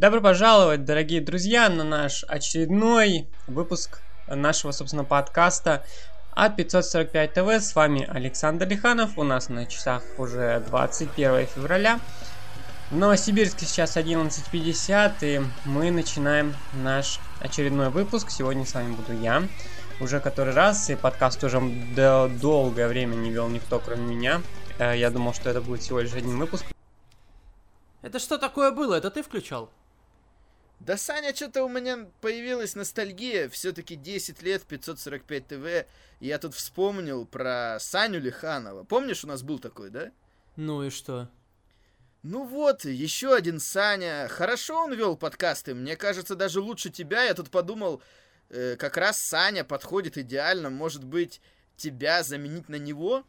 Добро пожаловать, дорогие друзья, на наш очередной выпуск нашего, собственно, подкаста от 545 ТВ. С вами Александр Лиханов. У нас на часах уже 21 февраля. В Новосибирске сейчас 11.50, и мы начинаем наш очередной выпуск. Сегодня с вами буду я. Уже который раз, и подкаст уже долгое время не вел никто, кроме меня. Э, я думал, что это будет всего лишь один выпуск. Это что такое было? Это ты включал? Да, Саня, что-то у меня появилась ностальгия. Все-таки 10 лет, 545 ТВ. Я тут вспомнил про Саню Лиханова. Помнишь, у нас был такой, да? Ну и что? Ну вот, еще один Саня. Хорошо он вел подкасты. Мне кажется, даже лучше тебя. Я тут подумал, э, как раз Саня подходит идеально. Может быть, тебя заменить на него?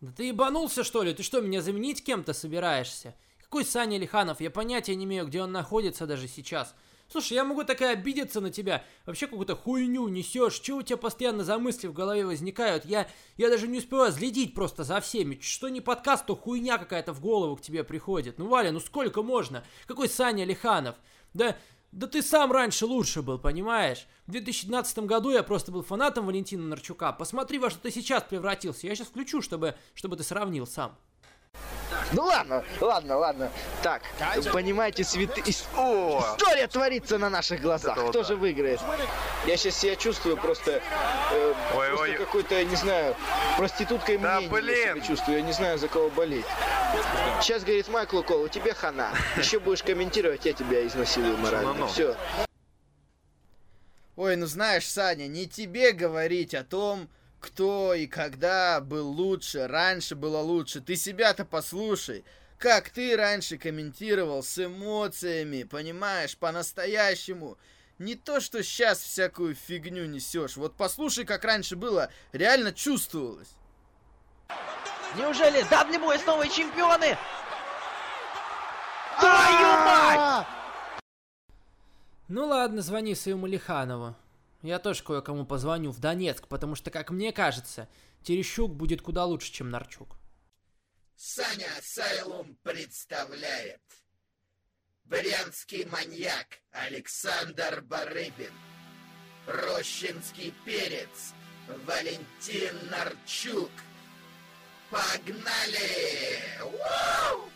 Да ты ебанулся, что ли? Ты что, меня заменить кем-то собираешься? Какой Саня Лиханов? Я понятия не имею, где он находится даже сейчас. Слушай, я могу такая обидеться на тебя. Вообще какую-то хуйню несешь. Чего у тебя постоянно за мысли в голове возникают? Я, я даже не успеваю следить просто за всеми. Что не подкаст, то хуйня какая-то в голову к тебе приходит. Ну, Валя, ну сколько можно? Какой Саня Лиханов? Да, да ты сам раньше лучше был, понимаешь? В 2012 году я просто был фанатом Валентина Нарчука. Посмотри, во что ты сейчас превратился. Я сейчас включу, чтобы, чтобы ты сравнил сам. Ну ладно, ладно, ладно. Так, понимаете, святы... О! История творится на наших глазах. Это Кто же выиграет? Я сейчас себя чувствую просто... Э, ой, просто ой. какой-то, не знаю, проституткой да, мнения блин. я себя чувствую. Я не знаю, за кого болеть. Сейчас говорит Майкл Кол, у тебя хана. Еще будешь комментировать, я тебя изнасилую морально. Все. Ой, ну знаешь, Саня, не тебе говорить о том, кто и когда был лучше, раньше было лучше. Ты себя-то послушай. Как ты раньше комментировал с эмоциями, понимаешь, по-настоящему. Не то, что сейчас всякую фигню несешь. Вот послушай, как раньше было, реально чувствовалось. Неужели WS новые чемпионы? Твою мать! Ну ладно, звони своему Лиханову. Я тоже кое-кому позвоню в Донецк, потому что, как мне кажется, Терещук будет куда лучше, чем Нарчук. Саня Сайлум представляет Брянский маньяк Александр Барыбин Рощинский перец Валентин Нарчук Погнали! Вау!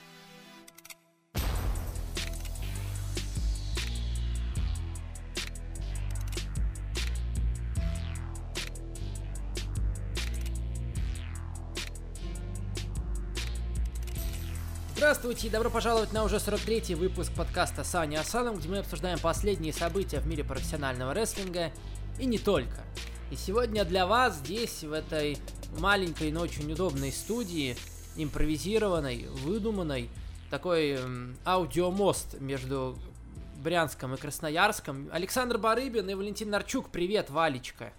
Здравствуйте и добро пожаловать на уже 43-й выпуск подкаста Сани Асаном, где мы обсуждаем последние события в мире профессионального рестлинга и не только. И сегодня для вас здесь, в этой маленькой, но очень удобной студии, импровизированной, выдуманной, такой аудиомост между Брянском и Красноярском. Александр Барыбин и Валентин Нарчук. Привет, Валечка.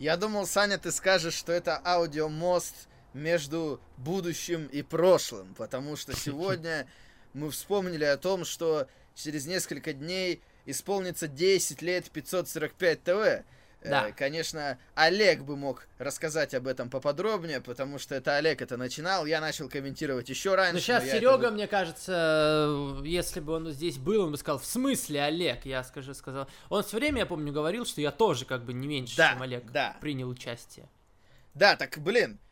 Я думал, Саня, ты скажешь, что это аудиомост между будущим и прошлым, потому что сегодня мы вспомнили о том, что через несколько дней исполнится 10 лет 545 ТВ. Э, да. конечно, Олег бы мог рассказать об этом поподробнее, потому что это Олег это начинал, я начал комментировать еще раньше. Ну сейчас Серега, это... мне кажется, если бы он здесь был, он бы сказал, в смысле Олег, я скажу, сказал. Он все время, я помню, говорил, что я тоже как бы не меньше, да, чем Олег, да. принял участие. Да, так, блин, Э,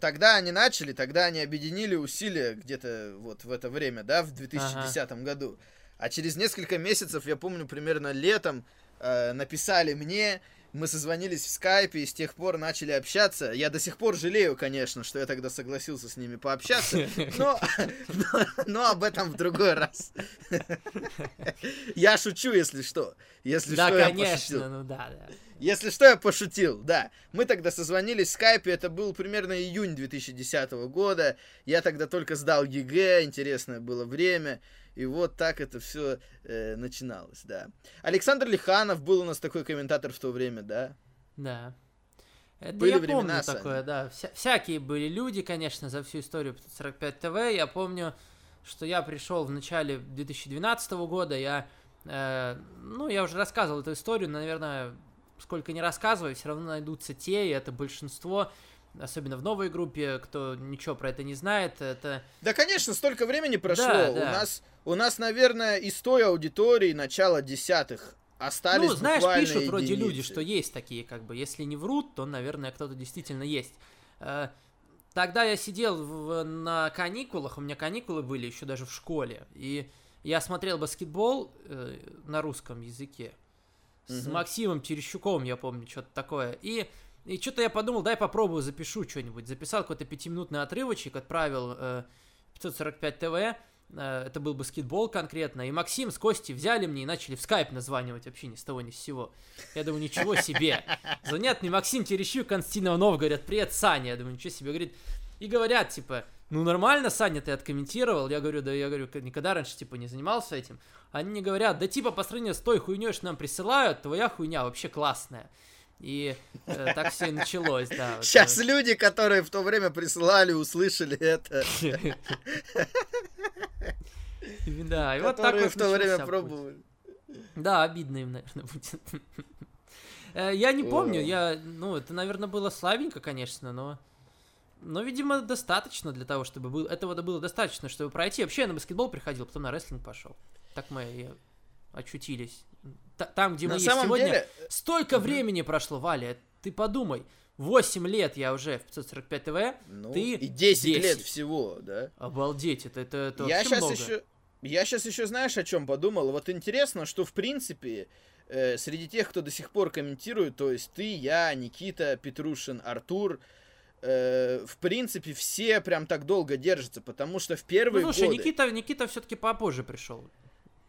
тогда они начали, тогда они объединили усилия где-то вот в это время, да, в 2010 ага. году. А через несколько месяцев, я помню, примерно летом э, написали мне, мы созвонились в скайпе и с тех пор начали общаться. Я до сих пор жалею, конечно, что я тогда согласился с ними пообщаться, но, но, но об этом в другой раз. Я шучу, если что. Если да, что, конечно, я пошутил. ну да, да. Если что, я пошутил, да. Мы тогда созвонились в скайпе, это был примерно июнь 2010 года. Я тогда только сдал ЕГЭ, интересное было время. И вот так это все э, начиналось, да. Александр Лиханов был у нас такой комментатор в то время, да? Да. Это были я времена, помню Саня. такое, да. Вся, всякие были люди, конечно, за всю историю 45 ТВ. Я помню, что я пришел в начале 2012 года, я, э, ну, я уже рассказывал эту историю, но, наверное, сколько не рассказываю, все равно найдутся те, и это большинство. Особенно в новой группе, кто ничего про это не знает, это... Да, конечно, столько времени прошло. Да, у да. нас, у нас, наверное, из той аудитории начала десятых остались ну, знаешь, пишут вроде люди, единицы. что есть такие, как бы, если не врут, то, наверное, кто-то действительно есть. Э, Тогда я сидел в- на каникулах, у меня каникулы были еще даже в школе, и я смотрел баскетбол э, на русском языке с Мгм. Максимом Терещуком, я помню, что-то такое. И, и что-то я подумал, дай попробую, запишу что-нибудь. Записал какой-то пятиминутный отрывочек, отправил э, 545 ТВ, э, это был баскетбол конкретно, и Максим с Костей взяли мне и начали в скайп названивать вообще ни с того ни с сего. Я думаю, ничего себе. Звонят мне Максим Терещук, Константин Иванов, говорят, привет, Саня. Я думаю, ничего себе, говорит, и говорят, типа, ну нормально, Саня, ты откомментировал. Я говорю, да я говорю, никогда раньше, типа, не занимался этим. Они мне говорят, да типа, по сравнению с той хуйней, что нам присылают, твоя хуйня вообще классная. И э, так все и началось, да. вот, Сейчас э. люди, которые в то время присылали, услышали это, Да, и вот так вот в то время пробовали. Да, обидно им, наверное, будет. Э, Я не помню, я, ну, это, наверное, было слабенько, конечно, но... Но, видимо, достаточно для того, чтобы был... Этого было достаточно, чтобы пройти. Вообще я на баскетбол приходил, потом на рестлинг пошел. Так мы и очутились. Та- Там, где мы На есть самом сегодня, деле, столько времени прошло, Валя. Ты подумай. 8 лет я уже в 545 ТВ. ну, ты и 10, лет 10. всего, да. Обалдеть, это, это, это я сейчас много. еще, я сейчас еще, знаешь, о чем подумал? Вот интересно, что в принципе э, среди тех, кто до сих пор комментирует, то есть ты, я, Никита, Петрушин, Артур, э, в принципе все прям так долго держатся, потому что в Ну, первые слушай, годы. Никита, Никита все-таки попозже пришел.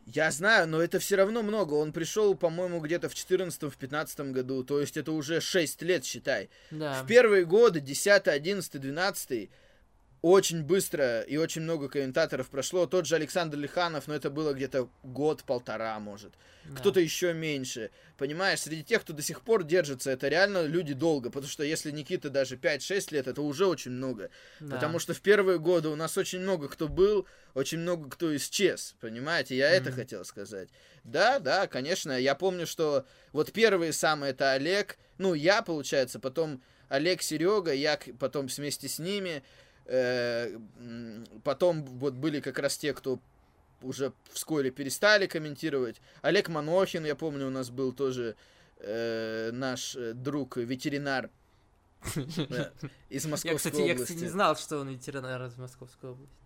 Я знаю, но это все равно много. Он пришел, по-моему, где-то в 14-15 году, то есть это уже 6 лет, считай. Да. В первые годы, 10, 11, 12, очень быстро и очень много комментаторов прошло. Тот же Александр Лиханов, но это было где-то год-полтора, может. да. Кто-то еще меньше. Понимаешь, среди тех, кто до сих пор держится, это реально люди долго. Потому что если Никита даже 5-6 лет, это уже очень много. Да. Потому что в первые годы у нас очень много кто был, очень много кто исчез. Понимаете, я это Мгм. хотел сказать. Да, да, конечно. Я помню, что вот первые самые это Олег, ну, я, получается, потом Олег, Серега, я потом вместе с ними. Э, потом вот были как раз те, кто уже вскоре перестали комментировать. Олег Манохин, я помню, у нас был тоже э, наш э, друг, ветеринар э, из Я, Московской кстати, я, области. кстати, не знал, что он ветеринар из Московской области.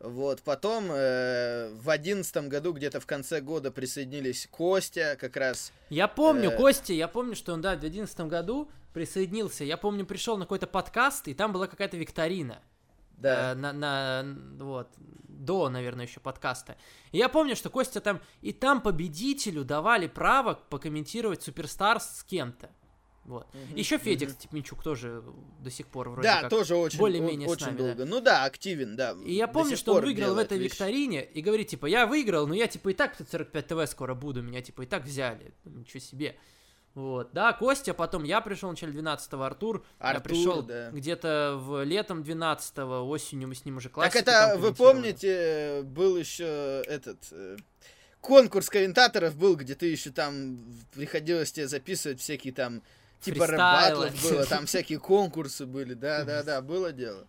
Вот, потом э, в одиннадцатом году, где-то в конце года присоединились Костя, как раз. Я помню, Э. Костя, я помню, что он, да, в 2011 году присоединился. Я помню, пришел на какой-то подкаст, и там была какая-то викторина. Да. Э, на, на, вот, до, наверное, еще подкаста. И я помню, что Костя там, и там победителю давали право покомментировать Суперстарс с кем-то. Вот. Мгм, Еще мгм. кстати, Минчук тоже до сих пор вроде Да, как. тоже очень, более-менее о- с очень нами, долго. Ну да, активен, да. И я помню, что он выиграл в этой вещи. викторине и говорит, типа, я выиграл, но я, типа, и так 545 ТВ скоро буду, меня, типа, и так взяли. Ничего себе. Вот, да, Костя, потом я пришел в начале 12-го, Артур, я Артур, пришел да. где-то в летом 12-го, осенью мы с ним уже классику Так это, вы помните, был еще этот э, конкурс комментаторов был, где ты еще там приходилось тебе записывать всякие там типа рэп-баттлов было, там всякие конкурсы были, да, да, да, было дело.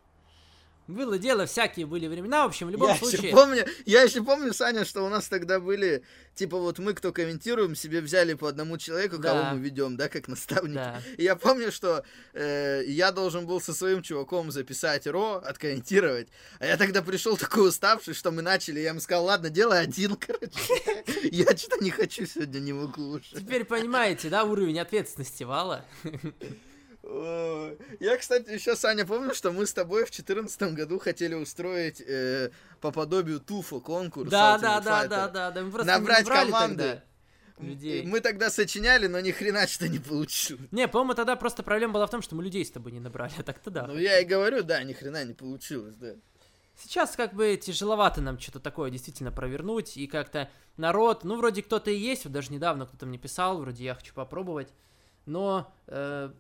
Было дело, всякие были времена, в общем, в любом я случае. еще помню, я еще помню, Саня, что у нас тогда были, типа вот мы, кто комментируем, себе взяли по одному человеку, кого Да. мы ведем, да, как наставники. Да. И я помню, что э, я должен был со своим чуваком записать Ро, откомментировать. А я тогда пришел такой уставший, что мы начали. Я ему сказал, ладно, делай один, короче. Я что-то не хочу сегодня, не могу уже. Теперь понимаете, да, уровень ответственности Вала? Ой. Я, кстати, еще, Саня, помню, что мы с тобой в 2014 году хотели устроить э, по подобию Туфа конкурс. Да, да, да, да, да, да, мы просто Набрать не команды. тогда людей. Мы тогда сочиняли, но ни хрена что не получилось. Не, по-моему, тогда просто проблема была в том, что мы людей с тобой не набрали, а так-то да. Ну, я и говорю, да, ни хрена не получилось, да. Сейчас как бы тяжеловато нам что-то такое действительно провернуть, и как-то народ, ну, вроде кто-то и есть, вот даже недавно кто-то мне писал, вроде я хочу попробовать, но, э,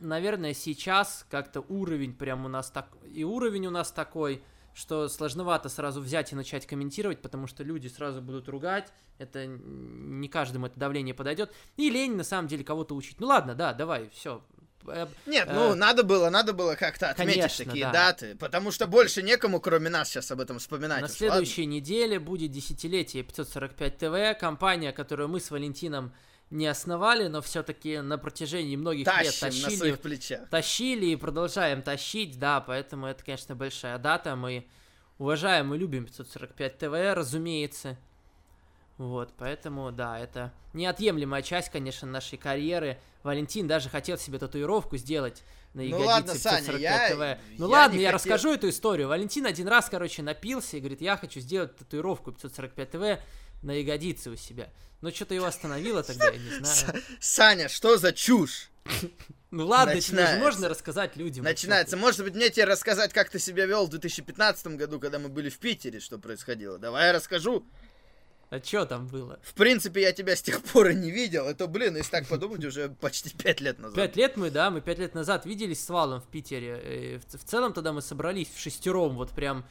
наверное, сейчас как-то уровень прям у нас так, и уровень у нас такой, что сложновато сразу взять и начать комментировать, потому что люди сразу будут ругать, это не каждому это давление подойдет, и лень на самом деле кого-то учить. Ну ладно, да, давай, все, э, Нет, э, ну надо было, надо было как-то отметить конечно, такие да. даты, потому что больше некому, кроме нас, сейчас об этом вспоминать. На уж, следующей неделе будет десятилетие 545 ТВ, компания, которую мы с Валентином не основали, но все-таки на протяжении многих ладно? лет Тащим на тащили, своих плечах. тащили и продолжаем тащить, да, поэтому это, конечно, большая дата, мы уважаем и любим 545 ТВ, разумеется. Вот, поэтому, да, это неотъемлемая часть, конечно, нашей карьеры. Валентин даже хотел себе татуировку сделать на Ну ягодице ладно, Саня, 545 я- ТВ. Ну я ладно, я хотел. расскажу эту историю. Валентин один раз, короче, напился и говорит, я хочу сделать татуировку 545 ТВ на ягодице у себя. Но что-то его остановило тогда, я не знаю. Саня, что за чушь? Ну ладно, тебе же можно рассказать людям. Начинается. Может быть, мне тебе рассказать, как ты себя вел в 2015 году, когда мы были в Питере, что происходило. Давай я расскажу. А что там было? В принципе, я тебя с тех пор и не видел. Это, блин, если так подумать, уже почти пять лет назад. Пять лет мы, да, мы пять лет назад виделись с Валом в Питере. Э, В, целом тогда мы собрались в шестером, вот прям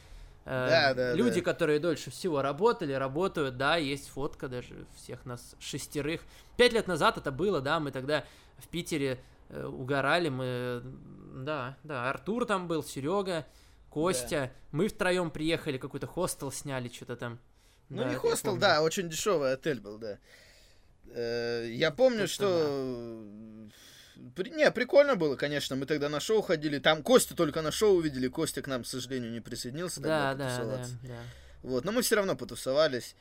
Да, да, люди, да. которые дольше всего работали, работают, да, есть фотка даже всех нас шестерых. Пять лет назад это было, да, мы тогда в Питере э, угорали, мы, да, да, Артур там был, Серега, Костя, мы втроем приехали, какой-то хостел сняли, что-то там. Ну, Да, не хостел, да, очень дешевый отель был, да. Э, Я помню, Это что... При- Не, прикольно было, конечно. Мы тогда на шоу ходили. Там Костю только на шоу увидели. Костя к нам, к сожалению, не присоединился. Да, да, да, да. Вот, но мы все равно потусовались.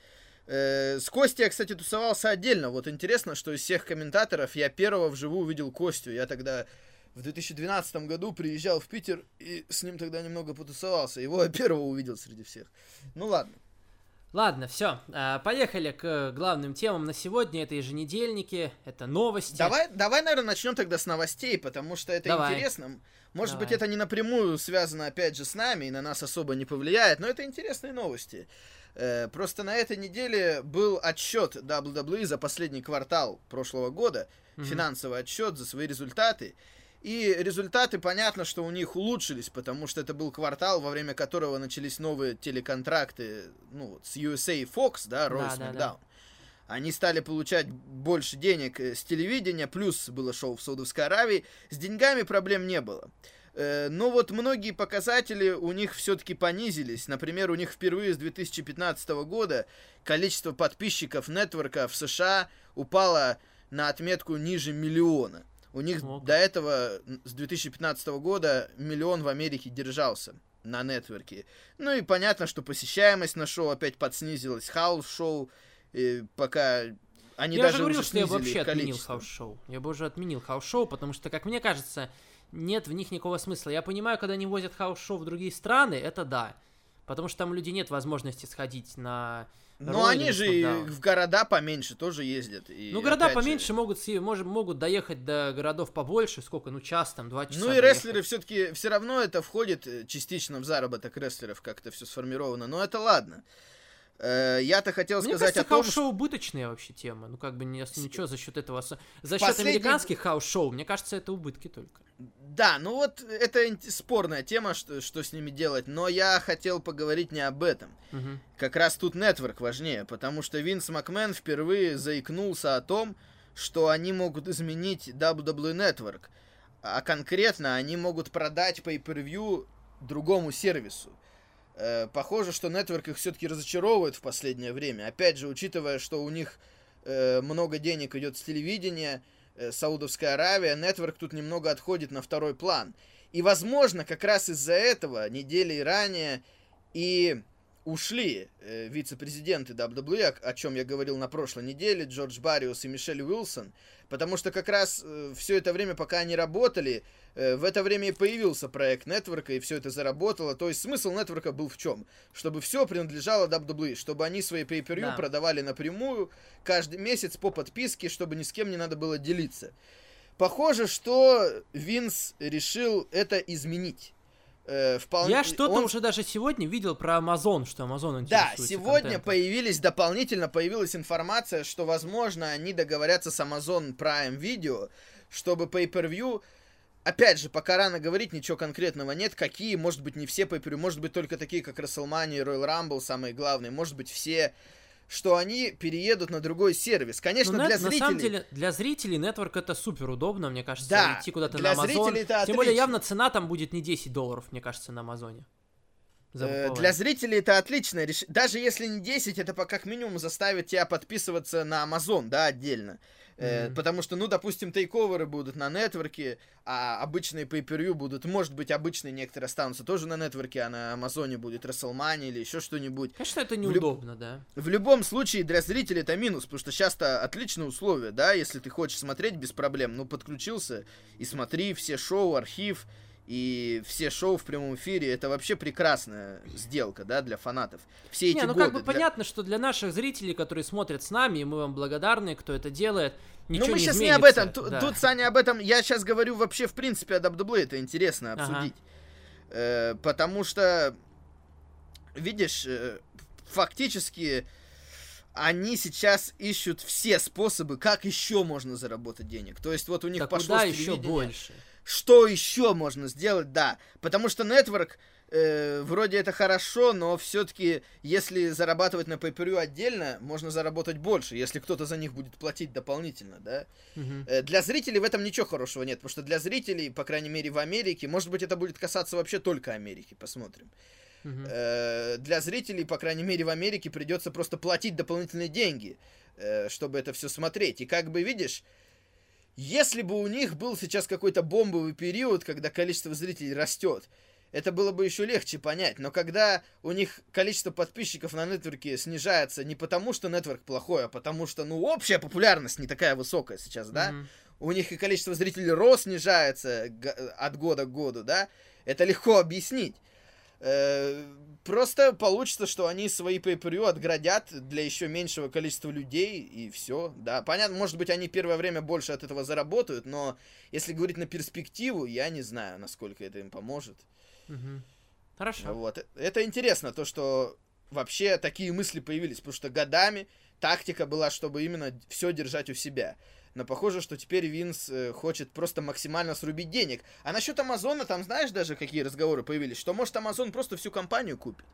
Э, С Костей я, кстати, тусовался отдельно. Вот интересно, что из всех комментаторов я первого вживую увидел Костю. Я тогда в 2012 году приезжал в Питер и с ним тогда немного потусовался. Его я первого увидел среди всех. Ну ладно. Ладно, все, поехали к главным темам на сегодня. Это еженедельники, это новости. Давай, давай, наверное, начнем тогда с новостей, потому что это Давай. интересно. Может быть, Давай. это не напрямую связано, опять же, с нами и на нас особо не повлияет, но это интересные новости. Э, Просто на этой неделе был отчет WWE за последний квартал прошлого года, Мгм. финансовый отчет за свои результаты. И результаты, понятно, что у них улучшились, потому что это был квартал, во время которого начались новые телеконтракты ну, вот, с USA и Fox, да, Raw Да, да, да. Они стали получать больше денег э, с телевидения, плюс было шоу в Саудовской Аравии. С деньгами проблем не было. Э, Но вот многие показатели у них все-таки понизились. Например, у них впервые с 2015 года количество подписчиков network а в США упало на отметку ниже миллиона. У них Ок. до этого с 2015 года миллион в Америке держался на network е. Ну и понятно, что посещаемость на шоу опять подснизилась. House show, пока они я даже говорил, уже что я бы вообще отменил house show. Я бы уже отменил house show, потому что, как мне кажется, нет в них никакого смысла. Я понимаю, когда они возят house show в другие страны, это да. Потому что там у людей нет возможности сходить на... Raw они же и в города поменьше тоже ездят. И Ну, города опять же- поменьше могут, съе- мож- могут доехать до городов побольше. Сколько? Ну, час там, два часа. Ну и доехать. рестлеры все-таки, все равно это входит э, частично в заработок рестлеров, как это все сформировано. Но это ладно. Э, Я-то хотел Мне сказать кажется, о том, что... house show убыточная вообще тема. Ну, как бы ничего за счет этого... За счет Последний- американских house show, мне кажется, это убытки только. Да, ну вот это спорная тема, что, что с ними делать, но я хотел поговорить не об этом. Мгм. Как раз тут Network важнее, потому что Винс Макмен впервые заикнулся о том, что они могут изменить WWE Network, а конкретно они могут продать pay-per-view другому сервису. Э, похоже, что Network их все-таки разочаровывает в последнее время. Опять же, учитывая, что у них э, много денег идет с телевидения, э, Саудовская Аравия, Network тут немного отходит на второй план. И, возможно, как раз из-за этого недели ранее и ушли э, вице-президенты WWE, о, о чем я говорил на прошлой неделе, Джордж Барриус и Мишель Уилсон, потому что как раз все это время, пока они работали, э, в это время и появился проект Нетворка, и все это заработало. То есть смысл Нетворка был в чем? Чтобы все принадлежало WWE, чтобы они свои pay Да. продавали напрямую каждый месяц по подписке, чтобы ни с кем не надо было делиться. Похоже, что Винс решил это изменить. Э, вполне- Я что-то он- уже даже сегодня видел про Amazon, что Amazon Да, сегодня контентом. появились дополнительно появилась информация, что возможно они договорятся с Amazon Prime Video, чтобы pay-per-view Опять же, пока рано говорить, ничего конкретного нет. Какие, может быть, не все pay может быть, только такие, как WrestleMania и Royal Rumble, самые главные, может быть, все. Что они переедут на другой сервис. Конечно, Ну, для нет, зрителей... На самом деле, для зрителей Network это супер удобно, мне кажется, Да, идти куда-то на это Тем более, отлично. явно цена там будет не 10 долларов, мне кажется, на Амазоне. Э. Для зрителей это отличное решение. Даже если не 10, это по как минимум заставит тебя подписываться на Amazon, да, отдельно. Э, Мгм. Потому что, ну, допустим, тейковеры будут на нетворке, а обычные pay per будут, может быть, обычные некоторые останутся тоже на нетворке, а на Амазоне будет WrestleMania или еще что-нибудь. Конечно, это в люб- неудобно, да. В любом случае, для зрителей это минус, потому что сейчас-то отличные условия, да, если ты хочешь смотреть без проблем, ну, подключился и смотри все шоу, архив, и все шоу в прямом эфире, это вообще прекрасная сделка, да, для фанатов. Все эти Не, ну годы. как бы для- понятно, что для наших зрителей, которые смотрят с нами, и мы вам благодарны, кто это делает, ничего Ну, мы не сейчас не изменится. об этом. Ту- да. Тут, Саня, об этом. Я сейчас говорю вообще, в принципе, о WWE. Это интересно Ага. обсудить. Э, потому что, видишь, э, фактически они сейчас ищут все способы, как еще можно заработать денег. То есть вот у них Да пошло куда еще больше? Что еще можно сделать, да. Потому что нетворк, э, вроде это хорошо, но все-таки, если зарабатывать на pay отдельно, можно заработать больше, если кто-то за них будет платить дополнительно, да. Мгм. Э, Для зрителей в этом ничего хорошего нет, потому что для зрителей, по крайней мере в Америке, может быть это будет касаться вообще только Америки, посмотрим. Э, Для зрителей, по крайней мере в Америке, придется просто платить дополнительные деньги, э, чтобы это все смотреть. И как бы видишь, если бы у них был сейчас какой-то бомбовый период, когда количество зрителей растет, это было бы еще легче понять. Но когда у них количество подписчиков на нетворке снижается не потому, что нетворк плохой, а потому что, ну, общая популярность не такая высокая сейчас, да? Мгм. у них и количество зрителей рост снижается г- от года к году, да, это легко объяснить. Э, Просто получится, что они свои pay отградят для еще меньшего количества людей, и все. Да, понятно, может быть, они первое время больше от этого заработают, но если говорить на перспективу, я не знаю, насколько это им поможет. Мгм. Хорошо. Вот. Это интересно, то, что вообще такие мысли появились, потому что годами тактика была, чтобы именно все держать у себя. Но похоже, что теперь Винс э, хочет просто максимально срубить денег. А насчет Амазона, там знаешь даже, какие разговоры появились? Что может Амазон просто всю компанию купит?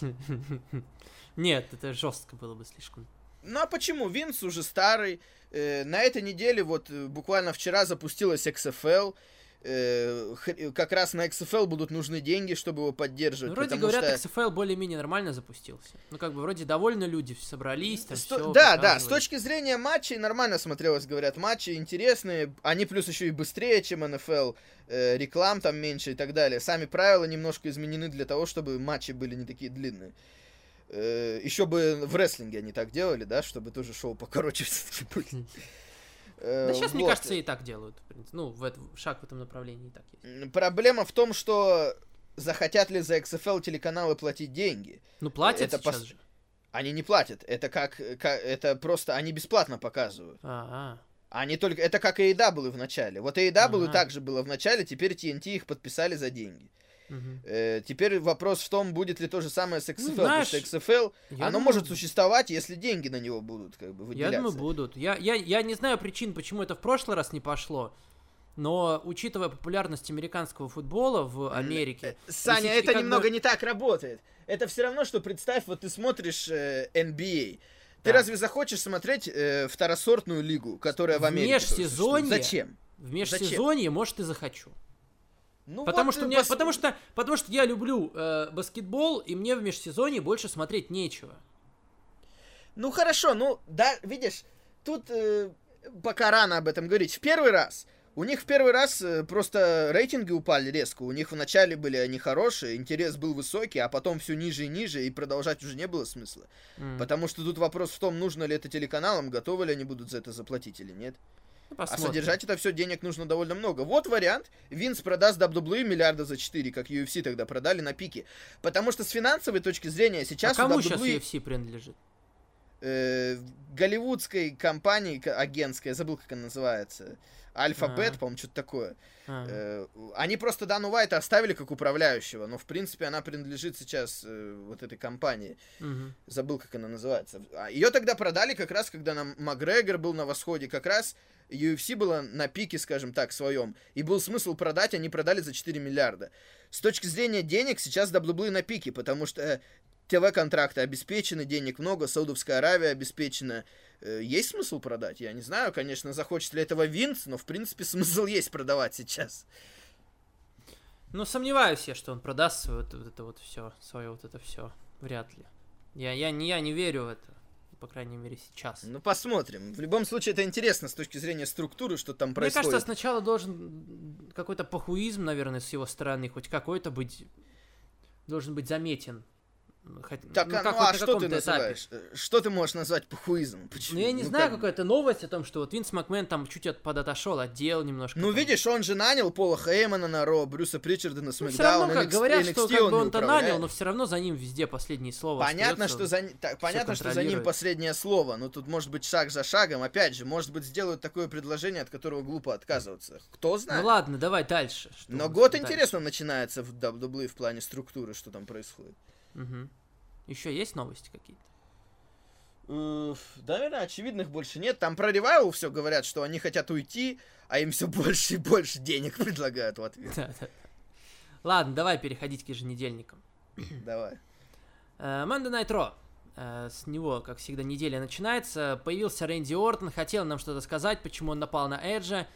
Нет, это жестко было бы слишком. Ну а почему? Винс уже старый. Э, на этой неделе, вот э, буквально вчера запустилась XFL. Э, х- как раз на XFL будут нужны деньги, чтобы его поддерживать. Ну, вроде говорят, что... XFL более-менее нормально запустился. Ну, как бы, вроде довольно люди собрались, там С то- всё да, да, с точки зрения матчей нормально смотрелось, говорят, матчи интересные, они плюс еще и быстрее, чем НФЛ, э, реклам там меньше и так далее. Сами правила немножко изменены для того, чтобы матчи были не такие длинные. еще бы в рестлинге они так делали, да, чтобы тоже шоу покороче были. Э, Да сейчас, мне вот. кажется, и так делают. Ну, в этом, шаг в этом направлении и так есть. Проблема в том, что захотят ли за XFL телеканалы платить деньги. Ну, платят это сейчас пос- же. Они не платят. Это как, как это просто они бесплатно показывают. А, Они только... Это как AEW в начале. Вот AEW Ага. также было в начале, теперь TNT их подписали за деньги. А. Мгм. Э, теперь вопрос в том, будет ли то же самое с XFL. Ну, потому знаешь, что XFL, я оно думаю, может существовать, если деньги на него будут как бы Я выделяться. думаю, будут. Я, я, я не знаю причин, почему это в прошлый раз не пошло. Но, учитывая популярность американского футбола в Америке... Э, Саня, это как немного бы- не так работает. Это все равно, что представь, вот ты смотришь э, NBA. Ты Да. разве захочешь смотреть э, второсортную лигу, которая в В Америке? тоже межсезонье? Зачем? В межсезонье, может, и захочу. Ну Потому вот, что, э, мне, пос- потому, что, потому что я люблю э, баскетбол, и мне в межсезонье больше смотреть нечего. Ну хорошо, ну да, видишь, тут э, пока рано об этом говорить. В первый раз. У них в первый раз э, просто рейтинги упали резко. У них вначале были они хорошие, интерес был высокий, а потом все ниже и ниже, и продолжать уже не было смысла. М. Потому что тут вопрос в том, нужно ли это телеканалам, готовы ли они будут за это заплатить или нет. Ну, А посмотрим. содержать это все денег нужно довольно много. Вот вариант. Винс продаст WWE миллиарда за 4, как UFC тогда продали на пике. Потому что с финансовой точки зрения сейчас а кому у сейчас WWE UFC принадлежит? э, голливудской компании агентской, я забыл, как она называется. Альфабет, А. по-моему, что-то такое. А. Э, они просто Дану Уайта оставили как управляющего, но в принципе она принадлежит сейчас э, вот этой компании. Мгм. Забыл, как она называется. Ее тогда продали как раз, когда нам Макгрегор был на восходе, как раз UFC была на пике, скажем так, своем. И был смысл продать, они продали за 4 миллиарда. С точки зрения денег, сейчас WWE на пике, потому что э, ТВ-контракты обеспечены, денег много, Саудовская Аравия обеспечена. Э, Есть смысл продать? Я не знаю, конечно, захочет ли этого Винс, но в принципе смысл есть продавать сейчас. Ну, сомневаюсь я, что он продаст вот, вот это вот все, свое вот это все. Вряд ли. Я, я, не, я не верю в это. По крайней мере, сейчас. Ну, посмотрим. В любом случае, это интересно с точки зрения структуры, что там Мне происходит. кажется, сначала должен какой-то похуизм, наверное, с его стороны, хоть какой-то быть, должен быть заметен. Хоть- Так, ну, а, как ну, вот а что ты этапе. называешь? Э, Что ты можешь назвать похуизмом? Почему? Ну, я не Ну, знаю, как- какая-то новость о том, что вот Винс Макмен там чуть от подотошел, отдел немножко. Ну, там. видишь, он же нанял Пола Хеймана на Ро, Брюса Причарда на Ну, все Смакдаун. равно, как NXT говорят, что NXT как он бы он-то нанял, но все равно за ним везде последнее слово Понятно, что за, так, понятно, что за ним последнее слово, но тут может быть шаг за шагом. Опять же, может быть, сделают такое предложение, от которого глупо отказываться. Кто знает. Ну ладно, давай дальше. Что но год дальше? интересно начинается в WWE в плане структуры, что там происходит. Еще есть новости какие-то? Э, Наверное, очевидных больше нет. Там про Ревайвл все говорят, что они хотят уйти, а им все больше и больше денег предлагают в ответ. Да, да. Ладно, давай переходить к еженедельникам. Давай. Night Raw. Э, С него, как всегда, неделя начинается. Появился Рэнди Ортон, хотел нам что-то сказать, почему он напал на Эджа,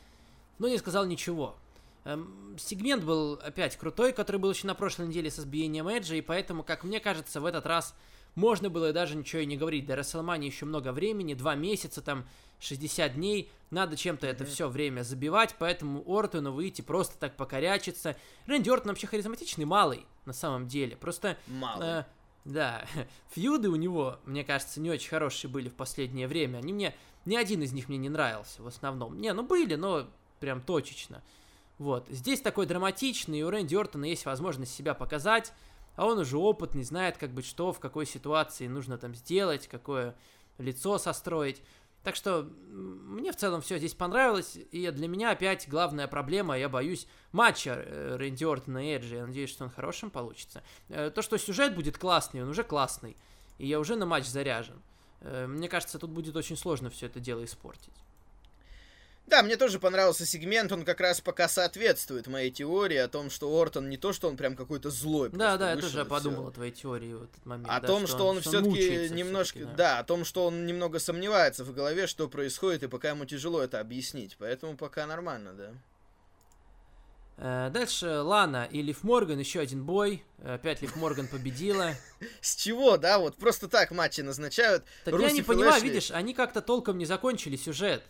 но не сказал ничего. Эм, Сегмент был опять крутой, который был еще на прошлой неделе с избиением Эджа, и поэтому, как мне кажется, в этот раз можно было даже ничего и не говорить. До WrestleMania еще много времени, два месяца, там 60 дней, надо чем-то это все время забивать, поэтому Ортону выйти просто так покорячиться. Рэнди Ортон вообще харизматичный малый, на самом деле, просто... Мало. Э, да, фьюды у него, мне кажется, не очень хорошие были в последнее время. Они мне, ни один из них мне не нравился в основном. Не, ну были, но прям точечно. Вот, здесь такой драматичный, и у Рэнди Ортона есть возможность себя показать, а он уже опытный, знает как бы что, в какой ситуации нужно там сделать, какое лицо состроить. Так что мне в целом все здесь понравилось, и для меня опять главная проблема, я боюсь, матча э, Рэнди Ортона и Эджи. Я надеюсь, что он хорошим получится. Э, То, что сюжет будет классный, он уже классный, и я уже на матч заряжен. Э, Мне кажется, тут будет очень сложно все это дело испортить. Да, мне тоже понравился сегмент, он как раз пока соответствует моей теории о том, что Ортон не то, что он прям какой-то злой. Да, да, я тоже подумал о твоей теории в этот момент. О да, том, что, он, все-таки мучается немножко, всё-таки, да. о том, что он немного сомневается в голове, что происходит, и пока ему тяжело это объяснить. Поэтому пока нормально, да. Э, Дальше Лана и Лив Морган, еще один бой. Э, Опять Лив Морган победила. С чего, да? Вот просто так матчи назначают. Так я не понимаю, видишь, они как-то толком не закончили сюжет.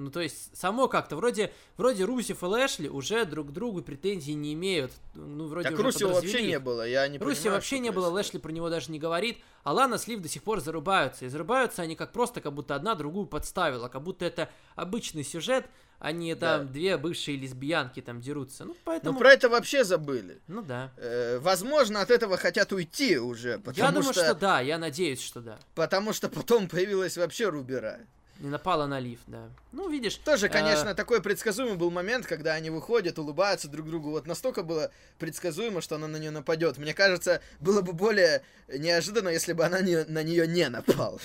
Ну, то есть, само как-то, вроде, вроде Русев и Лэшли уже друг к другу претензий не имеют. Ну, вроде Так Русева вообще не было, я не Руси понимаю, вообще не было. Лэшли про него даже не говорит, а Лана с Лив до сих пор зарубаются. И зарубаются они как просто, как будто одна другую подставила, как будто это обычный сюжет, а не там Да. две бывшие лесбиянки там дерутся. Ну, Ну, поэтому... про это вообще забыли. Ну да. Э, возможно, от этого хотят уйти уже, потому Я думаю, что, что да, я надеюсь, что да. потому что потом появилась вообще Рубера. Не напала на Лив, да. Ну, видишь... Тоже, э, конечно, такой предсказуемый был момент, когда они выходят, улыбаются друг другу. Вот настолько было предсказуемо, что она на нее нападет. Мне кажется, было бы более неожиданно, если бы она не- на нее не напала.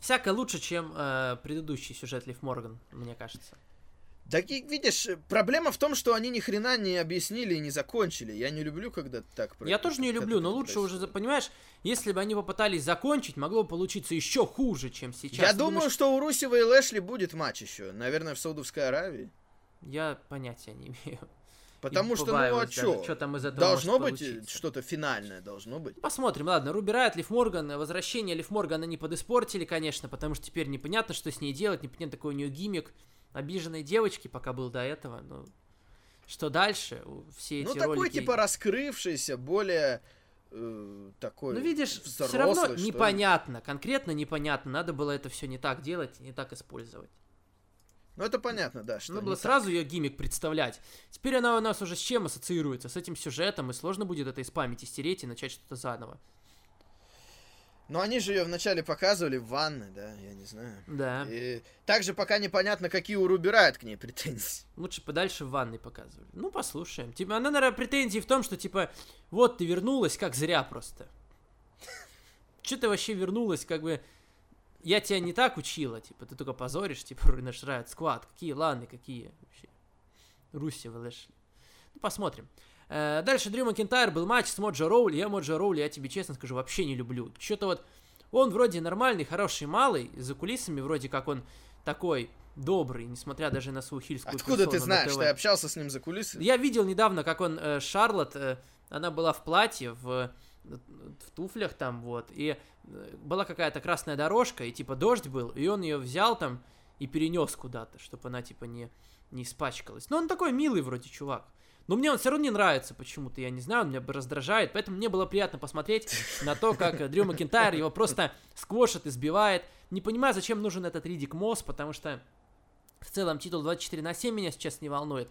Всяко лучше, чем э, предыдущий сюжет Лив Морган, мне кажется. И видишь, проблема в том, что они ни хрена не объяснили и не закончили. Я не люблю, когда так Я тоже не люблю, но лучше уже, происходит. понимаешь, если бы они попытались закончить, могло бы получиться еще хуже, чем сейчас. Я Ты думаю, думаешь, что у Русева и Лэшли будет матч еще. Наверное, в Саудовской Аравии. Я понятия не имею. Потому что, ну а что? чё там из этого Должно быть что-то финальное, должно быть. Посмотрим, ладно, Руби Райт, Лив Морган, возвращение Лив Моргана не подиспортили, конечно, потому что теперь непонятно, что с ней делать, непонятно, какой у нее гиммик. Обиженной девочки пока был до этого, ну... Что дальше? Все Ну, эти такой, ролики... типа, раскрывшийся, более э, такой Ну, видишь, все взрослый, равно что ли. непонятно, конкретно непонятно, надо было это все не так делать, не так использовать. Ну, это понятно, да, что Надо было так. сразу ее гиммик представлять. Теперь она у нас уже с чем ассоциируется? С этим сюжетом, и сложно будет это из памяти стереть и начать что-то заново. Но они же ее вначале показывали в ванной, да, я не знаю. Да. И также пока непонятно, какие у Руберайт к ней претензии. Лучше подальше в ванной показывали. Ну, послушаем. Типа, она, наверное, претензии в том, что, типа, вот ты вернулась, как зря просто. Че ты вообще вернулась, как бы... Я тебя не так учила, типа, ты только позоришь, типа, наш Riot Squad. Какие ланы, какие вообще. Руси Лэшли. Ну, посмотрим. Э, дальше Дрю Макинтайр был матч с Моджо Роули. Я Моджо Роули, я тебе честно скажу, вообще не люблю. Что-то вот он вроде нормальный, хороший малый, за кулисами вроде как он такой добрый, несмотря даже на свою хильскую Откуда ты знаешь? Ты общался с ним за кулисами? Я видел недавно, как он, э, Шарлотт, э, она была в платье, в, в туфлях там, вот, и э, была какая-то красная дорожка, и типа дождь был, и он ее взял там и перенес куда-то, чтобы она типа не, не испачкалась. Но он такой милый вроде чувак. Но мне он все равно не нравится почему-то, я не знаю, он меня раздражает, поэтому мне было приятно посмотреть на то, как Дрю Макинтайр его просто сквошит, избивает. Не понимаю, зачем нужен этот Ридик Мосс, потому что в целом титул 24 на 7 меня сейчас не волнует.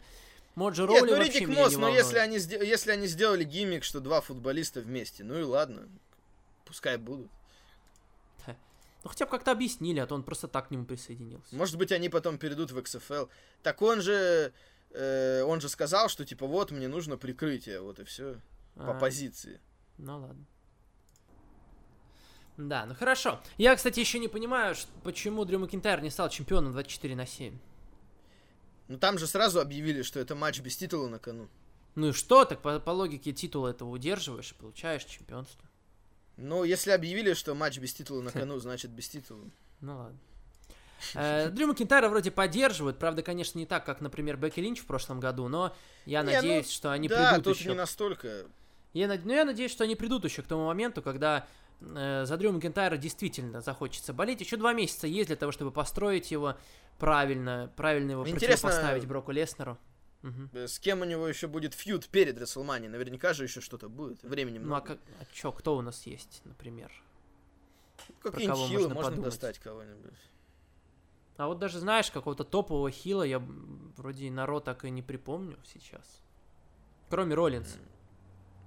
Моджо Нет, Роули ну вообще Риддик меня Мосс, не ну если они, если они сделали гиммик, что два футболиста вместе, ну и ладно, пускай будут. Ну хотя бы как-то объяснили, а то он просто так к нему присоединился. Может быть, они потом перейдут в XFL. Так он же, э, он же сказал, что типа вот мне нужно прикрытие, вот и все по А, позиции. Ну ладно. Да, ну хорошо. Я, кстати, еще не понимаю, почему Дрю Макинтайр не стал чемпионом 24 на 7. Ну там же сразу объявили, что это матч без титула на кону. Ну и что, так по, по логике титула этого удерживаешь и получаешь чемпионство. Но если объявили, что матч без титула на кону, значит без титула. Ну ладно. Э, Дрю Макинтайра вроде поддерживают, правда, конечно, не так, как, например, Бекки Линч в прошлом году, но я Не, ну, надеюсь, что они да, придут тут еще. не настолько. Я, ну, я надеюсь, что они придут еще к тому моменту, когда э, за Дрю Макинтайра действительно захочется болеть. Еще два месяца есть для того, чтобы построить его правильно, правильно его Интересно- противопоставить Броку Леснеру. Э, С кем у него еще будет фьюд перед Расселмани? Наверняка же еще что-то будет. Времени Ну а, много. как, а чё, кто у нас есть, например? Какие-нибудь кого хилы можно можно подумать? достать кого-нибудь. А вот даже, знаешь, какого-то топового хила я вроде и народ так и не припомню сейчас. Кроме Роллинса.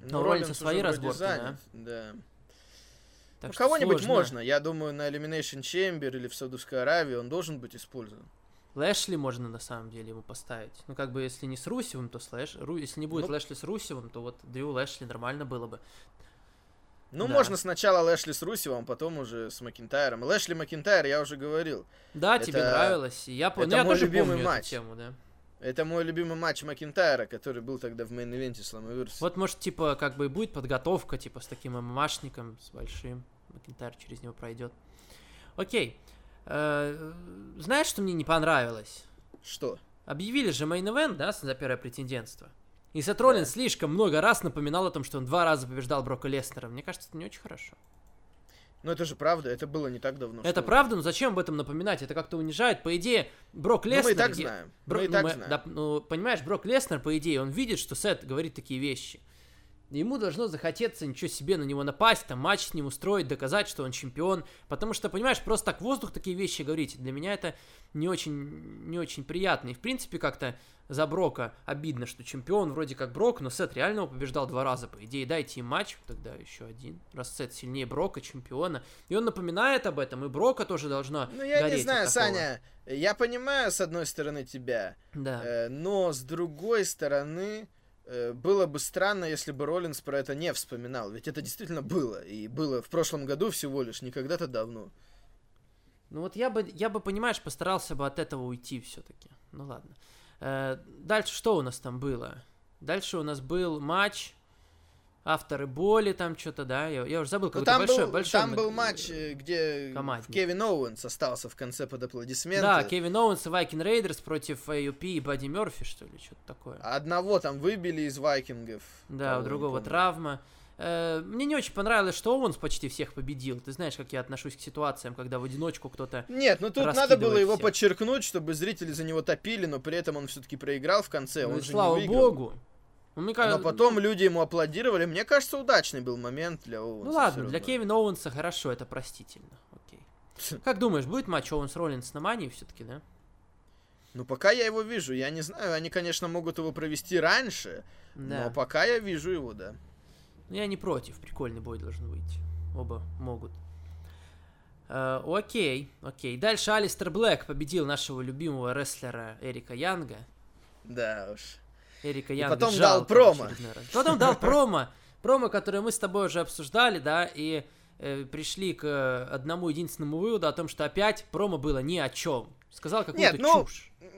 Ну, у Роллинса Роллинс свои разборки, занят, да. Так Ну, кого-нибудь можно. Я думаю, на Elimination Chamber или в Саудовской Аравии он должен быть использован. Лэшли можно на самом деле ему поставить. Ну, как бы, если не с Русевым, то с Лэш... Ру- Если не будет Ну. Лэшли с Русевым, то вот Дрю Лэшли нормально было бы. Ну, Да. можно сначала Лэшли с Русевым, потом уже с Макинтайром. Лэшли Макинтайр, я уже говорил. Да, Это- тебе нравилось. Я, по- ну, это я мой тоже любимый помню матч. эту тему, да. Это мой любимый матч Макинтайра, который был тогда в main event е Slammiversary. Вот, может, типа, как бы и будет подготовка, типа, с таким ММАшником, с большим. Макинтайр через него пройдет. Окей. Э, Знаешь, что мне не понравилось? Что? Объявили же main event, да, за первое претендентство. И Сет Роллинс слишком много раз напоминал о том, что он два раза побеждал Брока Леснера. Мне кажется, это не очень хорошо. Ну, это же правда, это было не так давно. это правда, но зачем об этом напоминать? Это как-то унижает. По идее, Брок Ну, Леснер... мы и так знаем. Бро- Мы и ну, так мы- знаем. да, ну, понимаешь, Брок Леснер, по идее, он видит, что Сет говорит такие вещи. Ему должно захотеться ничего себе на него напасть, там матч с ним устроить, доказать, что он чемпион. Потому что, понимаешь, просто так воздух такие вещи говорить, для меня это не очень, не очень приятно. И, в принципе, как-то за Брока обидно, что чемпион вроде как Брок, но Сет реально его побеждал два раза, по идее. Дайте им матч, тогда еще один. Раз Сет сильнее Брока, чемпиона. И он напоминает об этом, и Брока тоже должно Ну, я не знаю. Саня, я понимаю, с одной стороны, тебя, Да. э, но с другой стороны, было бы странно, если бы Роллинс про это не вспоминал. Ведь это действительно было. И было в прошлом году всего лишь, не когда-то давно. Ну вот я бы, я бы, понимаешь, постарался бы от этого уйти все-таки. Ну ладно. Э, дальше что у нас там было? Дальше у нас был матч, авторы боли там что-то, да? Я, я уже забыл, Ну, какой-то там, большой, был, большой... там был матч, э, где командник. Кевин Оуэнс остался в конце под аплодисменты. Да, Кевин Оуэнс и Viking Raiders против AOP и Бадди Мерфи, что ли, что-то такое. Одного там выбили из вайкингов. Да, у другого травма. Э, Мне не очень понравилось, что Оуэнс почти всех победил. Ты знаешь, как я отношусь к ситуациям, когда в одиночку кто-то... Нет, ну тут надо было его всех. подчеркнуть, чтобы зрители за него топили, но при этом он все-таки проиграл в конце. Ну он и же слава не выиграл. богу. Ну, мне Но кажется, потом люди ему аплодировали. Мне кажется, удачный был момент для Оуэнса. Ну ладно, для. Кевина Оуэнса хорошо, это простительно. Окей. Как думаешь, будет матч Оуэнс Роллинс на Мании все-таки, да? Ну пока я его вижу, я не знаю, они, конечно, могут его провести раньше, Да. но пока я вижу его, да. Ну, Я не против, прикольный бой должен выйти. Оба могут. Э, окей, окей. Дальше Алистер Блэк победил нашего любимого рестлера Эрика Янга. Да уж. Эрика И Янга потом жалко дал промо. Потом дал промо. Промо, которое мы с тобой уже обсуждали, да, и э, пришли к э, одному единственному выводу о том, что опять промо было ни о чем. Сказал какую-то Нет, ну, чушь. М,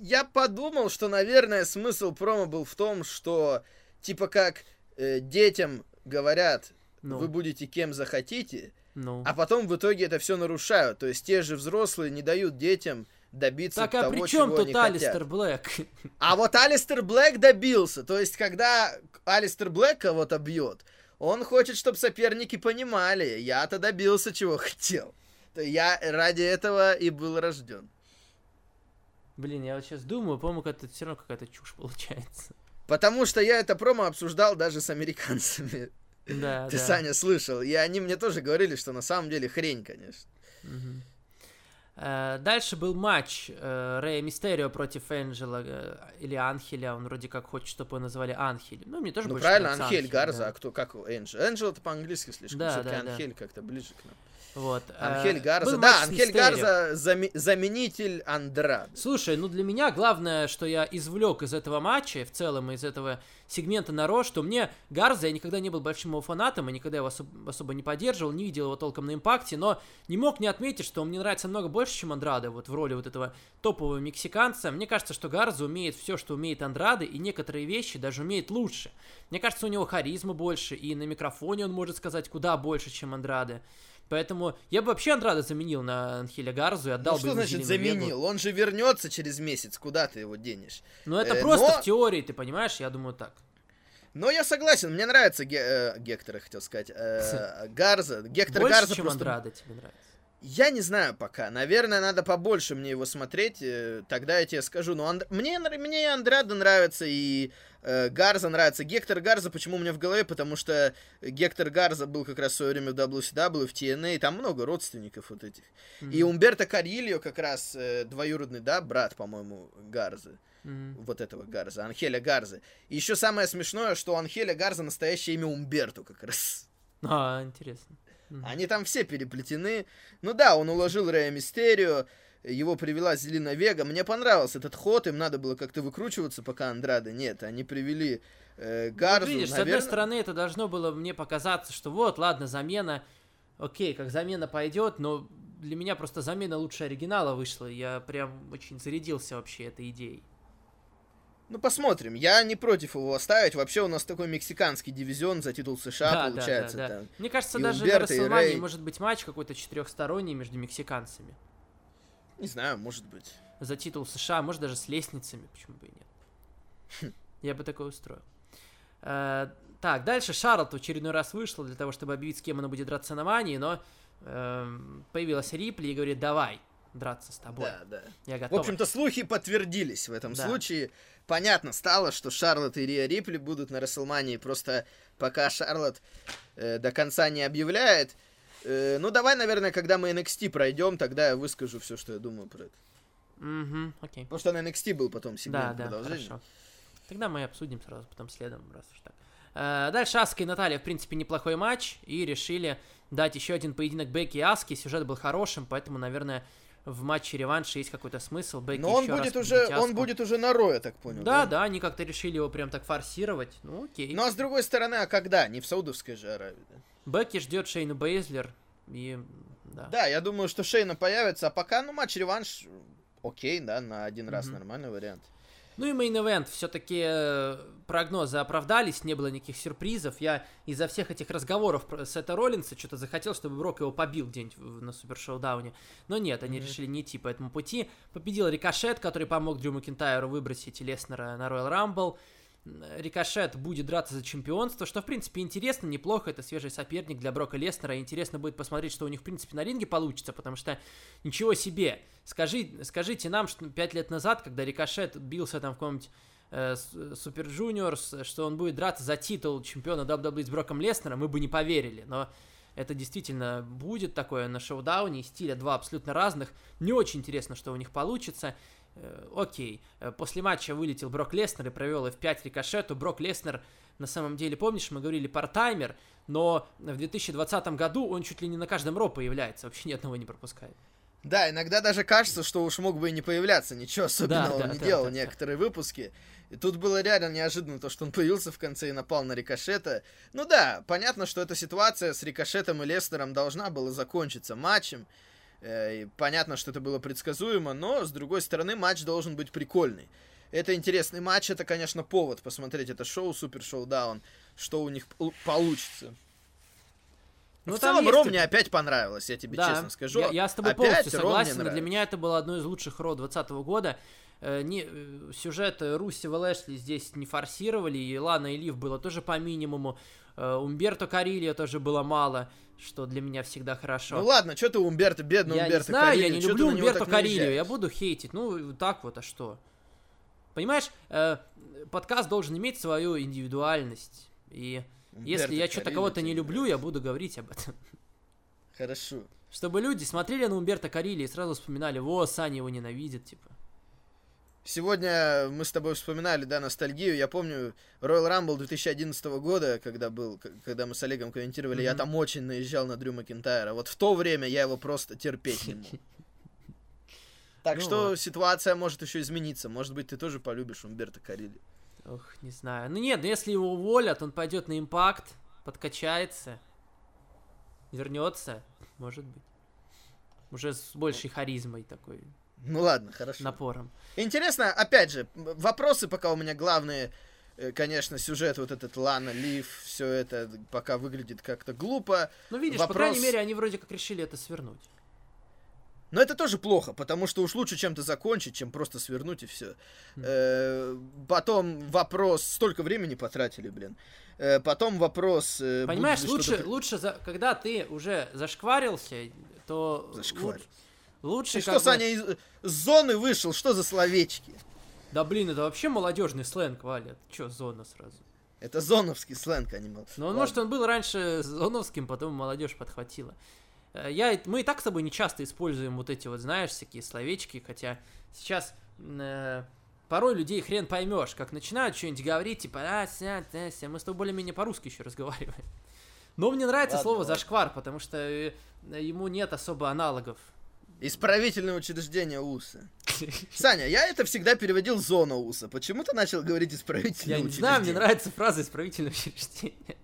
я подумал, что, наверное, смысл промо был в том, что, типа, как э, детям говорят, Ну, вы будете кем захотите, ну. а потом в итоге это все нарушают. То есть те же взрослые не дают детям добиться Так, а того, при чем чего тут Алистер хотят. Блэк? А вот Алистер Блэк добился. То есть, когда Алистер Блэк кого-то бьет, он хочет, чтобы соперники понимали, я-то добился, чего хотел. То я ради этого и был рожден. Блин, я вот сейчас думаю, по-моему, это все равно какая-то чушь получается. Потому что я это промо обсуждал даже с американцами. Да, Ты, да. Саня, слышал. И они мне тоже говорили, что на самом деле хрень, конечно. Мгм. Э, Дальше был матч э, Рэя Мистерио против Энджела э, или Анхеля, он вроде как хочет, чтобы его называли Анхель. Ну, мне тоже Ну больше правильно, Анхель Анхель, Гарза, да. а кто, как Энджел? Энджел это по-английски слишком. Да, Всё-таки да, да. Анхель как-то ближе к нам. Вот. э, Анхель Гарза. был Да, Анхель. Гарза заме- заменитель Андрад. Слушай, ну для меня главное, что я извлек из этого матча, в целом из этого сегмента на Ро, что мне Гарза, я никогда не был большим его фанатом, и никогда его особ- особо не поддерживал, не видел его толком на импакте, но не мог не отметить, что он мне нравится намного больше, чем Андрада, вот в роли вот этого топового мексиканца. Мне кажется, что Гарза умеет все, что умеет Андрады, и некоторые вещи даже умеет лучше. Мне кажется, у него харизма больше, и на микрофоне он может сказать куда больше, чем Андрады. Поэтому я бы вообще Андрада заменил на Анхеля Гарзу и отдал Ну бы что значит заменил? Он же вернется через месяц. Куда ты его денешь? Ну, это Э, просто но- в теории, ты понимаешь, я думаю так. Но я согласен, мне нравится Ге- э, Гектор, я хотел сказать. э, Гарза. Гектор Больше, Гарза чем просто... Андрада тебе нравится. Я не знаю пока. Наверное, надо побольше мне его смотреть. э, Тогда я тебе скажу. Но Анд- мне, мне и Андрада нравится, и э, Гарза нравится. Гектор Гарза почему у меня в голове? Потому что Гектор Гарза был как раз в свое время в WCW, в TNA. Там много родственников вот этих. И Мгм. Умберто Карильо как раз э, двоюродный, да, брат, по-моему, Гарзы. Мгм. Вот этого Гарза, Анхеля Гарзы. И еще самое смешное, что у Анхеля Гарза настоящее имя Умберто как раз. А, интересно. Мгм. Они там все переплетены. Ну да, он уложил Рея Мистерио, его привела Зелина Вега. Мне понравился этот ход, им надо было как-то выкручиваться, пока Андрада нет. Они привели э, Гарзу. Ну, видишь, с наверно- одной стороны, это должно было мне показаться, что вот, ладно, замена, окей, как замена пойдет, но для меня просто замена лучше оригинала вышла. Я прям очень зарядился вообще этой идеей. Ну посмотрим. Я не против его оставить. Вообще у нас такой мексиканский дивизион за титул США Да, да, получается. да, да. там. Мне кажется, и даже Умберто, на Рэй. может быть матч какой-то четырехсторонний между мексиканцами. Не знаю, может быть. За титул США, может даже с лестницами, почему бы и нет. Хм. Я бы такое устроил. Э, Так, дальше Шарлот в очередной раз вышла для того, чтобы объявить, с кем она будет драться на Мании, но эм, появилась Рипли и говорит, давай драться с тобой. Да, да. Я В готова. общем-то, слухи подтвердились в этом Да. случае. Понятно стало, что Шарлотт и Риа Рипли будут на Расселмании, просто пока Шарлотт э, до конца не объявляет. Э, ну, давай, наверное, когда мы NXT пройдем, тогда я выскажу все, что я думаю про это. Мгм, окей. Потому что на NXT был потом Да, сегмент да, продолжения. хорошо. Тогда мы обсудим сразу потом следом, раз уж так. Э, Дальше Аска и Наталья, в принципе, неплохой матч, и решили дать еще один поединок Бекки и Аски. Сюжет был хорошим, поэтому, наверное, в матче реванша есть какой-то смысл. Бекки Но он еще раз будет уже, победить он Аску. будет уже на Ро, я так понял. Да, да, они как-то решили его прям так форсировать. Ну, окей. Ну а с другой стороны, а когда? Не в Саудовской же Аравии. Да? Бекки ждет Шейну Бейзлер, и... Да. Да, я думаю, что Шейна появится, а пока, ну, матч-реванш, окей, да, на один раз Мгм. нормальный вариант. Ну и main event, все-таки прогнозы оправдались, не было никаких сюрпризов. Я из-за всех этих разговоров про Сета Роллинса что-то захотел, чтобы Брок его побил где-нибудь на Super ShowDown е. Но нет, они Мгм. решили не идти по этому пути. Победил Рикошет, который помог Дрю Макинтайру выбросить Леснера на Royal Rumble. Рикошет будет драться за чемпионство, что, в принципе, интересно, неплохо. Это свежий соперник для Брока Леснера. Интересно будет посмотреть, что у них, в принципе, на ринге получится, потому что ничего себе. Скажи, скажите нам, что пять лет назад, когда Рикошет бился там в каком-нибудь э, Super Juniors, что он будет драться за титул чемпиона WWE с Броком Леснером, мы бы не поверили. Но это действительно будет такое на ShowDown е, стиля два абсолютно разных. Мне очень интересно, что у них получится. Э, Окей. Э, После матча вылетел Брок Леснер и провел F5 рикошету. Брок Леснер, на самом деле, помнишь, мы говорили партаймер, но в 2020 году он чуть ли не на каждом ро появляется, вообще ни одного не пропускает. Да, иногда даже кажется, что уж мог бы и не появляться, ничего особенного да, он не да, делал да, да. некоторые выпуски. И тут было реально неожиданно то, что он появился в конце и напал на Рикошета. Ну да, понятно, что эта ситуация с Рикошетом и Лестером должна была закончиться матчем. Э, понятно, что это было предсказуемо, но, с другой стороны, матч должен быть прикольный. Это интересный матч, это, конечно, повод посмотреть это шоу, Супер Шоудаун, что у них пол- получится. Ну, в целом, Ро мне опять понравилось, я тебе Да, честно скажу. Я, я с тобой Опять полностью согласен. Для меня это было одно из лучших Ро 2020 года. Э, не, э, сюжет Руси Лэшли здесь не форсировали, и Лана и Лив было тоже по минимуму. Э, Умберто Карильо тоже было мало, что для меня всегда хорошо. Ну ладно, что ты Умберто, бедный я Умберто не знаю, я Карелли, не люблю Умберто так Карильо, я буду хейтить. Ну, так вот, а что? Понимаешь, э, подкаст должен иметь свою индивидуальность. И если Умберто я что-то кого-то не люблю, я буду говорить об этом. Хорошо. Чтобы люди смотрели на Умберто Карильо и сразу вспоминали, во, Саня его ненавидит, типа. Сегодня мы с тобой вспоминали, да, ностальгию. Я помню Royal Rumble 2011 года, когда был, когда мы с Олегом комментировали, я Мгм. там очень наезжал на Дрю Макинтайра. Вот в то время я его просто терпеть не мог. Так Ну что ситуация может еще измениться. Может быть, ты тоже полюбишь Умберто Карилли. Ох, не знаю. Ну нет, ну если его уволят, он пойдет на импакт, подкачается, вернется, может быть. Уже с большей харизмой такой, Ну ладно, хорошо. напором. Интересно, опять же, вопросы пока у меня главные. Э, Конечно, сюжет вот этот Лана, Лив, все это пока выглядит как-то глупо. Ну видишь, по Вопрос- крайней мере, они вроде как решили это свернуть. Но это тоже плохо, потому что уж лучше чем-то закончить, чем просто свернуть и все. Хм. потом вопрос, столько времени потратили, блин. Э, потом вопрос. э, Понимаешь, лучше, лучше, за- когда ты уже зашкварился, то Зашкварил. лу- лучше Ты что, бы- Саня, из зоны вышел? Что за словечки? Да блин, это вообще молодежный сленг, Валя. Че, зона сразу? Это зоновский сленг, а не Ну, Ладно. может, он был раньше зоновским, потом молодежь подхватила. Э, Я, мы и так с тобой не часто используем вот эти вот, знаешь, всякие словечки, хотя сейчас э, порой людей хрен поймешь, как начинают что-нибудь говорить, типа, а, ся, та, ся». мы с тобой более-менее по-русски еще разговариваем. Но мне нравится Ладно, слово ладно. зашквар, потому что э, ему нет особо аналогов. Исправительное учреждение УСа. Саня, я это всегда переводил зона УСа. Почему ты начал говорить исправительное Я не учреждение? знаю, мне нравится фраза исправительного учреждения.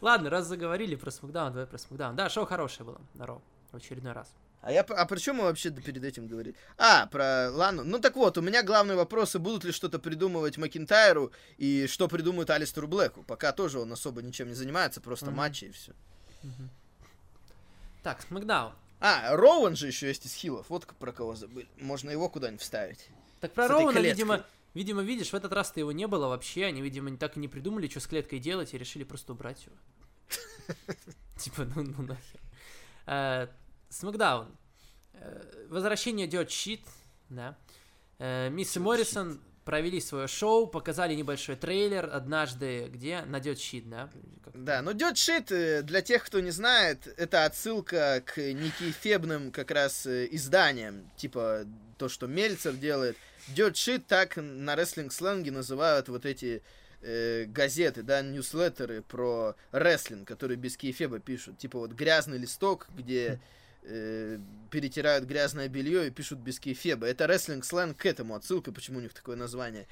Ладно, раз заговорили про Смакдаун, давай про Смакдаун. Да, шоу хорошее было на Ро. В очередной раз. А, я, а про чем мы вообще перед этим говорили? А, про Лану. Ну так вот, у меня главные вопросы, будут ли что-то придумывать Макинтайру и что придумают Алистеру Блэку. Пока тоже он особо ничем не занимается, просто Мгм. матчи и все. Так, Смакдаун. А, Роуэн же еще есть из хилов. Вот про кого забыли. Можно его куда-нибудь вставить. Так про клеткой. видимо, видимо, видишь, в этот раз-то его не было вообще. Они, видимо, так и не придумали, что с клеткой делать, и решили просто убрать его. Типа, ну, ну нахер. Э, Смакдаун. Э, Возвращение Dirt Щит, да. Э, Мисс Моррисон провели свое шоу, показали небольшой трейлер однажды, где? На Dirt Щит, да? Да, но Dirt Shit, э, для тех, кто не знает, это отсылка к некифебным как раз э, изданиям, типа то, что Мельцер делает. Dirt Shit так на рестлинг-сленге называют вот эти э, газеты, да, ньюслеттеры про рестлинг, которые без кейфеба пишут. Типа вот грязный листок, где э, перетирают грязное белье и пишут без кейфеба. Это рестлинг-сленг к этому отсылка, почему у них такое название.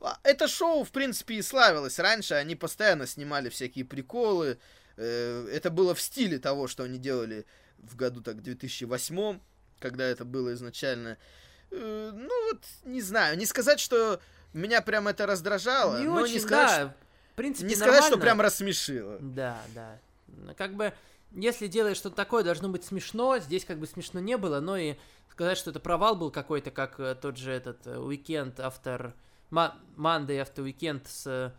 А, Это шоу, в принципе, и славилось раньше. Они постоянно снимали всякие приколы. Э, Это было в стиле того, что они делали в году так 2008, когда это было изначально. Э, Ну вот, не знаю, не сказать, что меня прям это раздражало, Не но очень, не сказать, да. В принципе, что, не сказать, что нормально. прям рассмешило. Да, да. Как бы, если делаешь что-то такое, должно быть смешно. Здесь как бы смешно не было, но и сказать, что это провал был какой-то, как э, тот же этот э, After... Ма- Monday After Weekend с э,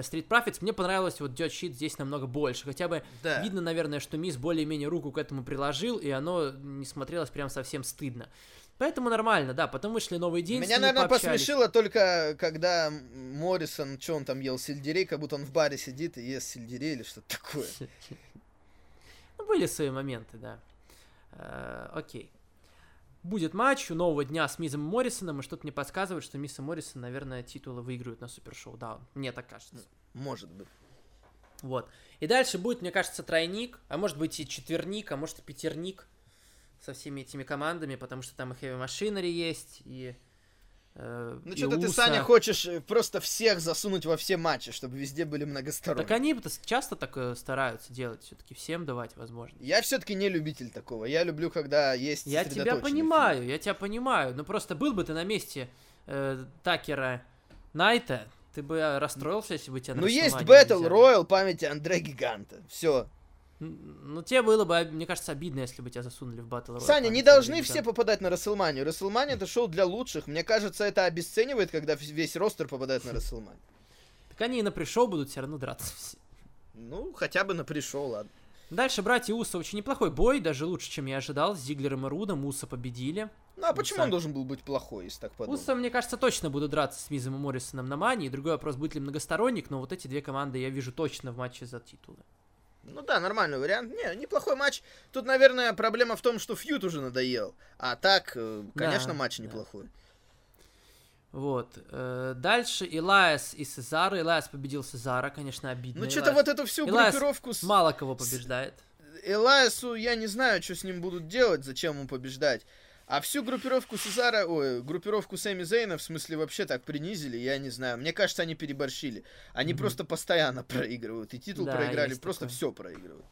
Street Profits, мне понравилось вот Dirt Sheet здесь намного больше. Хотя бы Да. видно, наверное, что Мисс более-менее руку к этому приложил, и оно не смотрелось прям совсем стыдно. Поэтому нормально, да. Потом вышли новые день, Меня, наверное, посмешило только, когда Моррисон, что он там ел, сельдерей, как будто он в баре сидит и ест сельдерей или что-то такое. Были свои моменты, да. Э, окей. Будет матч у нового дня с Мизом Моррисоном, и что-то мне подсказывает, что Мисс и Моррисон, наверное, титулы выиграют на Супер Шоу Даун. Мне так кажется. Может быть. Вот. И дальше будет, мне кажется, тройник, а может быть и четверник, а может и пятерник со всеми этими командами, потому что там и Heavy Machinery есть, и Ну и что-то ты. Саня, хочешь э, просто всех засунуть во все матчи, чтобы везде были многосторонние. Так они -то часто так э, стараются делать, все-таки всем давать возможность. Я все-таки не любитель такого. Я люблю, когда есть Я тебя понимаю, я тебя понимаю. Но просто был бы ты на месте э, Такера Найта, ты бы э, расстроился, если бы тебя фильм. Ну есть Battle взяли. Royal памяти Андре Гиганта. Все. Ну, тебе было бы, мне кажется, обидно, если бы тебя засунули в Battle Royale. Саня, не памяти должны все попадать на Расселманию. Расселмания это шоу для лучших. Мне кажется, это обесценивает, когда весь ростер попадает на Расселманию. Так они и на пришел будут все равно драться все. Ну, хотя бы на пришел, ладно. Дальше братья Уса очень неплохой бой, даже лучше, чем я ожидал. С Зиглером и Рудом Уса победили. Ну а почему Уса. он должен был быть плохой, если так подумать? Уса, мне кажется, точно будут драться с Мизом и Моррисоном на Мании. Другой вопрос, будет ли многосторонник, но вот эти две команды я вижу точно в матче за титулы. Ну да, нормальный вариант. Не, неплохой матч. Тут, наверное, проблема в том, что фьют уже надоел. А так, э, конечно, Да, матч да. неплохой. Вот. э, Дальше Илайас и Сезара. Илайас победил Сезара, конечно, обидно. Ну что-то вот эту всю Элайс группировку с Мало кого побеждает. Элайасу я не знаю, что с ним будут делать, зачем ему побеждать. А всю группировку Сезара, ой, группировку Сэмми Зейна, в смысле, вообще так принизили, я не знаю. Мне кажется, они переборщили. Они Мгм. просто постоянно проигрывают. И титул Да, проиграли, просто такое. все проигрывают.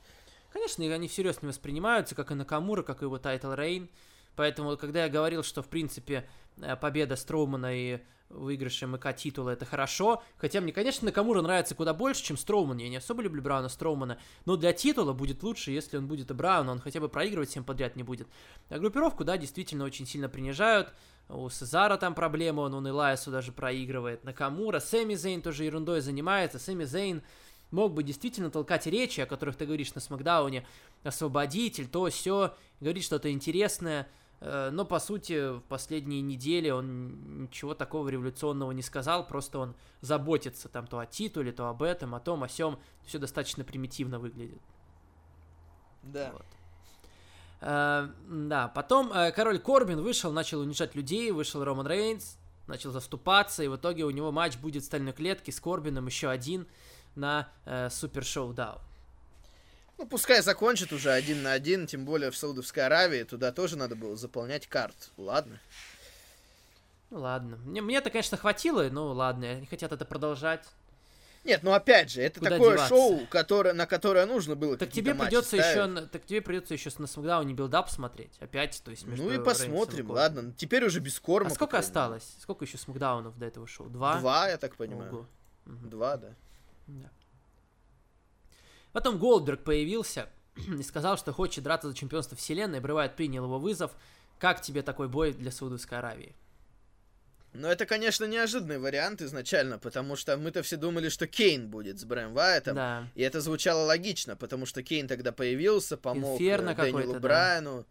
Конечно, и они всерьез не воспринимаются, как и Накамура, как и его title reign. Поэтому, когда я говорил, что, в принципе, э, победа Строумана и выигрыш ИК титула это хорошо, хотя мне, конечно, Накамура нравится куда больше, чем Строуман. Я не особо люблю Брауна Строумана, но для титула будет лучше, если он будет и Брауна, он хотя бы проигрывать всем подряд не будет. А группировку, да, действительно очень сильно принижают. У Сезара там проблемы, он, он Илайсу даже проигрывает. Накамура, Сэмми Зейн тоже ерундой занимается. Сэмми Зейн мог бы действительно толкать речи, о которых ты говоришь на Смакдауне, освободитель, то все, говорить что-то интересное, но по сути в последние недели он ничего такого революционного не сказал, просто он заботится там то о титуле, то об этом, о том, о сем, все достаточно примитивно выглядит. Да. Вот. Э, да, потом э, король Корбин вышел, начал унижать людей, вышел Роман Рейнс, начал заступаться, и в итоге у него матч будет в стальной клетке с Корбином, еще один на э, Супер Шоу Дау. Ну, пускай закончит уже один на один, тем более в Саудовской Аравии. Туда тоже надо было заполнять карт. Ладно. Ну ладно. Мне, мне-то, конечно, хватило, но ладно, они хотят это продолжать. Нет, ну опять же, это Куда такое деваться? шоу, которое, на которое нужно было Так тебе придется ставить. еще, так тебе придется еще на SmackDown е build-up смотреть. Опять, то есть между Ну и посмотрим, Корбином. ладно. Ну, Теперь уже без Корбина. А сколько осталось? Сколько еще SmackDown ов до этого шоу? Два? Два, я так понимаю. Ого. Мгм. Два, да. Да. Потом Голдберг появился и сказал, что хочет драться за чемпионство вселенной. Брэй Вайт принял его вызов. Как тебе такой бой для Саудовской Аравии? Но это, конечно, неожиданный вариант изначально, потому что мы-то все думали, что Кейн будет с Брэм Вайтом. Да. И это звучало логично, потому что Кейн тогда появился, помог Инферно э, Дэниелу какой-то, да. Брайану.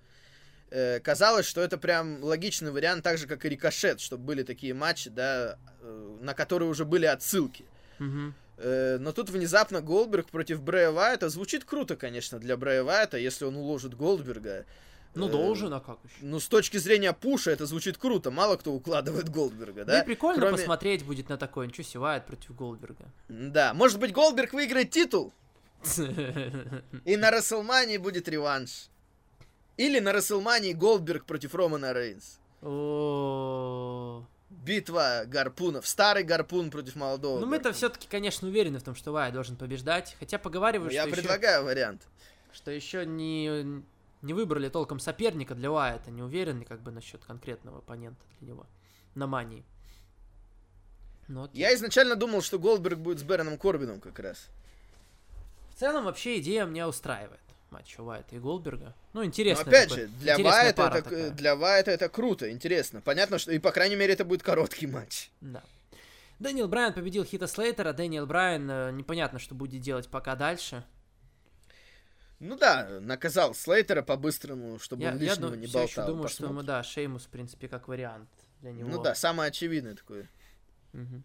Э, казалось, что это прям логичный вариант, так же, как и Рикошет, чтобы были такие матчи, да, э, на которые уже были отсылки. Мгм. Э, но тут внезапно Голдберг против Брэя Вайта. Звучит круто, конечно, для Брэя Вайта, если он уложит Голдберга. Ну, Э, должен, а как еще? Ну, с точки зрения пуша это звучит круто. Мало кто укладывает Голдберга, Да, да? и прикольно Кроме- посмотреть будет на такое. Ничего себе, Вайт против Голдберга. Да, может быть, Голдберг выиграет титул, и на Расселмании будет реванш. Или на Расселмании Голдберг против Романа Рейнс. О, Битва гарпунов. Старый гарпун против молодого. Ну, мы-то все-таки, конечно, уверены в том, что Вайт должен побеждать. Хотя Ну, поговаривают, Я что еще предлагаю вариант. что еще не, не выбрали толком соперника для Уайта, не уверены как бы насчет конкретного оппонента для него на мании. Ну, окей. Я изначально думал, что Голдберг будет с Бэроном Корбином как раз. В целом вообще идея меня устраивает. Матч Уайта и Голдберга. Ну, Но интересно. опять же, для Вайта, это, такая. для Вайта это круто, интересно. Понятно, что и по крайней мере это будет короткий матч. Да. Дэниел Брайан победил Хита Слейтера. Дэниел Брайан, э, непонятно, что будет делать пока дальше. Ну да, наказал Слейтера по-быстрому, чтобы Я, он я лишнего ду- не болтал. еще думаю, что Посмотрим. ему, да, Шеймус, в принципе, как вариант для него. Ну да, самое очевидное такое. Мгм.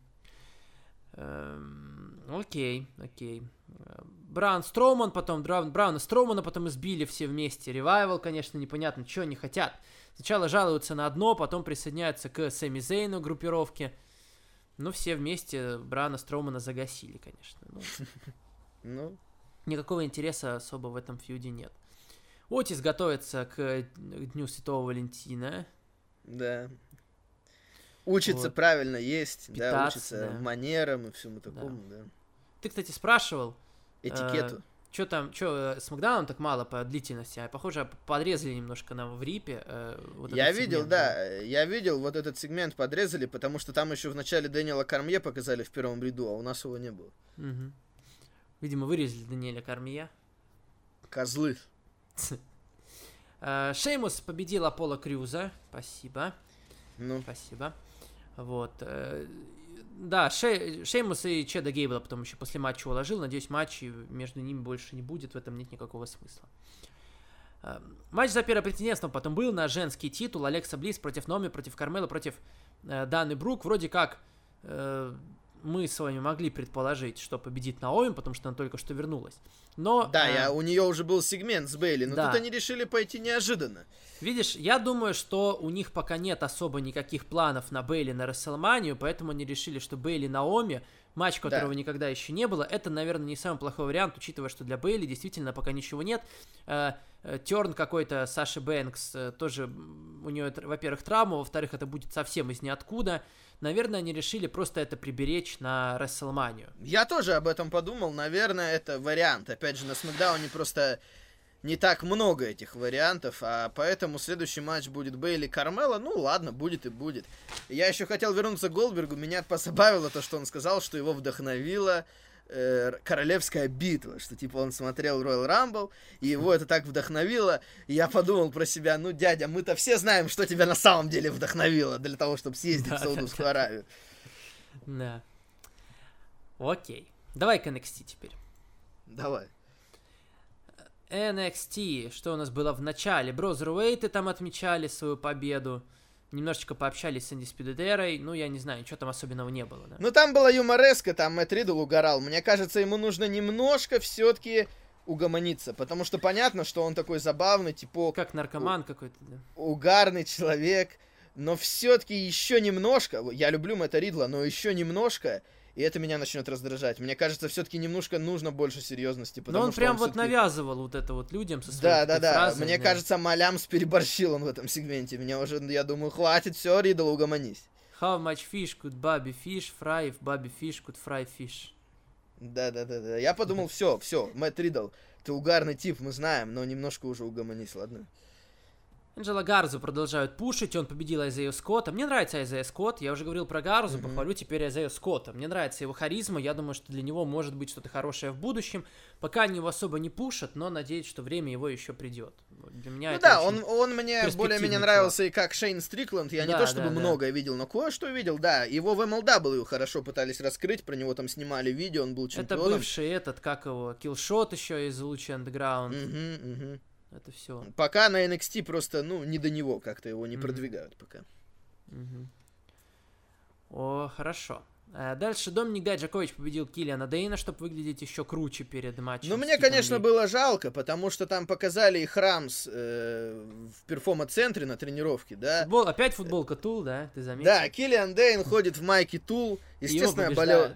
Эм, Окей, окей. Браун Строуман, потом Дра- Брауна Строумана потом избили все вместе. Ревайвал, конечно, непонятно, что они хотят. Сначала жалуются на одно, потом присоединяются к Сэмми Зейну группировке. Ну, все вместе Брауна Строумана загасили, конечно. Ну, Ну, никакого интереса особо в этом фьюде нет. Отис готовится к Дню Святого Валентина. да. Учится Вот. правильно есть, да, Питаться, учится да. манерам и всему такому, да. Ты, кстати, спрашивал, Этикету. что там, что с Макдауном так мало по длительности, а похоже, подрезали немножко нам в рипе. э, вот я видел, сегмент, да, я видел, вот этот сегмент подрезали, потому что там еще в начале Дэниела Кармье показали в первом ряду, а у нас его не было. Мгм. Видимо, вырезали Даниэля Кармия. Козлы. Э, Шеймус победил Аполло Крюза. Спасибо. Ну, Спасибо. Вот. Да, Шей- Шеймус и Чеда Гейбла потом еще после матча уложил. Надеюсь, матчей между ними больше не будет. В этом нет никакого смысла. Э, Матч за первое претендентство потом был на женский титул. Алекса Близ против Номи, против Кармела, против э, Даны Брук. Вроде как э, мы с вами могли предположить, что победит Наоми, потому что она только что вернулась. Но, да, э, я, у нее уже был сегмент с Бейли, но да. тут они решили пойти неожиданно. Видишь, я думаю, что у них пока нет особо никаких планов на Бейли на Расселманию, поэтому они решили, что Бейли Наоми, матч которого никогда еще не было, это, наверное, не самый плохой вариант, учитывая, что для Бейли действительно пока ничего нет. Э, э, Терн какой-то, Саши Бэнкс, э, тоже у нее, во-первых, травма, во-вторых, это будет совсем из ниоткуда. Наверное, они решили просто это приберечь на Расселманию. Я тоже об этом подумал, наверное, это вариант. Опять же, на Смакдауне просто не так много этих вариантов, а поэтому следующий матч будет Бейли Кармела. Ну ладно, будет и будет. Я еще хотел вернуться к Голдбергу. Меня позабавило то, что он сказал, что его вдохновила э, королевская битва, что типа он смотрел Royal Rumble, и его это так вдохновило, и я подумал про себя, ну, дядя, мы-то все знаем, что тебя на самом деле вдохновило для того, чтобы съездить в Саудовскую да, Аравию. Да. Окей. Давай к NXT теперь. Давай. NXT, что у нас было в начале? Брозервейты там отмечали свою победу. Немножечко пообщались с Undisputed Era. Ну, я не знаю, ничего там особенного не было, да? Ну, там была юмореска, там Мэтт Ридл угорал. Мне кажется, ему нужно немножко все-таки угомониться, потому что понятно, что он такой забавный, типа Как наркоман какой-то, да? угарный человек, но все-таки еще немножко, я люблю Мэтта Ридла, но еще немножко, и это меня начнет раздражать. Мне кажется, все-таки немножко нужно больше серьезности, Но потому он что прям вот всё-таки- навязывал вот это вот людям со своей Да, да, да. фразой, Мне да. кажется, Малямс переборщил он в этом сегменте. Меня уже, я думаю, хватит, все, Ридл, угомонись. How much fish could Bobby fish fry if Bobby fish could fry fish? Да, да, да, да. Я подумал, все, все, Мэтт Ридл, ты угарный тип, мы знаем, но немножко уже угомонись, ладно? Анджела Гарзу продолжают пушить, он победил Айзею Скотта. Мне нравится Айзея Скотт, я уже говорил про Гарзу, Мгм. похвалю теперь Айзею Скотта. Мне нравится его харизма, я думаю, что для него может быть что-то хорошее в будущем. Пока они его особо не пушат, но надеюсь, что время его еще придет. Для меня Ну это да, он, он мне более-менее нравился и как Шейн Стрикланд. Я не Да, то чтобы да, да. многое видел, но кое-что видел, да. Его в MLW хорошо пытались раскрыть, про него там снимали видео, он был Это чемпионом. бывший этот, как его, Киллшот еще из Лучи Underground. Мгм, мгм. Это все. Пока на NXT просто, ну, не до него как-то его не Мгм. продвигают пока. О, хорошо. А Дальше Доминик Дайджакович победил Киллиана Дейна, чтобы выглядеть еще круче перед матчем. Ну, мне, конечно, Ли. было жалко, потому что там показали их Рамс э, в перформат-центре на тренировке, да. Футбол, опять футболка Тул, да? Ты заметил? Да, Киллиан Дейн ходит в майке Тул. И Естественно, болел.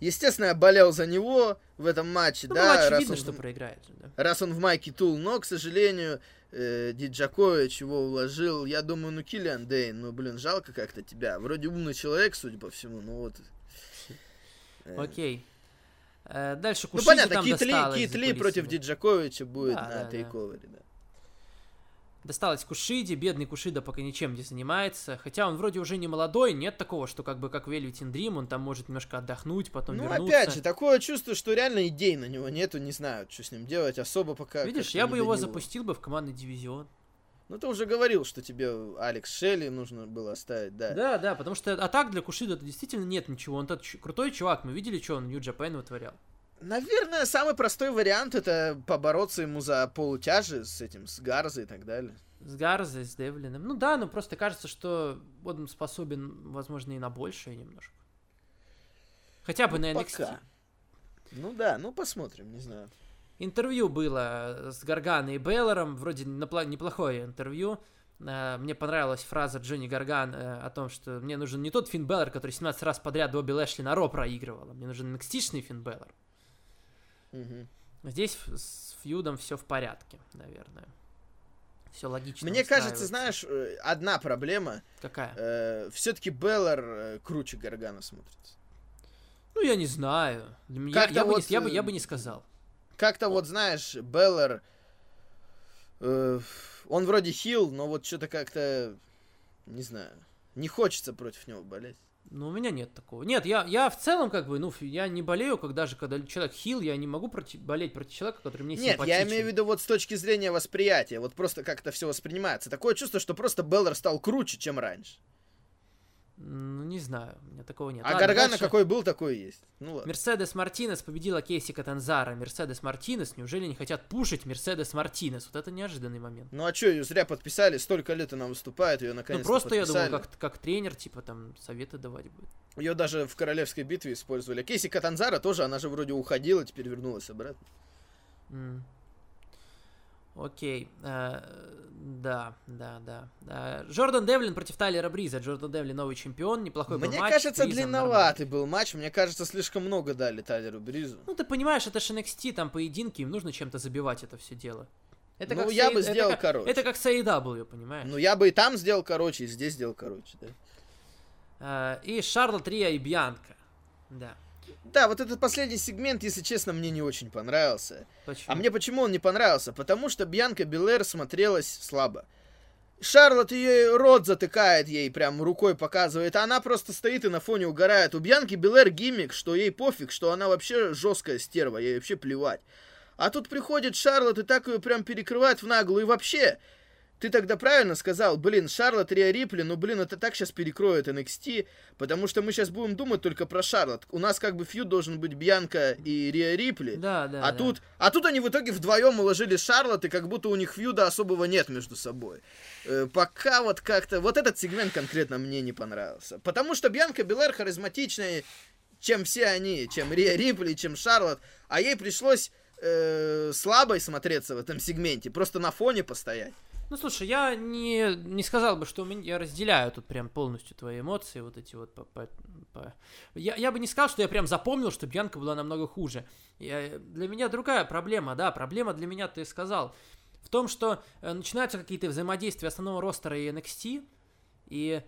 Естественно, я болел за него в этом матче, Ну, да. было раз очевидно, он- что проиграет да. раз он в майке Тул, но, к сожалению, э, Диджакович его уложил. Я думаю, ну, Киллиан Дейн, ну, блин, жалко как-то тебя. Вроде умный человек, судя по всему, ну вот. Э, Окей. Э, Дальше Ну, Кушиди понятно, там Кит Ли, досталось Кит за Ли против. Диджаковича будет Да, на да. тейковере, да. Досталось Кушиди, бедный Кушида пока ничем не занимается. Хотя он вроде уже не молодой, нет такого, что как бы как в Velvet Dream, он там может немножко отдохнуть, потом Ну, вернуться. опять же, такое чувство, что реально идей на него нету, не знаю, что с ним делать, особо пока. Видишь, я бы его него. запустил бы в командный дивизион. Ну, ты уже говорил, что тебе Алекс Шелли нужно было оставить, да. Да, да, потому что а так для Кушида это действительно нет ничего. Он тот крутой чувак, мы видели, что он Нью-Джапен вытворял. Наверное, самый простой вариант это побороться ему за полутяжи с этим, с Гарзой и так далее. С Гарзой, с Девлином. Ну да, но просто кажется, что он способен, возможно, и на большее немножко. Хотя бы на NXT. Пока. Ну да, ну посмотрим, не знаю. Интервью было с Гарганой и Бейлором, вроде неплохое интервью. Э, Мне понравилась фраза Джонни Гарган э, о том, что мне нужен не тот Финн Беллар, который 17 раз подряд Бобби Лэшли на Ро проигрывал, а мне нужен nxt Финн Беллар. Мгм. Здесь с фьюдом все в порядке, наверное. Все логично. Мне кажется, знаешь, э, одна проблема. Какая? все-таки Беллар э, круче Гаргана смотрится. Ну, я не знаю. Как-то я, бы вот, не, я, бы, э, я бы не сказал. Как-то вот, знаешь, Беллар... э, он вроде хил, но вот что-то как-то... Не знаю. Не хочется против него болеть. Ну, у меня нет такого. Нет, я, я в целом, как бы, ну, я не болею, как даже когда человек хил, я не могу проти- болеть против человека, который мне Нет, я симпатичен. имею в виду вот с точки зрения восприятия. Вот просто как это все воспринимается. Такое чувство, что просто Беллар стал круче, чем раньше. Ну, не знаю, у меня такого нет. А Ладно, Гаргана дальше. какой был, такой и есть. Ну ладно. Мерседес Мартинес победила Кейси Катанзара. Мерседес Мартинес, неужели не хотят пушить Мерседес Мартинес? Вот это неожиданный момент. Ну а что, ее зря подписали, столько лет она выступает, ее Ну, наконец-то просто, я подписали. думал, как, как тренер, типа, там, советы давать будет. Ее даже в королевской битве использовали. Кейси Катанзара тоже, она же вроде уходила, теперь вернулась обратно. М. Окей. Э, да, да, да. Э, Джордан Девлин против Тайлера Бриза. Джордан Девлин новый чемпион, неплохой был Мне матч. кажется, Бриза длинноватый был матч. Мне кажется, слишком много дали Тайлеру Бризу. Ну, ты понимаешь, это ж NXT, там поединки, им нужно чем-то забивать это все дело. Это Ну, как я с бы это сделал как- короче. Это как с AEW, понимаешь? Ну, я бы и там сделал короче, и здесь сделал короче, да. Э, и Шарлот Рия и Бьянка. Да. Да, вот этот последний сегмент, если честно, мне не очень понравился. Почему? А мне почему он не понравился? Потому что Бьянка Белэр смотрелась слабо. Шарлот ее рот затыкает ей, прям рукой показывает, а она просто стоит и на фоне угорает. У Бьянки Белэр гиммик, что ей пофиг, что она вообще жесткая стерва, ей вообще плевать. А тут приходит Шарлот и так ее прям перекрывает в наглую. И вообще, ты тогда правильно сказал, блин, Шарлот Риа Рипли, ну блин, это так сейчас перекроет NXT, потому что мы сейчас будем думать только про Шарлот. У нас как бы фьюд должен быть Бьянка и Риа Рипли. Да, да. А да. тут, а тут они в итоге вдвоем уложили Шарлот, и как будто у них фьюда особого нет между собой. Э, пока вот как-то... Вот этот сегмент конкретно мне не понравился. Потому что Бьянка Белэр харизматичнее, чем все они, чем Риа Рипли, чем Шарлот. А ей пришлось э, слабой смотреться в этом сегменте, просто на фоне постоять. Ну, слушай, я не, не сказал бы, что у меня, я разделяю тут прям полностью твои эмоции, вот эти вот по... по- по- Я, я бы не сказал, что я прям запомнил, что Бьянка была намного хуже. Я- для меня другая проблема, да, проблема для меня, ты сказал, в том, что э, начинаются какие-то взаимодействия основного ростера и NXT, и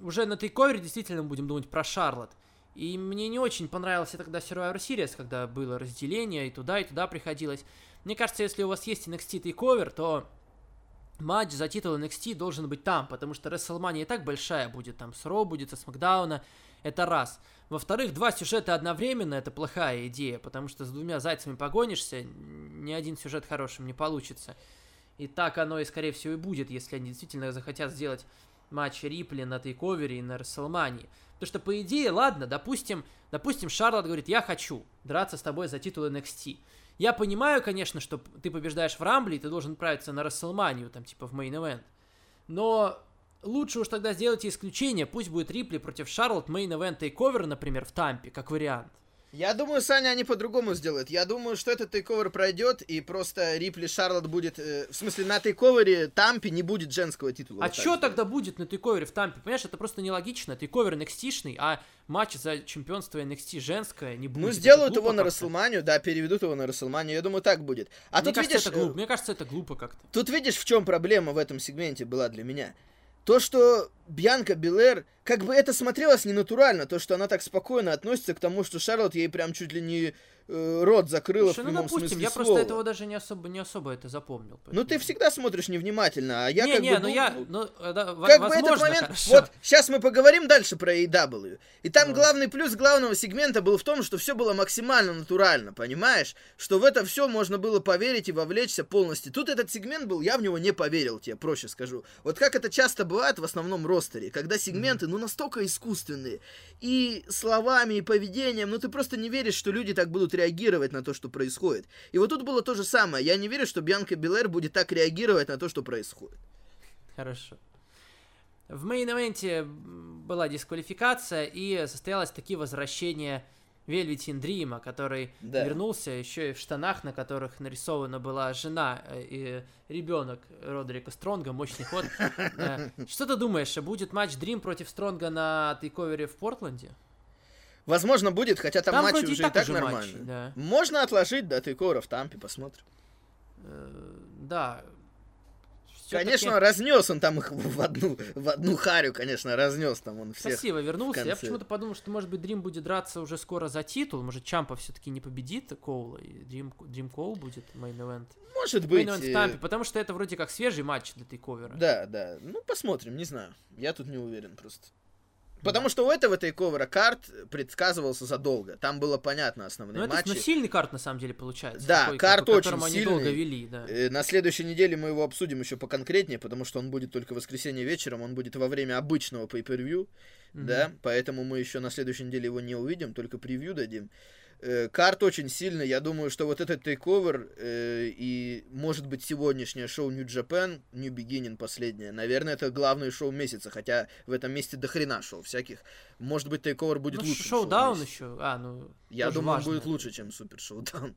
уже на тейковере действительно будем думать про Шарлот. И мне не очень понравился тогда Survivor Series, когда было разделение, и туда, и туда приходилось. Мне кажется, если у вас есть NXT тейковер, то матч за титул NXT должен быть там, потому что WrestleMania и так большая будет, там с Ро будет, со Смакдауна, это раз. Во-вторых, два сюжета одновременно, это плохая идея, потому что с двумя зайцами погонишься, ни один сюжет хорошим не получится. И так оно и, скорее всего, и будет, если они действительно захотят сделать матч Рипли на TakeOver е и на Рестлмании. Потому что, по идее, ладно, допустим, допустим, Шарлот говорит, я хочу драться с тобой за титул NXT. Я понимаю, конечно, что ты побеждаешь в Rumble е, и ты должен отправиться на Рестлманию, там, типа, в main event. Но лучше уж тогда сделайте исключение, пусть будет Рипли против Шарлот main event TakeOver, например, в Тампе, как вариант. Я думаю, Саня, они по-другому сделают. Я думаю, что этот TakeOver пройдет, и просто Рипли Шарлот будет... э, в смысле, на TakeOver е Тампе не будет женского титула. А Вот что тогда будет на тейковере в Тампе? Понимаешь, это просто нелогично. Тейковер NXT-шный, а матч за чемпионство NXT женское не будет. Ну, сделают его на. Расселманию, да, переведут его на Расселманию, я думаю, так будет. А Мне тут кажется, видишь, это глупо. э, Мне кажется, это глупо как-то. тут видишь, в чем проблема в этом сегменте была для меня. То, что Бьянка Белэр, как бы это смотрелось ненатурально, то, что она так спокойно относится к тому, что Шарлот ей прям чуть ли не э, рот закрыла Слушай, в ну, прямом допустим, смысле я слова. просто этого даже не особо, не особо это запомнил. Ну, ты поэтому- всегда смотришь невнимательно, а я не, как не, бы... ну дум- я, ну, ну, да, как бы возможно, этот момент, хорошо. вот сейчас мы поговорим дальше про AEW. И там Ну. главный плюс главного сегмента был в том, что все было максимально натурально, понимаешь? Что в это все можно было поверить и вовлечься полностью. Тут этот сегмент был, я в него не поверил, тебе проще скажу. Вот как это часто бывает в основном ростере, когда сегменты, ну, настолько искусственные. И словами, и поведением, ну, ты просто не веришь, что люди так будут реагировать на то, что происходит. И вот тут было то же самое. Я не верю, что Бьянка Белэр будет так реагировать на то, что происходит. Хорошо. В main event е была дисквалификация и состоялось таки возвращение Вельветин Дрима, который Да. вернулся еще и в штанах, на которых нарисована была жена э, и ребенок Родрика Стронга, мощный ход. Э, Что ты думаешь, будет матч Дрим против Стронга на TakeOver е в Портленде? Возможно, будет, хотя там, Там матчи вроде и уже так и так уже нормально. матчи, да. Можно отложить до TakeOver а в Тампе, посмотрим. Э, Да. Конечно, разнес он там их в одну, в одну харю, конечно, разнес там он всех. Красиво вернулся. Я почему-то подумал, что, может быть, Дрим будет драться уже скоро за титул. Может, Чампа все-таки не победит Коула, и Дрим, Дрим Коул будет main event. Может быть. Main event в э, Тампе, потому что это вроде как свежий матч для тейковера. Да, да. Ну, посмотрим, не знаю. Я тут не уверен просто. Потому что у этого тейковера карт предсказывался задолго. Там было понятно основные Ну, это матчи. ну, сильный карт, на самом деле, получается. Да, Такой, карт по которому очень они долго сильный. вели, да. Э, На следующей неделе мы его обсудим еще поконкретнее, потому что он будет только в воскресенье вечером, он будет во время обычного pay-per-view, Мгм. да, поэтому мы еще на следующей неделе его не увидим, только превью дадим. Э, Карт очень сильный, я думаю, что вот этот тейковер э, и, может быть, сегодняшнее шоу New Japan, New Beginning последнее, наверное, это главное шоу месяца, хотя в этом месте до хрена шоу всяких. Может быть, тейковер будет Ну, лучше. шоу-даун еще. А, ну, Я думаю, важно. он будет лучше, чем Супер Шоу-даун.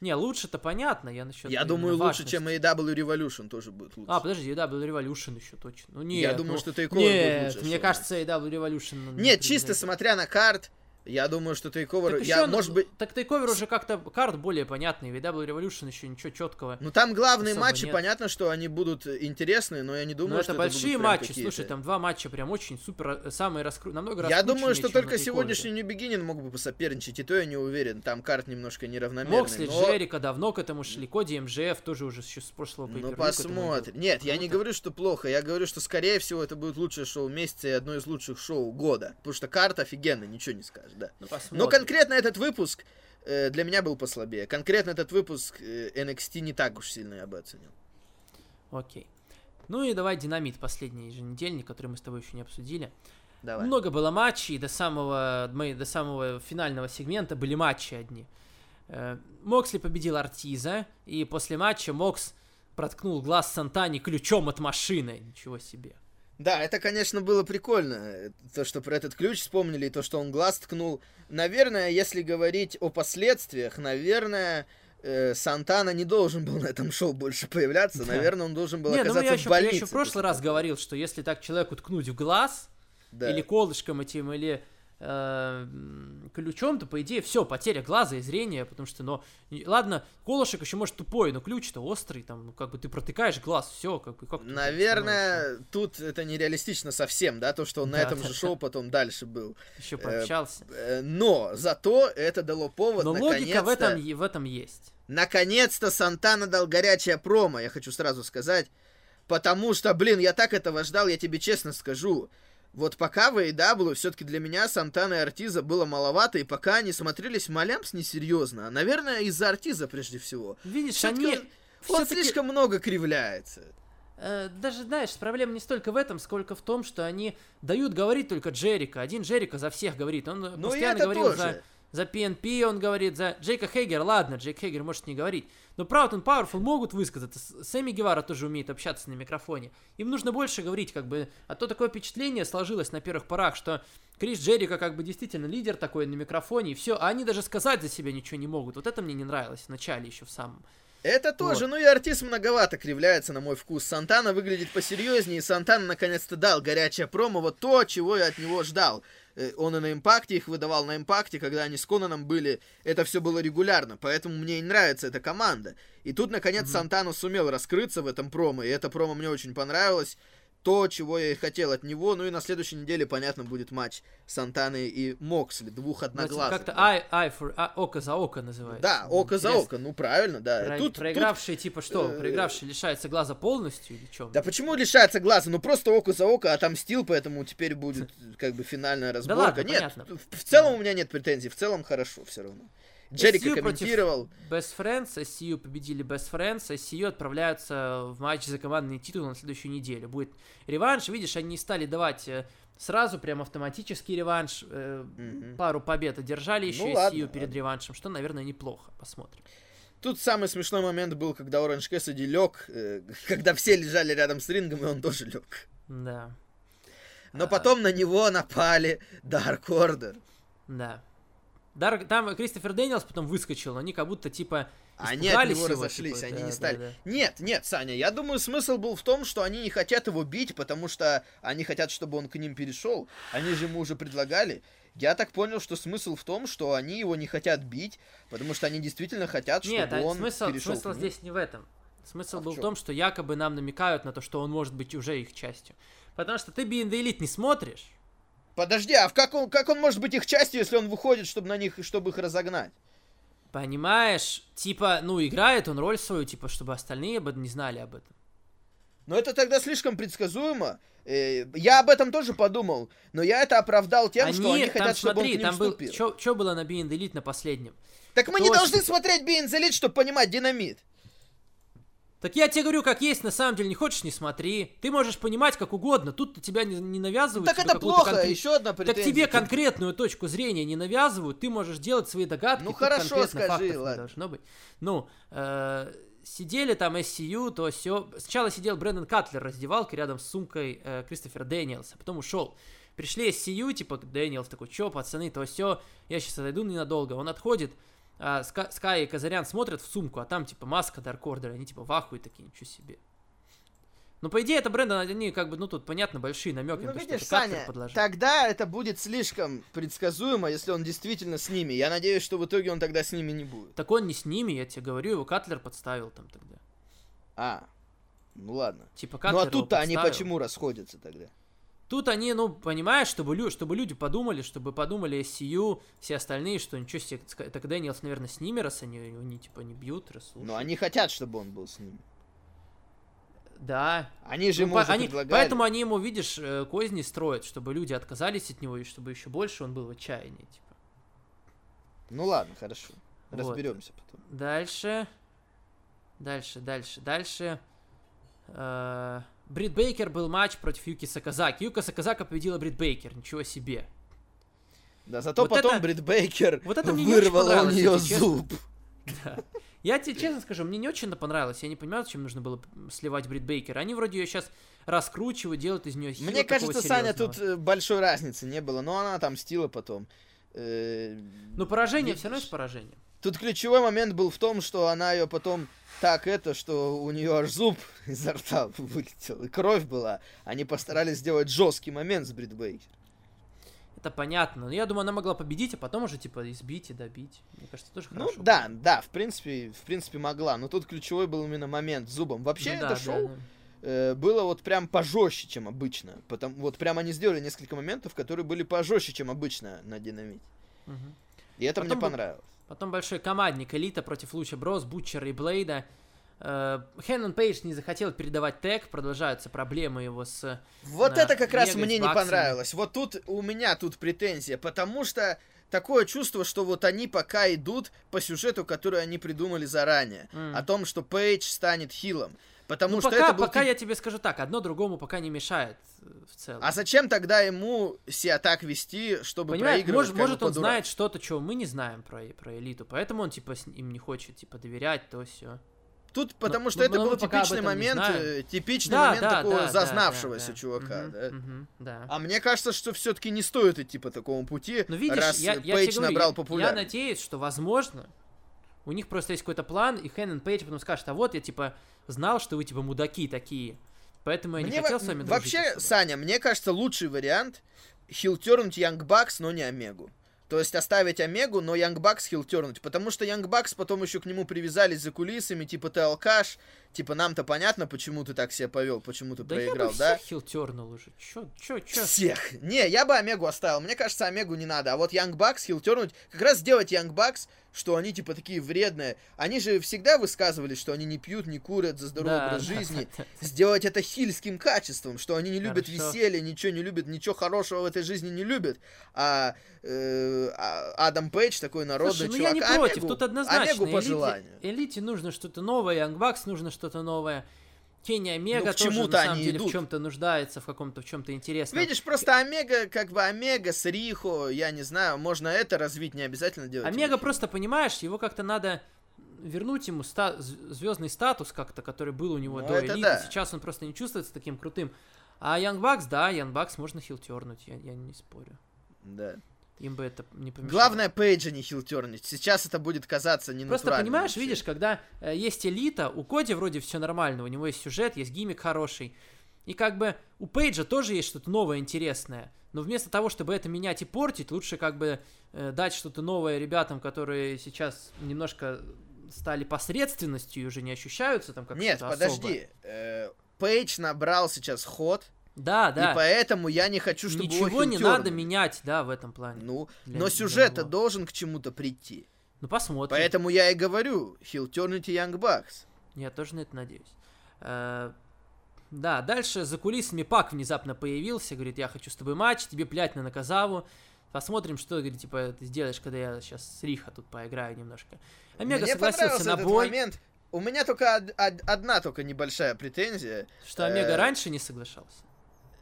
Не, лучше-то понятно, я насчет Я думаю, лучше, важности. чем AW Revolution тоже будет лучше. А, подожди, AW Revolution еще точно. Ну, нет, Я думаю, ну, что Takeover будет лучше мне шоу. кажется, AW Revolution... не Нет, чисто смотря на карт, я думаю, что тейковер... Так Я, ещё, может быть... Так тейковер уже как-то карт более понятный, AW Revolution еще ничего четкого. Ну там главные матчи, нет. понятно, что они будут интересные, но я не думаю, Но что это большие прям матчи, слушай, там два матча прям очень супер, самые раскру... намного Я думаю, что только сегодняшний New Beginning мог бы посоперничать, и то я не уверен. Там карт немножко неравномерный. Моксли, но... Джерика давно к этому шли, Коди МЖФ тоже уже с прошлого Ну посмотрим. Нет, я не говорю, что плохо. Я говорю, что скорее всего это будет лучшее шоу месяца и одно из лучших шоу года. Потому что карта офигенная, ничего не скажешь, да. Ну. Но конкретно этот выпуск э, для меня был послабее. Конкретно этот выпуск э, NXT не так уж сильно я бы оценил. Окей. Ну и давай динамит последний еженедельник, который мы с тобой еще не обсудили. Давай. Много было матчей, до самого, мы, до самого финального сегмента были матчи одни. Э, Моксли победил Артиза, и после матча Мокс проткнул глаз Сантани ключом от машины. Ничего себе. Да, это, конечно, было прикольно. э, То, что про этот ключ вспомнили, и то, что он глаз ткнул. Наверное, если говорить о последствиях, наверное, э, Сантана не должен был на этом шоу больше появляться. Да. Наверное, он должен был Не, ну оказаться я в еще, я больнице. еще в прошлый раз говорил, что если так человеку ткнуть в глаз, Да. или колышком этим, или э, м, ключом, то по идее все, потеря глаза и зрения, потому что, ну, ладно, колышек еще может тупой, но ключ-то острый, там, ну, как бы ты протыкаешь глаз, все, как бы, как Наверное, тут это нереалистично совсем, да, то, что он на Да, этом да, же шоу потом дальше был. еще э, пообщался. Э, Но зато это дало повод, Но логика в этом, в этом есть. Наконец-то Сантана дал горячее промо, я хочу сразу сказать. Потому что, блин, я так этого ждал, я тебе честно скажу. Вот пока в AEW все-таки для меня Сантана и Артиза было маловато, и пока они смотрелись малямс несерьезно. А, Наверное, из-за Артиза прежде всего. Видишь, они... он- Он слишком много кривляется. э, даже, знаешь, проблема не столько в этом, сколько в том, что они дают говорить только Джерика. Один Джерика за всех говорит. Он Ну постоянно говорил тоже. за За PNP он говорит, за Джейка Хейгер, ладно, Джейк Хейгер может не говорить. Но Proud and Powerful могут высказаться. Сэмми Гевара тоже умеет общаться на микрофоне. Им нужно больше говорить, как бы. А то такое впечатление сложилось на первых порах, что Крис Джерика как бы действительно лидер такой на микрофоне, и все. А они даже сказать за себя ничего не могут. Вот это мне не нравилось в начале еще в самом. Это тоже, ну и артист многовато кривляется на мой вкус. Сантана выглядит посерьезнее, и Сантана наконец-то дал горячее промо, вот то, чего я от него ждал. Э, Он и на импакте их выдавал на импакте, когда они с Конаном были, это все было регулярно, поэтому мне и нравится эта команда. И тут, наконец, Сантана сумел раскрыться в этом промо, и это промо мне очень понравилось. То, чего я и хотел от него, ну и на следующей неделе, понятно, будет матч Сантаны и Моксли, двух одноглазых. Как-то eye for, а, око за око называется. Да, око за Интересно. око, ну правильно, да. Про- Тут- тут проигравший, типа что? э, Проигравший лишается глаза полностью или что? Да почему лишается глаза? Ну просто око за око отомстил, поэтому теперь будет как бы финальная разборка. ладно, нет, понятно. в, в целом у меня нет претензий, в целом хорошо все равно. Джерика SCU комментировал. Best Friends, SCU победили Best Friends, SCU отправляются в матч за командный титул на следующую неделю. Будет реванш, видишь, они не стали давать э, сразу прям автоматический реванш, э, Мгм. пару побед одержали еще Ну SCU ладно, перед ладно. реваншем, что, наверное, неплохо, посмотрим. Тут самый смешной момент был, когда Оранж Кэссиди лег, э, когда все лежали рядом с рингом, и он тоже лег. Да, Но А. потом на него напали Dark Order. да. Дар- Там Кристофер Дэниелс потом выскочил, но они как будто типа Они от него его, разошлись, типа, они да, не да, стали. да. Нет, нет, Саня, я думаю, смысл был в том, что они не хотят его бить, потому что они хотят, чтобы он к ним перешел. Они же ему уже предлагали. Я так понял, что смысл в том, что они его не хотят бить, потому что они действительно хотят, чтобы Нет, а он смысл, перешел смысл к ним. здесь не в этом. Смысл А в был в чём? том, что якобы нам намекают на то, что он может быть уже их частью. Потому что ты Being the Elite не смотришь. Подожди, а в как он, как он может быть их частью, если он выходит, чтобы на них, чтобы их разогнать? Понимаешь? Типа, ну, играет он роль свою, типа, чтобы остальные об этом не знали об этом. Но это тогда слишком предсказуемо. Э, Я об этом тоже подумал, но я это оправдал тем, что они там, хотят, чтобы смотри, он к ним там был... вступил. Что было на Being Elite на последнем? Так мы не Точно. должны смотреть Being Elite, чтобы понимать динамит. Так я тебе говорю, как есть, на самом деле, не хочешь, не смотри. Ты можешь понимать как угодно, тут тебя не, не навязывают. Так тебе это плохо, конкрет- еще одна Так претензия. тебе конкретную точку зрения не навязывают, ты можешь делать свои догадки. Ну хорошо, скажи, ладно. должно быть. Ну, э, сидели там SCU, то все. Сначала сидел Брэндон Катлер в раздевалке рядом с сумкой э, Кристофера Дэниелса, потом ушел. Пришли SCU, типа Дэниелс такой, чё, пацаны, то все, я сейчас отойду ненадолго. Он отходит, а Ска- Скай и Казарян смотрят в сумку, а там типа маска Дарк Ордера, они типа в ахуе такие, ничего себе. Ну, по идее, это Брэндон, они как бы, ну, тут, понятно, большие намеки Ну, на то, видишь, Катлер Саня, подложил. тогда это будет слишком предсказуемо, если он действительно с ними. Я надеюсь, что в итоге он тогда с ними не будет. Так он не с ними, я тебе говорю, его Катлер подставил там тогда. А, ну ладно. Типа ну Катлер а его тут-то они почему расходятся тогда? Тут они, ну, понимаешь, чтобы, лю- чтобы люди подумали, чтобы подумали SCU, все остальные, что ничего себе, так Дэниелс, наверное, с ними, раз они, они типа, не бьют, раз Ну они хотят, чтобы он был с ними. Да. Они же Ну, ему по- они- предлагали. поэтому они ему, видишь, э, козни строят, чтобы люди отказались от него, и чтобы еще больше он был в отчаянии, типа. Ну ладно, хорошо. Вот. Разберемся потом. Дальше. Дальше, дальше, дальше. Э, Брит Бейкер был матч против Юки Саказаки. Юка Саказаки победила Брит Бейкер, ничего себе. Да, зато Вот потом это- Брит Бейкер вот это мне вырвала у нее зуб. Я тебе честно скажу, мне не очень это понравилось. Я не понимаю, зачем нужно было сливать Брит Бейкер. Они вроде ее сейчас раскручивают, делают из нее Мне кажется, Саня, тут э, большой разницы не было, но она отомстила потом. Э, Но поражение все равно есть поражение. Тут ключевой момент был в том, что она ее потом так это, что у нее аж зуб изо рта вылетел, и кровь была. Они постарались сделать жесткий момент с Брит Бейкер. Это понятно. Но я думаю, она могла победить, а потом уже типа избить и добить. Мне кажется, тоже Ну хорошо. да, да, в принципе, в принципе могла. Но тут ключевой был именно момент с зубом. Вообще Ну это да, да, шоу да. э, было вот прям пожестче, чем обычно. Потому вот прям они сделали несколько моментов, которые были пожестче, чем обычно на динамите. Мгм. И это Потом мне понравилось. Потом большой командник Элита против Луча Брос, Бутчера и Блейда. Э, Хэннон Пейдж не захотел передавать тег, продолжаются проблемы его с... Вот Да, это как раз мне не понравилось. Вот тут у меня тут претензия, потому что такое чувство, что вот они пока идут по сюжету, который они придумали заранее, М. о том, что Пейдж станет хилом. Потому Ну, что пока, это был пока я тебе скажу так, одно другому пока не мешает э, в целом. А зачем тогда ему себя так вести, чтобы Понимаешь, проигрывать может, может он знает что-то, чего мы не знаем про, про элиту, поэтому он типа им не хочет типа доверять, то все. Тут потому Но- что но- это но был типичный момент, э, типичный Да, момент да, такого да, зазнавшегося да, да. чувака, Мгм, да. мгм, да. А мне кажется, что все-таки не стоит идти по такому пути, Ну видишь, раз я, я Пейдж говорю, набрал я- я, популярность. надеюсь, что возможно у них просто есть какой-то план, и Хэнгмен Пейдж потом скажет, а вот я типа знал, что вы типа мудаки такие, поэтому я не Мне хотел во- с вами дружить Вообще, особо». Саня, мне кажется, лучший вариант хилтернуть Янг Бакс, но не Омегу. То есть оставить Омегу, но Янг Бакс хилтернуть. Потому что Янг Бакс потом еще к нему привязались за кулисами, типа ты алкаш, типа нам-то понятно, почему ты так себя повел, почему ты Да проиграл, я бы да? всех хилтернул уже. Чё, чё, чё? Всех. Не, я бы Омегу оставил. Мне кажется, Омегу не надо. А вот Янг Бакс хилтернуть, как раз сделать Янг Бакс, что они типа такие вредные. Они же всегда высказывались, что они не пьют, не курят за здоровый Да, образ да, жизни. да, Сделать это хильским качеством, что они не любят Хорошо. веселье, ничего не любят, ничего хорошего в этой жизни не любят. А, э, а Адам Пейдж такой народный Слушай, ну чувак. я не против, Омегу- тут однозначно. Омегу по элите, желанию. элите нужно что-то новое, Янгбакс нужно что-то новое. Кенни Омега Ну, к тоже чему-то на самом деле в идут. чем-то нуждается, в каком-то в чем-то интересном. Видишь, просто Омега, как бы Омега с Рихо, я не знаю, можно это развить, не обязательно делать. Омега его просто, понимаешь, его как-то надо вернуть ему ста- звездный статус как-то, который был у него Ну, до элиты. да. Сейчас он просто не чувствуется таким крутым. А Янгбакс, да, Янгбакс можно хилтернуть, я, я не спорю. Да. Им бы это не помешало. Главное Пейджа не хилтернить. Сейчас это будет казаться не Просто понимаешь, видишь, когда э, есть элита, у Коди вроде все нормально, у него есть сюжет, есть гиммик хороший. И как бы у Пейджа тоже есть что-то новое, интересное. Но вместо того, чтобы это менять и портить, лучше как бы э, дать что-то новое ребятам, которые сейчас немножко стали посредственностью и уже не ощущаются там как Нет, подожди. Э, Пейдж набрал сейчас ход, Да, да. и поэтому я не хочу, чтобы его Ничего не хилтернули. надо менять, да, в этом плане. Ну, для- но сюжет должен к чему-то прийти. Ну, посмотрим. Поэтому я и говорю, he'll turn into Young Bucks. Я тоже на это надеюсь. Э, Да, дальше за кулисами Пак внезапно появился, говорит, я хочу с тобой матч, тебе плять на Наказаву. Посмотрим, что, говорит, типа, ты сделаешь, когда я сейчас с Риха тут поиграю немножко. Омега Мне согласился на этот бой. момент. У меня только од- од- одна только небольшая претензия. Что Омега Э, раньше не соглашался.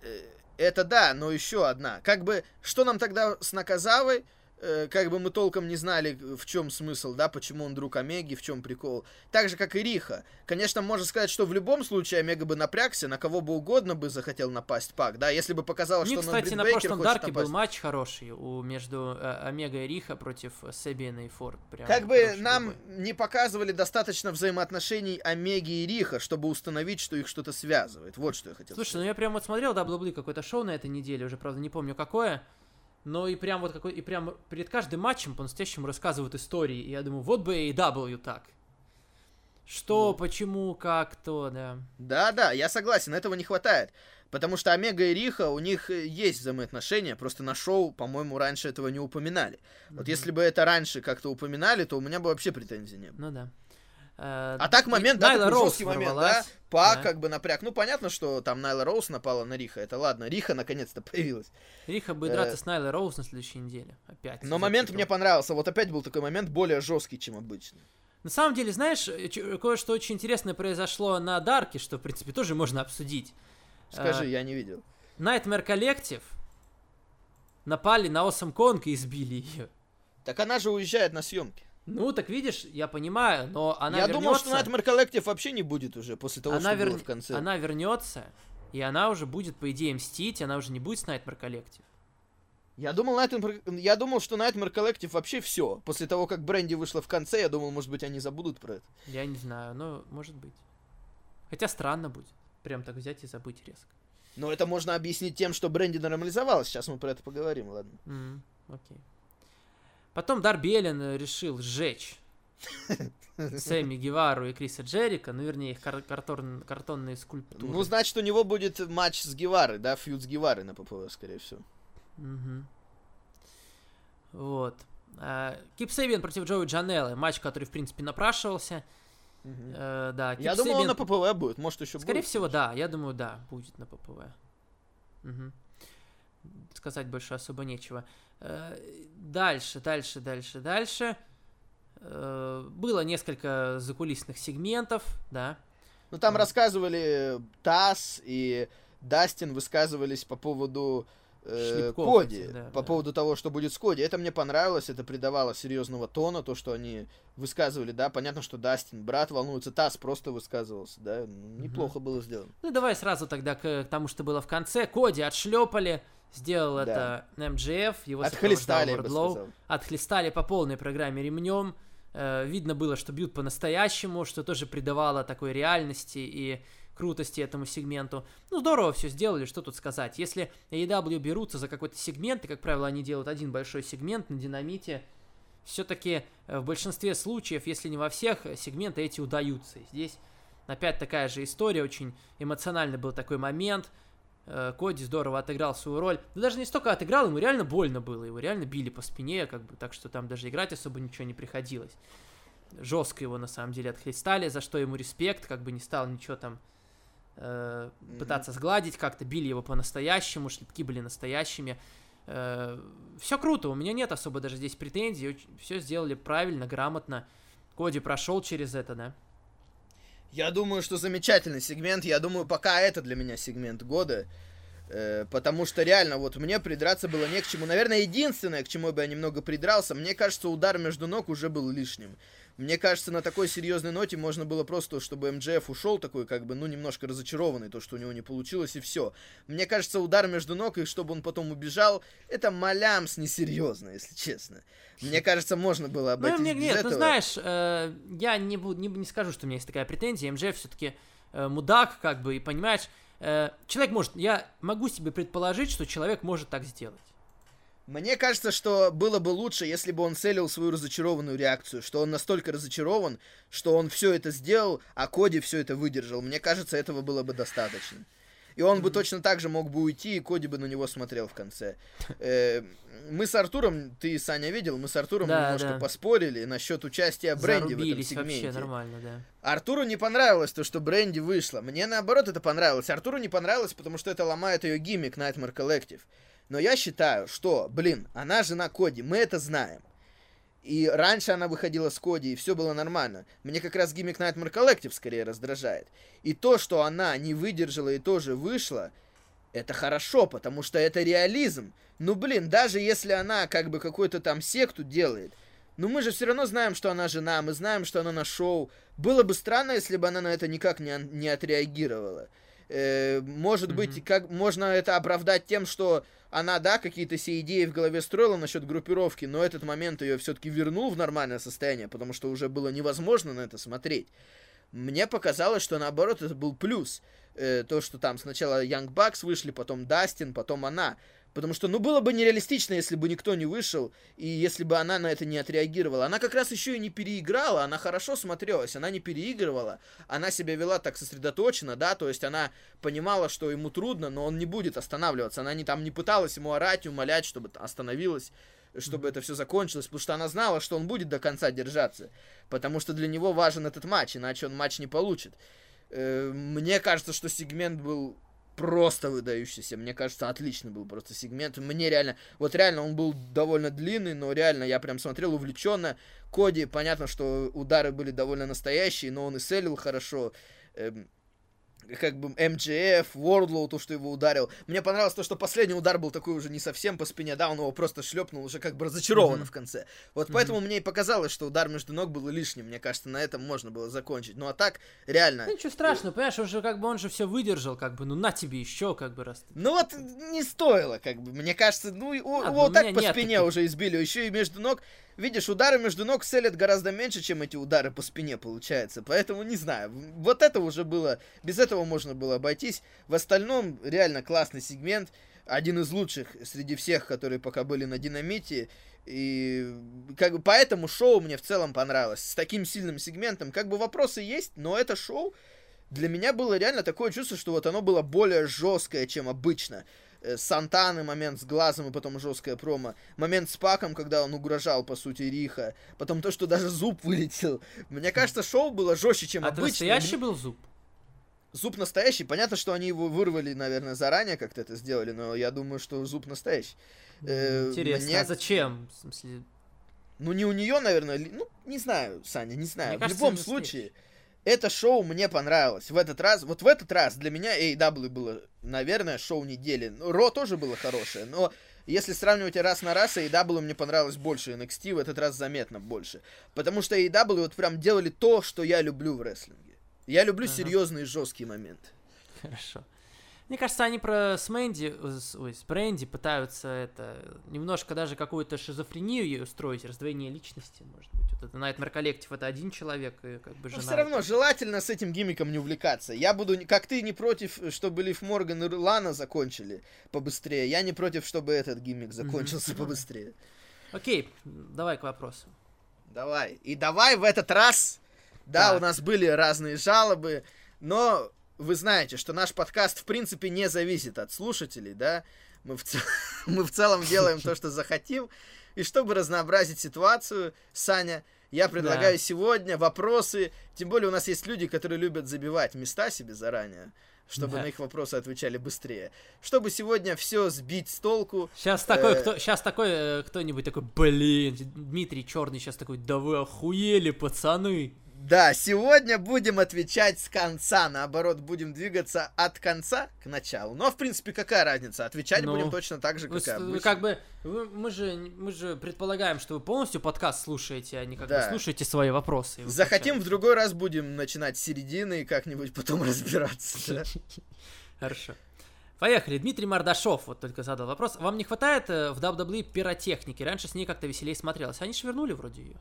Э, Это да, но еще одна. Как бы, что нам тогда с Наказавой? Э, Как бы мы толком не знали, в чем смысл, да, почему он друг Омеги, в чем прикол. Так же, как и Риха. Конечно, можно сказать, что в любом случае Омега бы напрягся, на кого бы угодно бы захотел напасть Пак, да, если бы показалось, них, что на кстати, на прошлом Дарке был напасть. матч хороший у, между э, Омега и Риха против э, Себиена и Форд. Прям Как бы нам бой. не показывали достаточно взаимоотношений Омеги и Риха, чтобы установить, что их что-то связывает. Вот что я хотел Слушай, сказать. ну я прям вот смотрел WWE какое-то шоу на этой неделе, уже, правда, не помню какое. Но и прям вот какой, и прям перед каждым матчем по-настоящему рассказывают истории. И я думаю, вот бы AEW так. Что, Ну. почему, как, то, да. Да, да, я согласен, этого не хватает. Потому что Омега и Риха, у них э, есть взаимоотношения, просто на шоу, по-моему, раньше этого не упоминали. Вот Мгм. если бы это раньше как-то упоминали, то у меня бы вообще претензий не было. Ну да. Э, А так момент, да, такой жесткий момент, да? да. как бы напряг. Ну, понятно, что там Найла Роуз напала на Риха, это ладно. Риха наконец-то появилась. Риха будет э, драться с Найлой Роуз на следующей неделе. Опять. Но момент мне понравился. Вот опять был такой момент более жесткий, чем обычно. На самом деле, знаешь, э, кое-что очень интересное произошло на Дарке, что, в принципе, тоже можно обсудить. Скажи, А, я не видел. Nightmare Collective напали на Осам Конг и избили ее. Так она же уезжает на съемки. Ну, так видишь, я понимаю, но она я вернется. думал, что Nightmare Collective вообще не будет уже после того, она, что вер- было в конце. она вернется, и она уже будет, по идее, мстить, она уже не будет с Nightmare Collective. Я думал, Nightmare... я думал, что Nightmare Collective вообще все. После того, как Бренди вышла в конце, я думал, может быть, они забудут про это. Я не знаю, но может быть. Хотя странно будет. Прям так взять и забыть резко. Но это можно объяснить тем, что Бренди нормализовалась. Сейчас мы про это поговорим, ладно. М, окей. Потом Дарби Эллен решил сжечь Сэмми Гевару и Криса Джерика, ну, вернее, их кар- картон- картонные скульптуры. Ну, значит, у него будет матч с Геварой, да, фьюд с Геварой на ППВ, скорее всего. Мгм. Вот. А, Кип Сэбиан против Джоуи Джанеллы. Матч, который, в принципе, напрашивался. Э, да, Я Кип думал, он на ППВ будет, может, еще Скорее будет. всего, да. Я думаю, да, будет на ППВ. Мгм. Сказать больше особо нечего. Э, Дальше, дальше, дальше, дальше. Э, Было несколько закулисных сегментов, да. Ну, там рассказывали Тасс и Дастин высказывались по поводу э, Коди, да, по да. поводу того, что будет с Коди. Это мне понравилось, это придавало серьезного тона, то, что они высказывали, да. Понятно, что Дастин, брат, волнуется, Тасс просто высказывался, да. Неплохо было сделано. Ну, давай сразу тогда к тому, что было в конце. Коди отшлепали, сделал Да. это МДФ, его Отхлестали, Wardlow. отхлестали по полной программе ремнем. Э, видно было, что бьют по-настоящему, что тоже придавало такой реальности и крутости этому сегменту. Ну, здорово все сделали, что тут сказать. Если AEW берутся за какой-то сегмент, и, как правило, они делают один большой сегмент на динамите, все-таки в большинстве случаев, если не во всех, э, сегменты эти удаются. Здесь опять такая же история, очень эмоциональный был такой момент. Э, Коди здорово отыграл свою роль. Да даже не столько отыграл, ему реально больно было. Его реально били по спине, как бы, так что там даже играть особо ничего не приходилось. Жестко его на самом деле отхлестали, за что ему респект, как бы не стал ничего там э, пытаться сгладить как-то, били его по-настоящему, шлепки были настоящими. все круто, у меня нет особо даже здесь претензий, все сделали правильно, грамотно. Коди прошел через это, да. Я думаю, что замечательный сегмент. Я думаю, пока это для меня сегмент года. Э, потому что реально, вот мне придраться было не к чему. Наверное, единственное, к чему бы я немного придрался, мне кажется, удар между ног уже был лишним. Мне кажется, на такой серьезной ноте можно было просто, чтобы МДФ ушел такой, как бы, ну, немножко разочарованный, то, что у него не получилось, и все. Мне кажется, удар между ног, и чтобы он потом убежал, это малямс несерьезно, если честно. Мне кажется, можно было Ну, обойтись мне, без нет, этого. ну знаешь, э, я не, буду, не, не скажу, что у меня есть такая претензия. МЖ все-таки э, мудак, как бы, и понимаешь, э, человек может, я могу себе предположить, что человек может так сделать. Мне кажется, что было бы лучше, если бы он целил свою разочарованную реакцию, что он настолько разочарован, что он все это сделал, а Коди все это выдержал. Мне кажется, этого было бы достаточно. И он бы точно так же мог бы уйти, и Коди бы на него смотрел в конце. Э, мы с Артуром, ты, Саня, видел, мы с Артуром Да, немножко да. поспорили насчет участия Бренди в этом сегменте. вообще нормально, да. Артуру не понравилось то, что Бренди вышла. Мне наоборот это понравилось. Артуру не понравилось, потому что это ломает ее гиммик Nightmare Collective. Но я считаю, что, блин, она жена Коди, мы это знаем. И раньше она выходила с Коди, и все было нормально. Мне как раз гиммик Nightmare Collective скорее раздражает. И то, что она не выдержала и тоже вышла, это хорошо, потому что это реализм. Ну, блин, даже если она как бы какую-то там секту делает, ну мы же все равно знаем, что она жена, мы знаем, что она на шоу. Было бы странно, если бы она на это никак не, не отреагировала. Э, может быть, как можно это оправдать тем, что она, да, какие-то все идеи в голове строила насчет группировки, но этот момент ее все-таки вернул в нормальное состояние, потому что уже было невозможно на это смотреть. Мне показалось, что наоборот это был плюс. Э, то, что там сначала Young Bucks вышли, потом Дастин, потом она. Потому что, ну, было бы нереалистично, если бы никто не вышел, и если бы она на это не отреагировала. Она как раз еще и не переиграла, она хорошо смотрелась, она не переигрывала, она себя вела так сосредоточенно, да, то есть она понимала, что ему трудно, но он не будет останавливаться. Она не там не пыталась ему орать, умолять, чтобы остановилась чтобы это все закончилось, потому что она знала, что он будет до конца держаться, потому что для него важен этот матч, иначе он матч не получит. Э, Мне кажется, что сегмент был просто выдающийся. Мне кажется, отличный был просто сегмент. Мне реально, вот реально он был довольно длинный, но реально я прям смотрел увлеченно. Коди, понятно, что удары были довольно настоящие, но он и селил хорошо. Эм, как бы МJF, Wardlow, то, что его ударил. Мне понравилось то, что последний удар был такой уже не совсем по спине, да, он его просто шлепнул уже как бы разочарованно в конце. Вот поэтому мне и показалось, что удар между ног был лишним. Мне кажется, на этом можно было закончить. Ну а так, реально. Ну ничего страшного, понимаешь, он же как бы он же все выдержал, как бы, ну на тебе еще, как бы раз. Ну вот не стоило, как бы. Мне кажется, ну и о- Ладно, его у так по спине таких. уже избили, еще и между ног. Видишь, удары между ног селят гораздо меньше, чем эти удары по спине получается. Поэтому не знаю. Вот это уже было. Без этого можно было обойтись. В остальном реально классный сегмент. Один из лучших среди всех, которые пока были на динамите. И как бы поэтому шоу мне в целом понравилось. С таким сильным сегментом. Как бы вопросы есть, но это шоу для меня было реально такое чувство, что вот оно было более жесткое, чем обычно. Э, Сантаны момент с глазом и потом жесткая промо. Момент с Паком, когда он угрожал, по сути, Риха. Потом то, что даже зуб вылетел. Мне кажется, шоу было жестче, чем А обычно. настоящий был зуб? Зуб настоящий. Понятно, что они его вырвали, наверное, заранее как-то это сделали, но я думаю, что зуб настоящий. Э, Интересно, мне- а зачем? В смысле, Ну, не у нее, наверное, ли- ну, не знаю, Саня, не знаю. Мне в кажется, любом случае, это шоу мне понравилось. В этот раз, вот в этот раз для меня AEW было, наверное, шоу недели. Ну, Ро тоже было хорошее, но если сравнивать раз на раз, AEW мне понравилось больше, NXT в этот раз заметно больше. Потому что AEW вот прям делали то, что я люблю в рестлинге. Я люблю Ага. серьезные жесткие моменты. Хорошо. Мне кажется, они про с Мэнди, э, с- ой, с Бренди пытаются это немножко даже какую-то шизофрению ей устроить, раздвоение личности, может быть. Вот это Nightmare Collective это один человек, и как бы Но жена. все равно это- желательно с этим гиммиком не увлекаться. Я буду, как ты, не против, чтобы Лив Морган и Лана закончили побыстрее. Я не против, чтобы этот гиммик закончился побыстрее. Окей, давай к вопросу. Давай. И давай в этот раз. Да, Так. у нас были разные жалобы, но вы знаете, что наш подкаст в принципе не зависит от слушателей, да? Мы в, цел- мы в целом делаем то, что захотим. И чтобы разнообразить ситуацию, Саня, я предлагаю Да. сегодня вопросы. Тем более у нас есть люди, которые любят забивать места себе заранее, чтобы Да. на их вопросы отвечали быстрее. Чтобы сегодня все сбить с толку. Сейчас такой, Э. кто, сейчас такой э, кто-нибудь такой, блин, Дмитрий Черный сейчас такой, да вы охуели, пацаны. Да, сегодня будем отвечать с конца, наоборот, будем двигаться от конца к началу. Но, в принципе, какая разница? Отвечать Ну, будем точно так же, как вы обычно. как бы, вы- мы же, мы же предполагаем, что вы полностью подкаст слушаете, а не как Да. бы слушаете свои вопросы. Захотим, в другой раз будем начинать с середины и как-нибудь потом разбираться. Хорошо. Поехали. Дмитрий Мордашов вот только задал вопрос. Вам не хватает э, в WWE пиротехники? Раньше с ней как-то веселее смотрелось. Они же вернули вроде ее.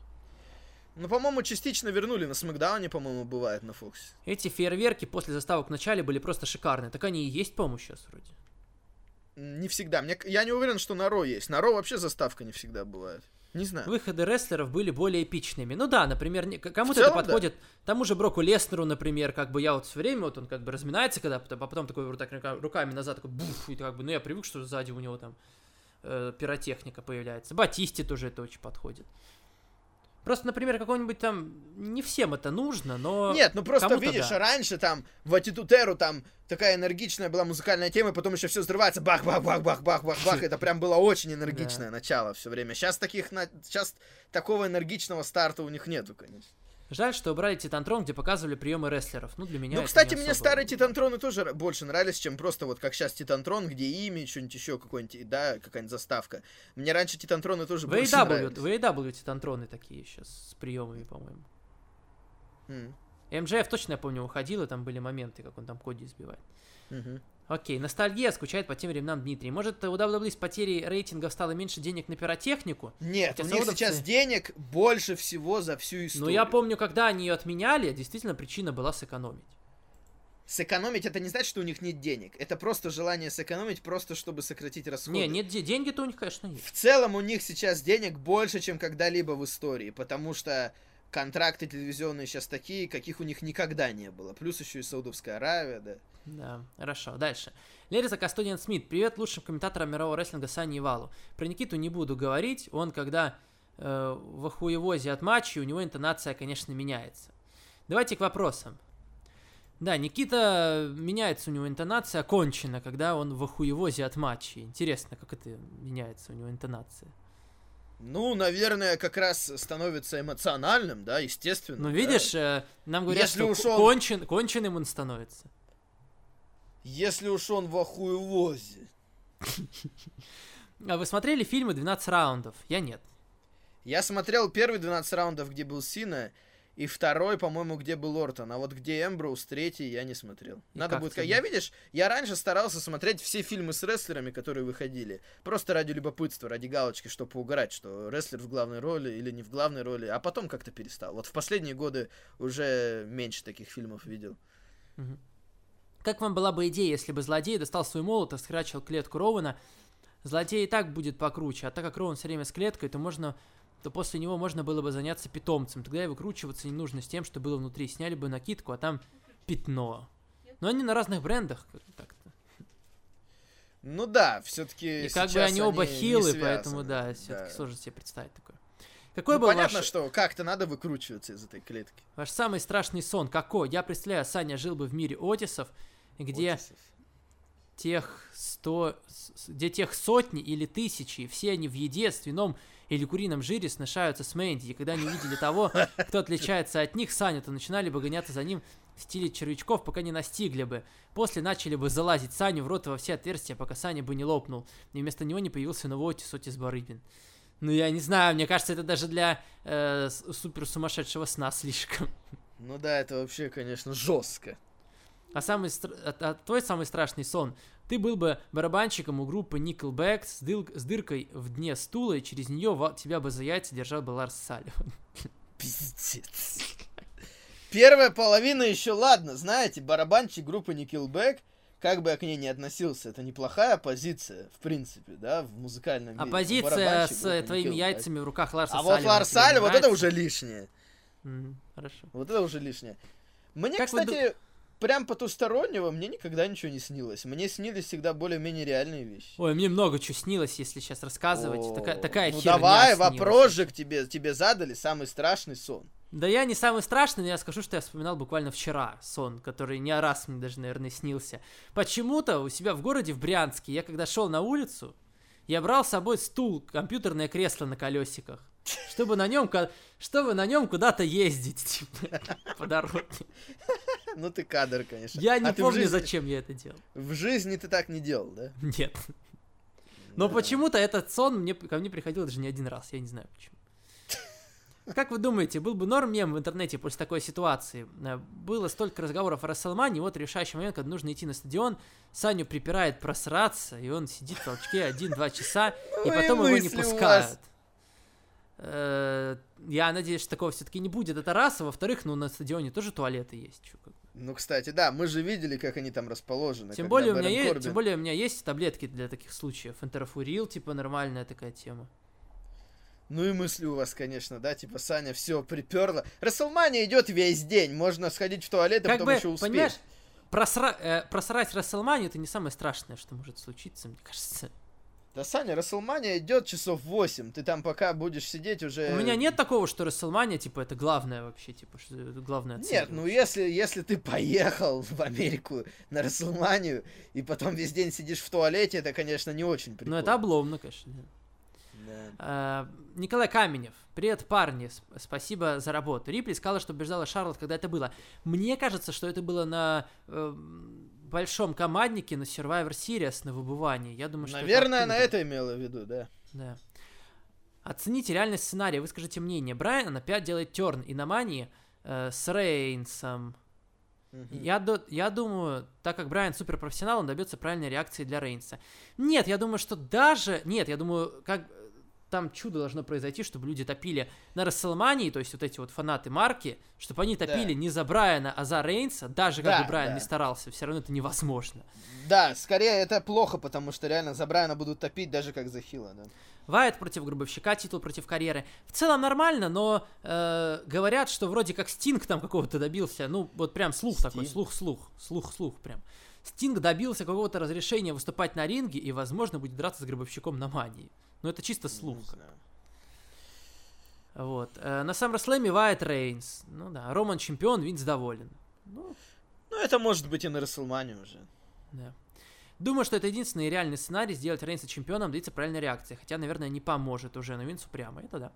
Ну, по-моему, частично вернули. На Смакдауне, по-моему, бывает на Фоксе. Эти фейерверки после заставок в начале были просто шикарные. Так они и есть, по-моему, сейчас вроде. Не всегда. Мне, я не уверен, что на Ро есть. На Ро вообще заставка не всегда бывает. Не знаю. Выходы рестлеров были более эпичными. Ну да, например, не- кому-то это подходит. Тому же Броку Леснеру, например, как бы я вот все время, вот он как бы разминается, когда потом, а потом такой вот так рука- руками назад, такой буф, и как бы, ну я привык, что сзади у него там э, пиротехника появляется. Батисте тоже это очень подходит. Просто, например, какой-нибудь там, не всем это нужно, но... Нет, ну просто видишь, да. раньше там в Атитутеру там такая энергичная была музыкальная тема, и потом еще все взрывается, бах, бах, бах, бах, бах, бах, бах. Это прям было очень энергичное начало все время. Сейчас таких, сейчас такого энергичного старта у них нету, конечно. Жаль, что убрали Титантрон, где показывали приемы рестлеров. Ну, для меня Ну, кстати, не мне особо- старые Титантроны тоже больше нравились, чем просто вот как сейчас Титантрон, где имя, что-нибудь еще какой-нибудь, да, какая-нибудь заставка. Мне раньше Титантроны тоже В больше AEW, нравились. в AEW Титантроны такие сейчас с приемами, по-моему. М, МЖФ точно, я помню, уходил, и там были моменты, как он там Коди избивает. мгм. Окей, ностальгия скучает по тем временам Дмитрий. Может, у WWE с потерей рейтингов стало меньше денег на пиротехнику? Нет, Хотя у них саудовцы- сейчас денег больше всего за всю историю. Но я помню, когда они ее отменяли, действительно причина была сэкономить. Сэкономить это не значит, что у них нет денег. Это просто желание сэкономить, просто чтобы сократить расходы. Не, нет, де- деньги-то у них, конечно, есть. В целом у них сейчас денег больше, чем когда-либо в истории, потому что контракты телевизионные сейчас такие, каких у них никогда не было. Плюс еще и Саудовская Аравия, да. Да, хорошо. Дальше. Лериза Кастодиан Смит. Привет лучшим комментаторам мирового рестлинга Сани и Валу. Про Никиту не буду говорить. Он, когда э, в охуевозе от матчей, у него интонация, конечно, меняется. Давайте к вопросам. Да, Никита меняется у него интонация кончена, когда он в охуевозе от матчей. Интересно, как это меняется у него интонация. Ну, наверное, как раз становится эмоциональным, да, естественно. Ну, да. видишь, э, нам говорят, Если что он- кончен, конченым он становится. Если уж он в охуевозе. А вы смотрели фильмы «12 раундов»? Я нет. Я смотрел первый 12 раундов, где был Сина, и второй, по-моему, где был Ортон. А вот где Эмброуз, третий, я не смотрел. И Надо как будет... тебе? Я, видишь, я раньше старался смотреть все фильмы с рестлерами, которые выходили. Просто ради любопытства, ради галочки, чтобы поугарать, что рестлер в главной роли или не в главной роли. А потом как-то перестал. Вот в последние годы уже меньше таких фильмов видел. Как вам была бы идея, если бы злодей достал свой молот и схрачил клетку Роуэна? Злодей и так будет покруче, а так как Роуэн все время с клеткой, то можно то после него можно было бы заняться питомцем. Тогда и выкручиваться не нужно с тем, что было внутри. Сняли бы накидку, а там пятно. Но они на разных брендах как- так-то. Ну да, все-таки И как бы они оба хилы, поэтому да, все-таки сложно себе представить такое. Какой Ну, был понятно, ваш, что как-то надо выкручиваться из этой клетки. ваш самый страшный сон? Какой? Я представляю, Саня жил бы в мире Отисов, где Отисов. тех сто, где тех сотни или тысячи, и все они в еде, свином или курином жире сношаются с Мэнди, и когда они увидели того, кто отличается от них, Саня, то начинали бы гоняться за ним в стиле червячков, пока не настигли бы. После начали бы залазить Саню в рот и во все отверстия, пока Саня бы не лопнул, и вместо него не появился новый Отис, Отис Барыбин. Ну, я не знаю, мне кажется, это даже для э, супер сумасшедшего сна слишком. Ну да, это вообще, конечно, жестко. А самый стр- а- а твой самый страшный сон? Ты был бы барабанщиком у группы Nickelback с, дыл- с дыркой в дне стула, и через нее ва- тебя бы за яйца держал бы Ларс Салливан. Пиздец. Первая половина еще ладно, знаете, барабанщик группы Nickelback, как бы я к ней не относился, это неплохая позиция, в принципе, да, в музыкальном мире. Оппозиция Барабанщик с э, твоими яйцами в руках Ларса А Салливана. вот Ларс Салли, вот это уже лишнее. М, Хорошо. Вот это уже лишнее. Мне, Как вы кстати, прям потустороннего мне никогда ничего не снилось. Мне снились всегда более-менее реальные вещи. Ой, мне много чего снилось, если сейчас рассказывать. О, Такая, такая ну херня давай, снилась. вопрос же к тебе, тебе задали, самый страшный сон. Да я не самый страшный, но я скажу, что я вспоминал буквально вчера сон, который не раз мне даже, наверное, снился. Почему-то у себя в городе, в Брянске, я когда шел на улицу, я брал с собой стул, компьютерное кресло на колесиках, чтобы на нем, чтобы на нем куда-то ездить, типа, по дороге. Ну ты кадр, конечно. Я не А ты в помню, жизни- зачем я это делал. В жизни ты так не делал, да? Нет. Но Да. почему-то этот сон мне, ко мне приходил даже не один раз, я не знаю почему. Как вы думаете, был бы норм мем в интернете после такой ситуации? Э, Было столько разговоров о Расселмане, вот решающий момент, когда нужно идти на стадион, Саню припирает просраться, и он сидит в толчке один-два часа, и потом его не пускают. Э, Я надеюсь, что такого все-таки не будет, это раз, а во-вторых, ну на стадионе тоже туалеты есть. Ну, кстати, да, мы же видели, как они там расположены. Тем более, у меня Бэрон есть, Корбин- тем более у меня есть таблетки для таких случаев. Энтерофурил, типа нормальная такая тема. Ну и мысли у вас, конечно, да, типа Саня все приперла. Расселмания идет весь день, можно сходить в туалет, а Как потом бы, еще успеть. понимаешь, просра- э, просрать Расселманию это не самое страшное, что может случиться, мне кажется. Да, Саня, Расселмания идет часов 8, ты там пока будешь сидеть уже... У меня нет такого, что Расселмания, типа, это главное вообще, типа, что главное Нет, ну если, если ты поехал в Америку на Расселманию, и потом весь день сидишь в туалете, это, конечно, не очень прикольно. Ну, это обломно, конечно. да. Да. А, Николай Каменев. Привет, парни. Спасибо за работу. Рипли сказала, что убеждала Шарлот, когда это было. Мне кажется, что это было на э, большом команднике на Survivor Series на выбывании. Я думаю, что Наверное, она оттуда. это имела в виду, да. Да. Оцените реальность сценария, выскажите мнение. Брайан опять делает терн и на мании э, с Рейнсом. Я, я думаю, так как Брайан суперпрофессионал, он добьется правильной реакции для Рейнса. Нет, я думаю, что даже... Нет, я думаю, как там чудо должно произойти, чтобы люди топили на Расселмании, то есть вот эти вот фанаты марки, чтобы они топили Да. не за Брайана, а за Рейнса, даже как Да, бы Брайан да. не старался, все равно это невозможно. Да, скорее это плохо, потому что реально за Брайана будут топить даже как за Хила, да. Вайт против Гробовщика, титул против карьеры. В целом нормально, но э, говорят, что вроде как Стинг там какого-то добился. Ну, вот прям слух такой, Стинг? слух-слух, слух-слух прям. Стинг добился какого-то разрешения выступать на ринге и, возможно, будет драться с Гробовщиком на мании. Но это чисто слух. Не знаю. Вот. Э, на SummerSlam Вайт Рейнс. Ну да, Роман чемпион, Винс доволен. Ну, Ну, это может быть и на Расселманию уже. Да. Думаю, что это единственный реальный сценарий сделать Рейнса чемпионом, добиться правильной реакции. Хотя, наверное, не поможет уже, но Винсу прямо. Это да.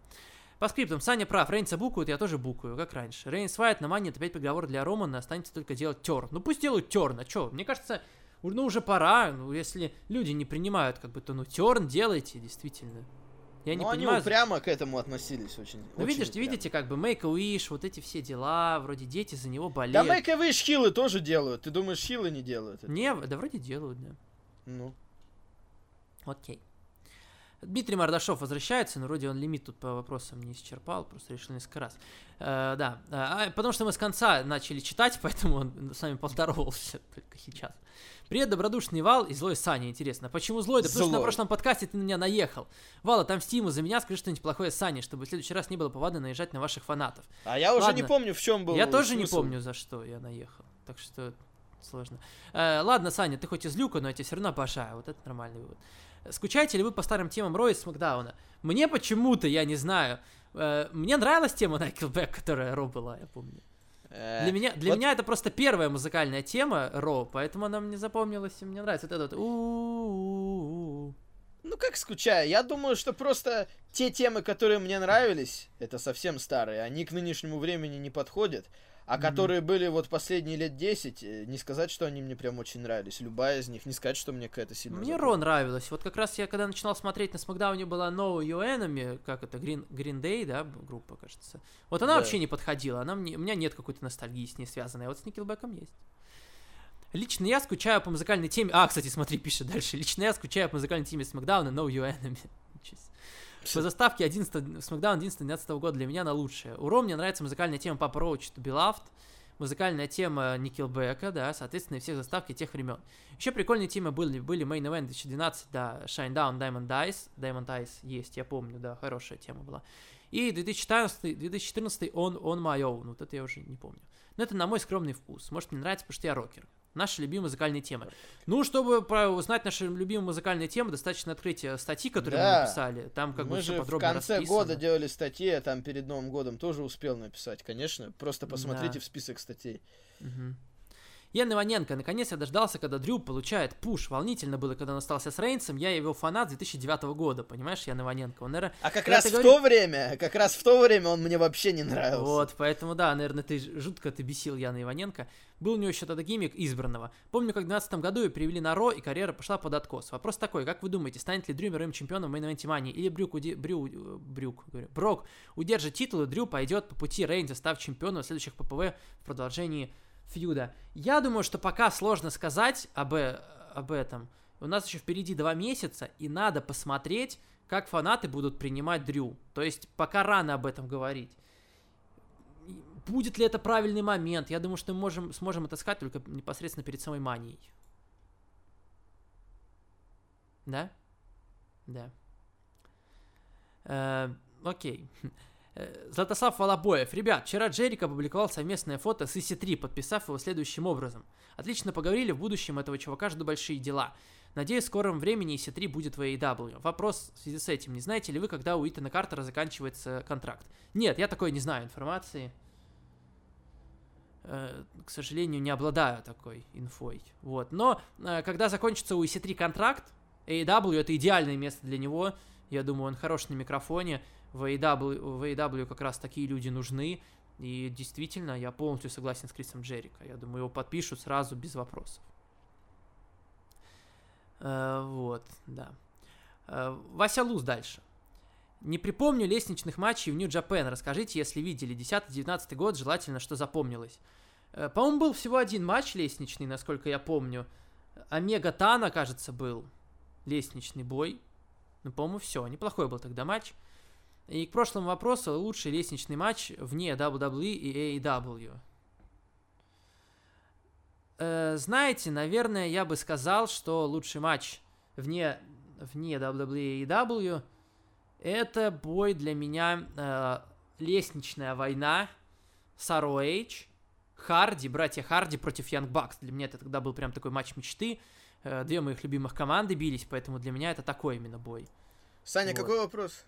По скриптам, Саня прав, Рейнса букают, я тоже букаю, как раньше. Рейнс Вайт на мане, опять приговор для Романа, останется только делать терн. Ну пусть делают терн, а чё? Мне кажется, ну уже пора, ну если люди не принимают, как бы, то ну терн делайте, действительно. Я не Но Ну, они понимаю... упрямо к этому относились очень. Ну очень видишь, упрямо. видите, как бы Make a Wish, вот эти все дела, вроде дети за него Да болеют. Make a Wish хилы тоже делают. Ты думаешь, хилы не делают? это? Не, да вроде делают, да. Ну. Окей. Дмитрий Мордашов возвращается, но вроде он лимит тут по вопросам не исчерпал, просто решил несколько раз. Э, да, а, потому что мы с конца начали читать, поэтому он с вами поздоровался только сейчас. Привет, добродушный Вал и злой Саня, интересно. Почему злой? Да потому что на Злой. прошлом подкасте ты на меня наехал. Вал, отомсти ему за меня, скажи что-нибудь плохое Сане, чтобы в следующий раз не было повадно наезжать на ваших фанатов. А я уже не Ладно. помню, в чем был Я тоже не смысл. помню, за что я наехал. Так что сложно. Э, ладно, Саня, ты хоть из люка, но я тебя все равно обожаю. Вот это нормальный вывод. Скучаете ли вы по старым темам Роя и Смакдауна? Мне почему-то, я не знаю, э, мне нравилась тема Найклбэк, которая Ро была, я помню. Э, Для меня, для вот- меня это просто первая музыкальная тема Ро, поэтому она мне запомнилась, и мне нравится вот это вот «У-у-у-у». Ну как скучаю? Я думаю, что просто те темы, которые мне нравились, это совсем старые, они к нынешнему времени не подходят. А Мгм. которые были вот последние лет 10, э, не сказать, что они мне прям очень нравились. Любая из них, не сказать, что мне какая-то сильно Мне. Ро нравилось. Вот как раз я когда начинал смотреть на Смакдауне была No You Enemy, как это, Green, Green Day, да, группа, кажется. Вот она Да. вообще не подходила. Она мне, у меня нет какой-то ностальгии с ней связанной. А вот с Никелбеком есть. Лично я скучаю по музыкальной теме... А, кстати, смотри, пишет дальше. Лично я скучаю по музыкальной теме Смакдауна No You Enemy. Себе. По заставке 11 Смакдаун 11-12 года для меня на лучшее. У Ро мне нравится музыкальная тема Roach to Beloved, музыкальная тема Никелбека, да, соответственно, и все заставки тех времен. Еще прикольные темы были, были Main Event 2012, да, Shine Down, Diamond Eyes, Diamond Eyes есть, я помню, да, хорошая тема была. И 2014, 2014 On, On My Own, вот это я уже не помню. Но это на мой скромный вкус. Может, мне нравится, потому что я рокер. Наши любимые музыкальные темы. Ну, чтобы узнать наши любимые музыкальные темы, достаточно открыть э, статьи, которые мы Да. написали. Там как Мы бы все же в подробно конце расписано. года делали статьи, я там перед Новым годом тоже успел написать, конечно. Просто посмотрите Да. в список статей. Мгм. Ян Иваненко, наконец я дождался, когда Дрю получает пуш. Волнительно было, когда он остался с Рейнсом. Я его фанат с 2009 года, понимаешь, Ян Иваненко. Он, наверное, А как раз в говоришь- то время, как раз в то время он мне вообще не нравился. Вот, поэтому да, наверное, ты жутко ты бесил Яна Иваненко. Был у него еще тогда гиммик избранного. Помню, как в 2012 году ее привели на Ро, и карьера пошла под откос. Вопрос такой, как вы думаете, станет ли Дрю мировым чемпионом в мейн Мании? Или Брюк, уде- Брю, э, Брюк, говорю, Брок удержит титул, и Дрю пойдет по пути Рейнса, став чемпионом следующих ППВ в продолжении фьюда? Я думаю, что пока сложно сказать об, об этом. У нас еще впереди два месяца, и надо посмотреть, как фанаты будут принимать Дрю. То есть пока рано об этом говорить. Будет ли это правильный момент? Я думаю, что мы можем, сможем отыскать только непосредственно перед самой манией. Да? Да. Э, окей. Златослав Волобоев. Ребят, вчера Джерик опубликовал совместное фото с EC3, подписав его следующим образом. Отлично поговорили, в будущем этого чувака жду большие дела. Надеюсь, в скором времени EC3 будет в AEW. Вопрос в связи с этим. Не знаете ли вы, когда у Итана Картера заканчивается контракт? Нет, я такой не знаю информации. Э, к сожалению, не обладаю такой инфой. Вот. Но э, когда закончится у EC3 контракт, AEW это идеальное место для него. Я думаю, он хорош на микрофоне. В AEW, в AEW как раз такие люди нужны. И действительно, я полностью согласен с Крисом Джерика. Я думаю, его подпишут сразу без вопросов. Э, вот, да. Э, Вася Луз дальше. Не припомню лестничных матчей в Нью-Джапен. Расскажите, если видели. 10-19 год, желательно, что запомнилось. Э, по-моему, был всего один матч лестничный, насколько я помню. Омега Тана, кажется, был лестничный бой. Ну, по-моему, все. Неплохой был тогда матч. И к прошлому вопросу, лучший лестничный матч вне WWE и AEW. Э, знаете, наверное, я бы сказал, что лучший матч вне, вне WWE и AEW это бой для меня э, лестничная война Саро Эйч, Харди, братья Харди против Янг Бакс. Для меня это тогда был прям такой матч мечты. Э, две моих любимых команды бились, поэтому для меня это такой именно бой. Саня, Вот. какой вопрос?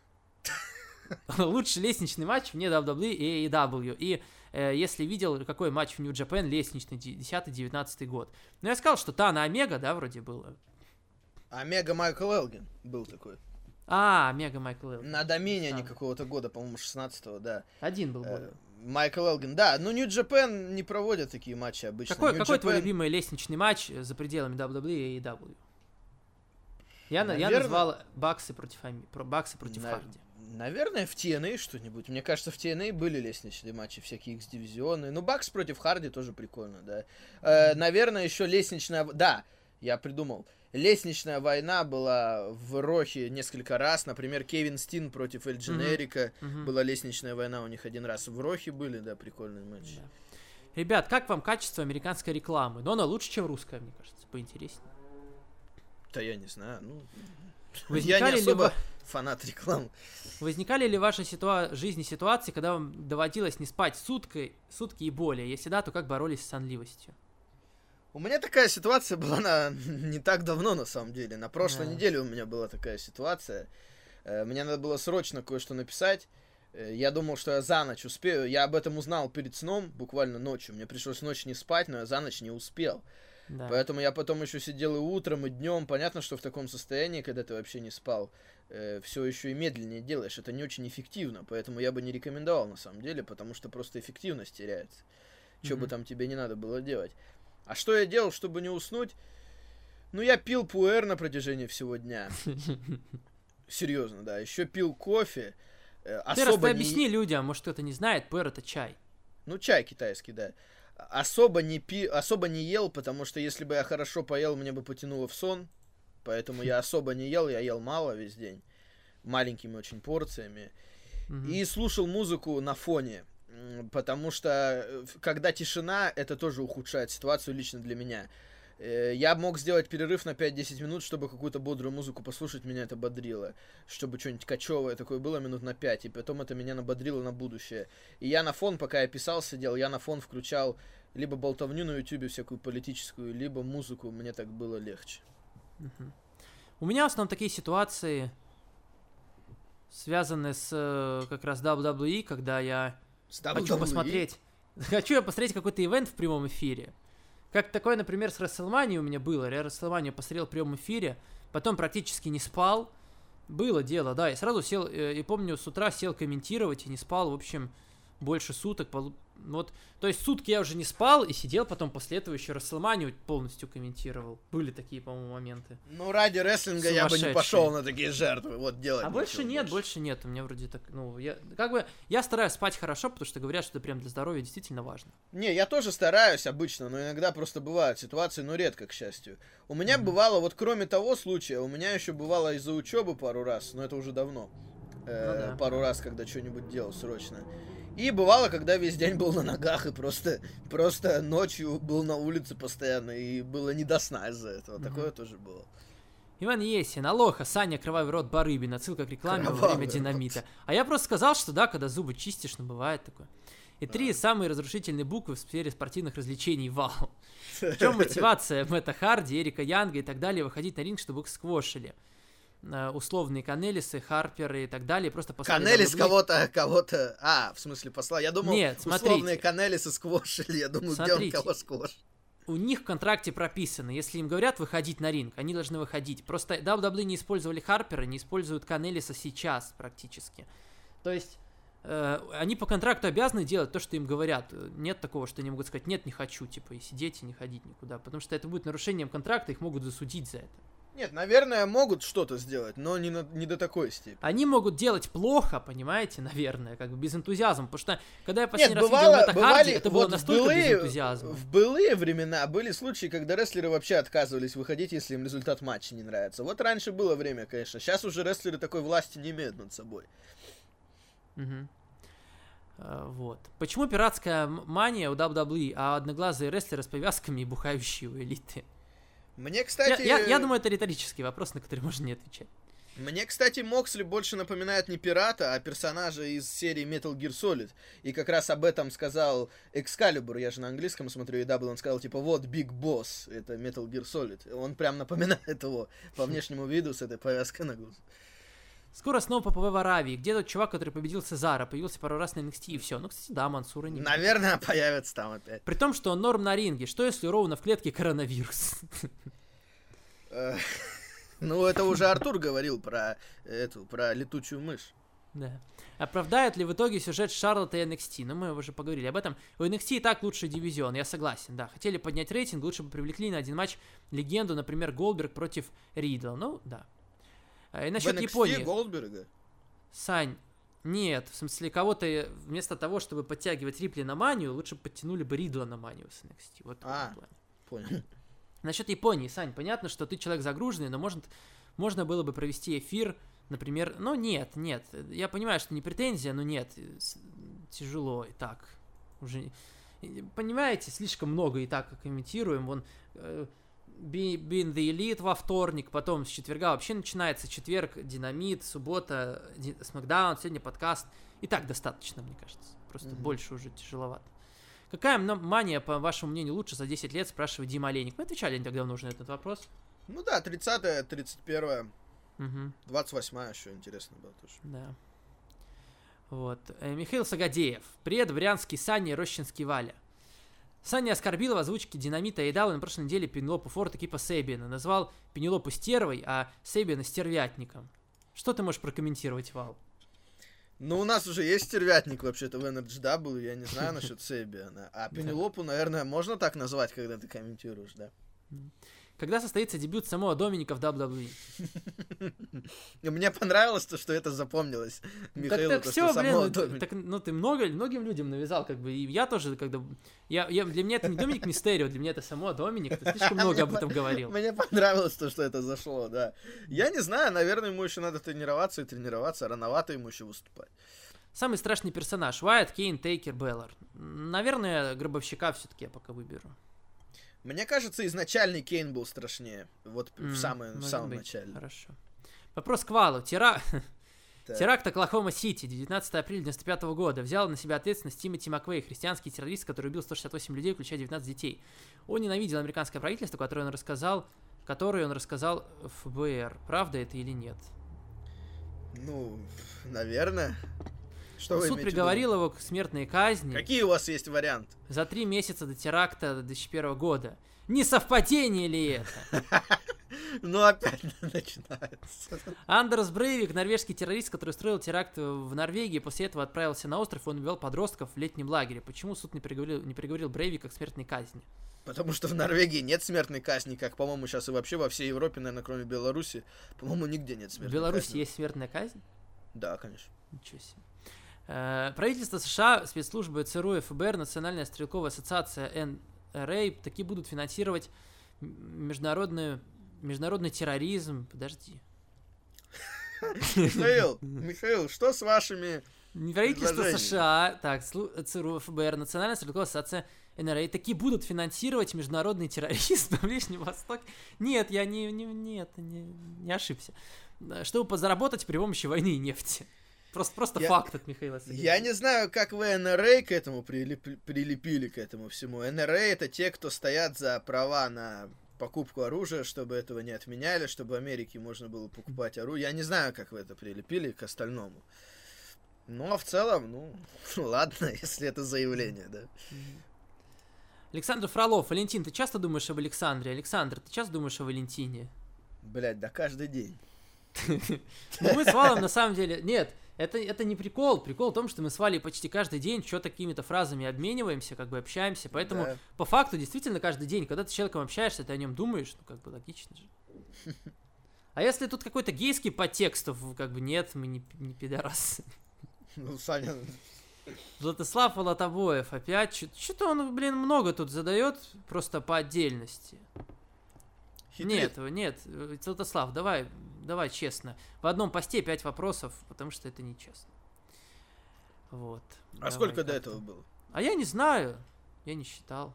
Лучший лестничный матч вне WWE и AEW. И э, если видел, какой матч в New Japan лестничный, 10-19 год. Ну, я сказал, что Тана Омега, да, вроде было. Омега Майкл Элгин был такой. А, Омега Майкл Элгин. На Доминиане Да. какого-то года, по-моему, 16-го, да. Один был. Э, Майкл Элгин, да. Ну, Нью Джапен не проводят такие матчи обычно. Какой, New какой твой Japan- любимый лестничный матч э, за пределами WWE и AEW? Я, на- я назвал Баксы против, Ами- Баксы против На- Харди. Наверное, в TNA что-нибудь. Мне кажется, в TNA были лестничные матчи, всякие X-дивизионы. Ну, Бакс против Харди тоже прикольно, да. Э, наверное, еще лестничная... Да, я придумал. Лестничная война была в Рохе несколько раз. Например, Кевин Стин против Эль Дженерика. Мгм. Была лестничная война у них один раз. В Рохе были, да, прикольные матчи. Да. Ребят, как вам качество американской рекламы? Но она лучше, чем русская, мне кажется, поинтереснее. Да я не знаю, ну... Я Возникали не ли особо во- фанат рекламы. Возникали ли в вашей ситуа- жизни ситуации, когда вам доводилось не спать сутки, сутки и более? Если да, то как боролись с сонливостью? У меня такая ситуация была на... не так давно, на самом деле. На прошлой Да. неделе у меня была такая ситуация. Э, Мне надо было срочно кое-что написать. Э, Я думал, что я за ночь успею. Я об этом узнал перед сном, буквально ночью. Мне пришлось ночь не спать, но я за ночь не успел. Да. Поэтому я потом еще сидел и утром, и днем. Понятно, что в таком состоянии, когда ты вообще не спал, все еще и медленнее делаешь. Это не очень эффективно. Поэтому я бы не рекомендовал на самом деле, потому что просто эффективность теряется. Что бы там тебе не надо было делать. А что я делал, чтобы не уснуть? Ну, я пил пуэр на протяжении всего дня. Серьезно, да. Еще пил кофе. Э, Ты раз ты Особо не... объясни людям, может кто-то не знает, пуэр это чай. Ну, чай китайский, да. Особо не, пи... особо не ел, потому что если бы я хорошо поел, мне бы потянуло в сон. Поэтому я особо не ел, я ел мало весь день. Маленькими очень порциями. Мгм. И слушал музыку на фоне. Потому что э, когда тишина, это тоже ухудшает ситуацию лично для меня. Э, Я мог сделать перерыв на 5-10 минут, чтобы какую-то бодрую музыку послушать, меня это бодрило. Чтобы что-нибудь кочевое такое было минут на 5, и потом это меня набодрило на будущее. И я на фон, пока я писал, сидел, я на фон включал либо болтовню на ютубе всякую политическую, либо музыку, мне так было легче. У меня в основном такие ситуации связаны с э, как раз WWE, когда я хочу посмотреть. Хочу я посмотреть какой-то ивент в прямом эфире. Как такое, например, с WrestleMania у меня было. Я WrestleMania посмотрел в прямом эфире, потом практически не спал. Было дело, да. И сразу сел, э, и помню, с утра сел комментировать и не спал, в общем, больше суток. полу- Вот, то есть сутки я уже не спал и сидел потом после этого еще WrestleMania полностью комментировал. Были такие, по-моему, моменты. Ну, ради рестлинга я бы не пошел на такие жертвы. Вот делать. А больше нет, больше нет. У меня вроде так, ну, я, как бы, я стараюсь спать хорошо, потому что говорят, что это прям для здоровья действительно важно. Не, я тоже стараюсь обычно, но иногда просто бывают ситуации, но редко, к счастью. У меня Мгм. бывало, вот кроме того случая, у меня еще бывало из-за учебы пару раз, но это уже давно. Э, Ну да. Пару раз, когда что-нибудь делал срочно. И бывало, когда весь день был на ногах и просто, просто ночью был на улице постоянно, и было не до сна из-за этого. Мгм. Такое тоже было. Иван Есин, Алоха, Саня, кровавый рот Барыбин, отсылка к рекламе во Кровавый время рот. динамита. А я просто сказал, что да, когда зубы чистишь, ну бывает такое. И три самые разрушительные буквы в сфере спортивных развлечений вау. В чем мотивация Мэтта Харди, Эрика Янга и так далее выходить на ринг, чтобы их сквошили? Э, Условные Канелисы, Харперы и так далее. Просто Канелис кого-то, кого-то... А, в смысле посла. Я думал, Нет, смотрите. условные Канелисы сквошили. Я думаю, где он Смотрите. кого сквошил. У них в контракте прописано, если им говорят выходить на ринг, они должны выходить. Просто WWE не использовали Харпера, не используют Канелиса сейчас практически. То есть э, они по контракту обязаны делать то, что им говорят. Нет такого, что они могут сказать, нет, не хочу, типа, и сидеть, и не ходить никуда. Потому что это будет нарушением контракта, их могут засудить за это. Нет, наверное, могут что-то сделать, но не, на- не до такой степени. Они могут делать плохо, понимаете, наверное, как бы без энтузиазма. Потому что, когда я последний Нет, раз бывало, видел Мэтта Харди, бывали, это было вот в настолько без былые, энтузиазма. в былые времена были случаи, когда рестлеры вообще отказывались выходить, если им результат матча не нравится. Вот раньше было время, конечно. Сейчас уже рестлеры такой власти не имеют над собой. А, Вот. Почему пиратская мания у WWE, а одноглазые рестлеры с повязками и бухающие у элиты? Мне, Я, кстати... я- я думаю, это риторический вопрос, на который можно не отвечать. Мне, кстати, Моксли больше напоминает не пирата, а персонажа из серии Metal Gear Solid. И как раз об этом сказал Excalibur, я же на английском смотрю и дабл, он сказал, типа, вот, Big Boss, это Metal Gear Solid. Он прям напоминает его по внешнему виду с этой повязкой на глаз. Скоро снова PPV в Аравии. Где тот чувак, который победил Цезара, появился пару раз на NXT и все. Ну, кстати, да, Мансура не. Наверное, появится там опять. При том, что он норм на ринге. Что если у Роуна в клетке коронавирус? Ну, это уже Артур говорил про эту, про летучую мышь. Да. Оправдает ли в итоге сюжет Шарлотта и NXT? Ну, мы уже поговорили об этом. У NXT и так лучший дивизион, я согласен, да. Хотели поднять рейтинг, лучше бы привлекли на один матч легенду, например, Голдберг против Ридла. Ну, да. А, И насчет Японии. Голдберга. Сань, нет, в смысле, кого-то э, вместо того, чтобы подтягивать Рипли на манию, лучше подтянули бы Ридла на манию с NXT. Вот в А. плане. Понял. Насчет Японии, Сань, понятно, что ты человек загруженный, но может, можно было бы провести эфир, например, ну нет, нет, я понимаю, что не претензия, но нет, э, тяжело и так, уже, э, понимаете, слишком много и так комментируем, вон, э, Being the Elite во вторник, потом с четверга вообще начинается четверг, Динамит, суббота, Смакдаун, сегодня подкаст, и так достаточно, мне кажется, просто Мгм. больше уже тяжеловато. Какая мания, по вашему мнению, лучше за 10 лет, спрашивает Дима Олейник. Мы отвечали не так давно уже на этот вопрос. Ну да, 30 31 Мгм, 28 еще интересно было тоже. да. Вот. Э, Михаил Сагадеев. Привет, Брянский Саня, Рощинский Валя. Саня оскорбил в озвучке Динамита и дал на прошлой неделе Пенелопу Форд и Кипа Сейбина. Назвал Пенелопу стервой, а Сейбина стервятником. Что ты можешь прокомментировать, Вал? Ну, у нас уже есть стервятник вообще-то в NRGW, я не знаю насчет Себиана. А Пенелопу, наверное, можно так назвать, когда ты комментируешь, да? Когда состоится дебют самого Доминика в WWE? Мне понравилось то, что это запомнилось Михаилу, так, то, все, что блин, так, ну ты много, многим людям навязал, как бы, и я тоже, когда, я, я, для меня это не Доминик Мистерио, для меня это само Доминик, ты слишком много об этом говорил. Мне понравилось то, что это зашло, да. Я не знаю, наверное, ему еще надо тренироваться и тренироваться, рановато ему еще выступать. Самый страшный персонаж, Уайт, Кейн, Тейкер, Беллар. Наверное, Гробовщика все-таки я пока выберу. Мне кажется, изначальный Кейн был страшнее. Вот М, в, самое, в самом быть. начале. Хорошо. Вопрос к Валу. Тера... Так. Теракт Оклахома Сити, 19 апреля 95 года. Взял на себя ответственность Тимоти Маквей, христианский террорист, который убил 168 людей, включая 19 детей. Он ненавидел американское правительство, которое он рассказал, которое он рассказал ФБР. Правда это или нет? Ну, наверное. Что Суд в приговорил его к смертной казни Какие у вас есть варианты? за три месяца до теракта 2001 года. Не совпадение ли это? Ну, опять начинается. Андерс Брейвик, норвежский террорист, который устроил теракт в Норвегии, после этого отправился на остров, и он убивал подростков в летнем лагере. Почему суд не приговорил, не приговорил Брейвика к смертной казни? Потому что в Норвегии нет смертной казни, как, по-моему, сейчас и вообще во всей Европе, наверное, кроме Беларуси. По-моему, нигде нет В смертной Беларуси казни. есть смертная казнь? Да, конечно. Ничего себе. Э, Правительство США, спецслужбы ЦРУ ФБР, Национальная стрелковая ассоциация НРА такие будут финансировать международную, международный терроризм. Подожди. Михаил, Михаил, что с вашими Правительство. США, так, ЦРУ, ФБР, Национальная стрелковая ассоциация НРА такие будут финансировать международный терроризм на Ближнем Востоке. Нет, я не, не, нет, не, не ошибся. Да, Чтобы подзаработать при помощи войны и нефти. Просто, просто Я- факт от Михаила Сергеевича. Я не знаю, как вы НРА к этому прилип- прилепили к этому всему. НРА это те, кто стоят за права на покупку оружия, чтобы этого не отменяли, чтобы в Америке можно было покупать оружие. Я не знаю, как вы это прилепили к остальному. Но в целом, ну, ладно, если это заявление, да. Александр Фролов, Валентин, ты часто думаешь об Александре? Александр, ты часто думаешь о Валентине? Блять, да каждый день. Ну, мы с Валом на самом деле... Нет, это, это не прикол. Прикол в том, что мы с Валей почти каждый день что-то какими-то фразами обмениваемся, как бы общаемся. Поэтому, Да. по факту, действительно, каждый день, когда ты с человеком общаешься, ты о нем думаешь, ну, как бы логично же. А если тут какой-то гейский подтекст, как бы нет, мы не, не пидорасы. Ну, Саня, Златослав Волотобоев опять, что-то он, блин, много тут задает, просто по отдельности. Хитрит. Нет, нет, э, Златослав, давай, давай честно. В одном посте пять вопросов, потому что это нечестно. Вот. А Давай сколько до этого было? А я не знаю, я не считал.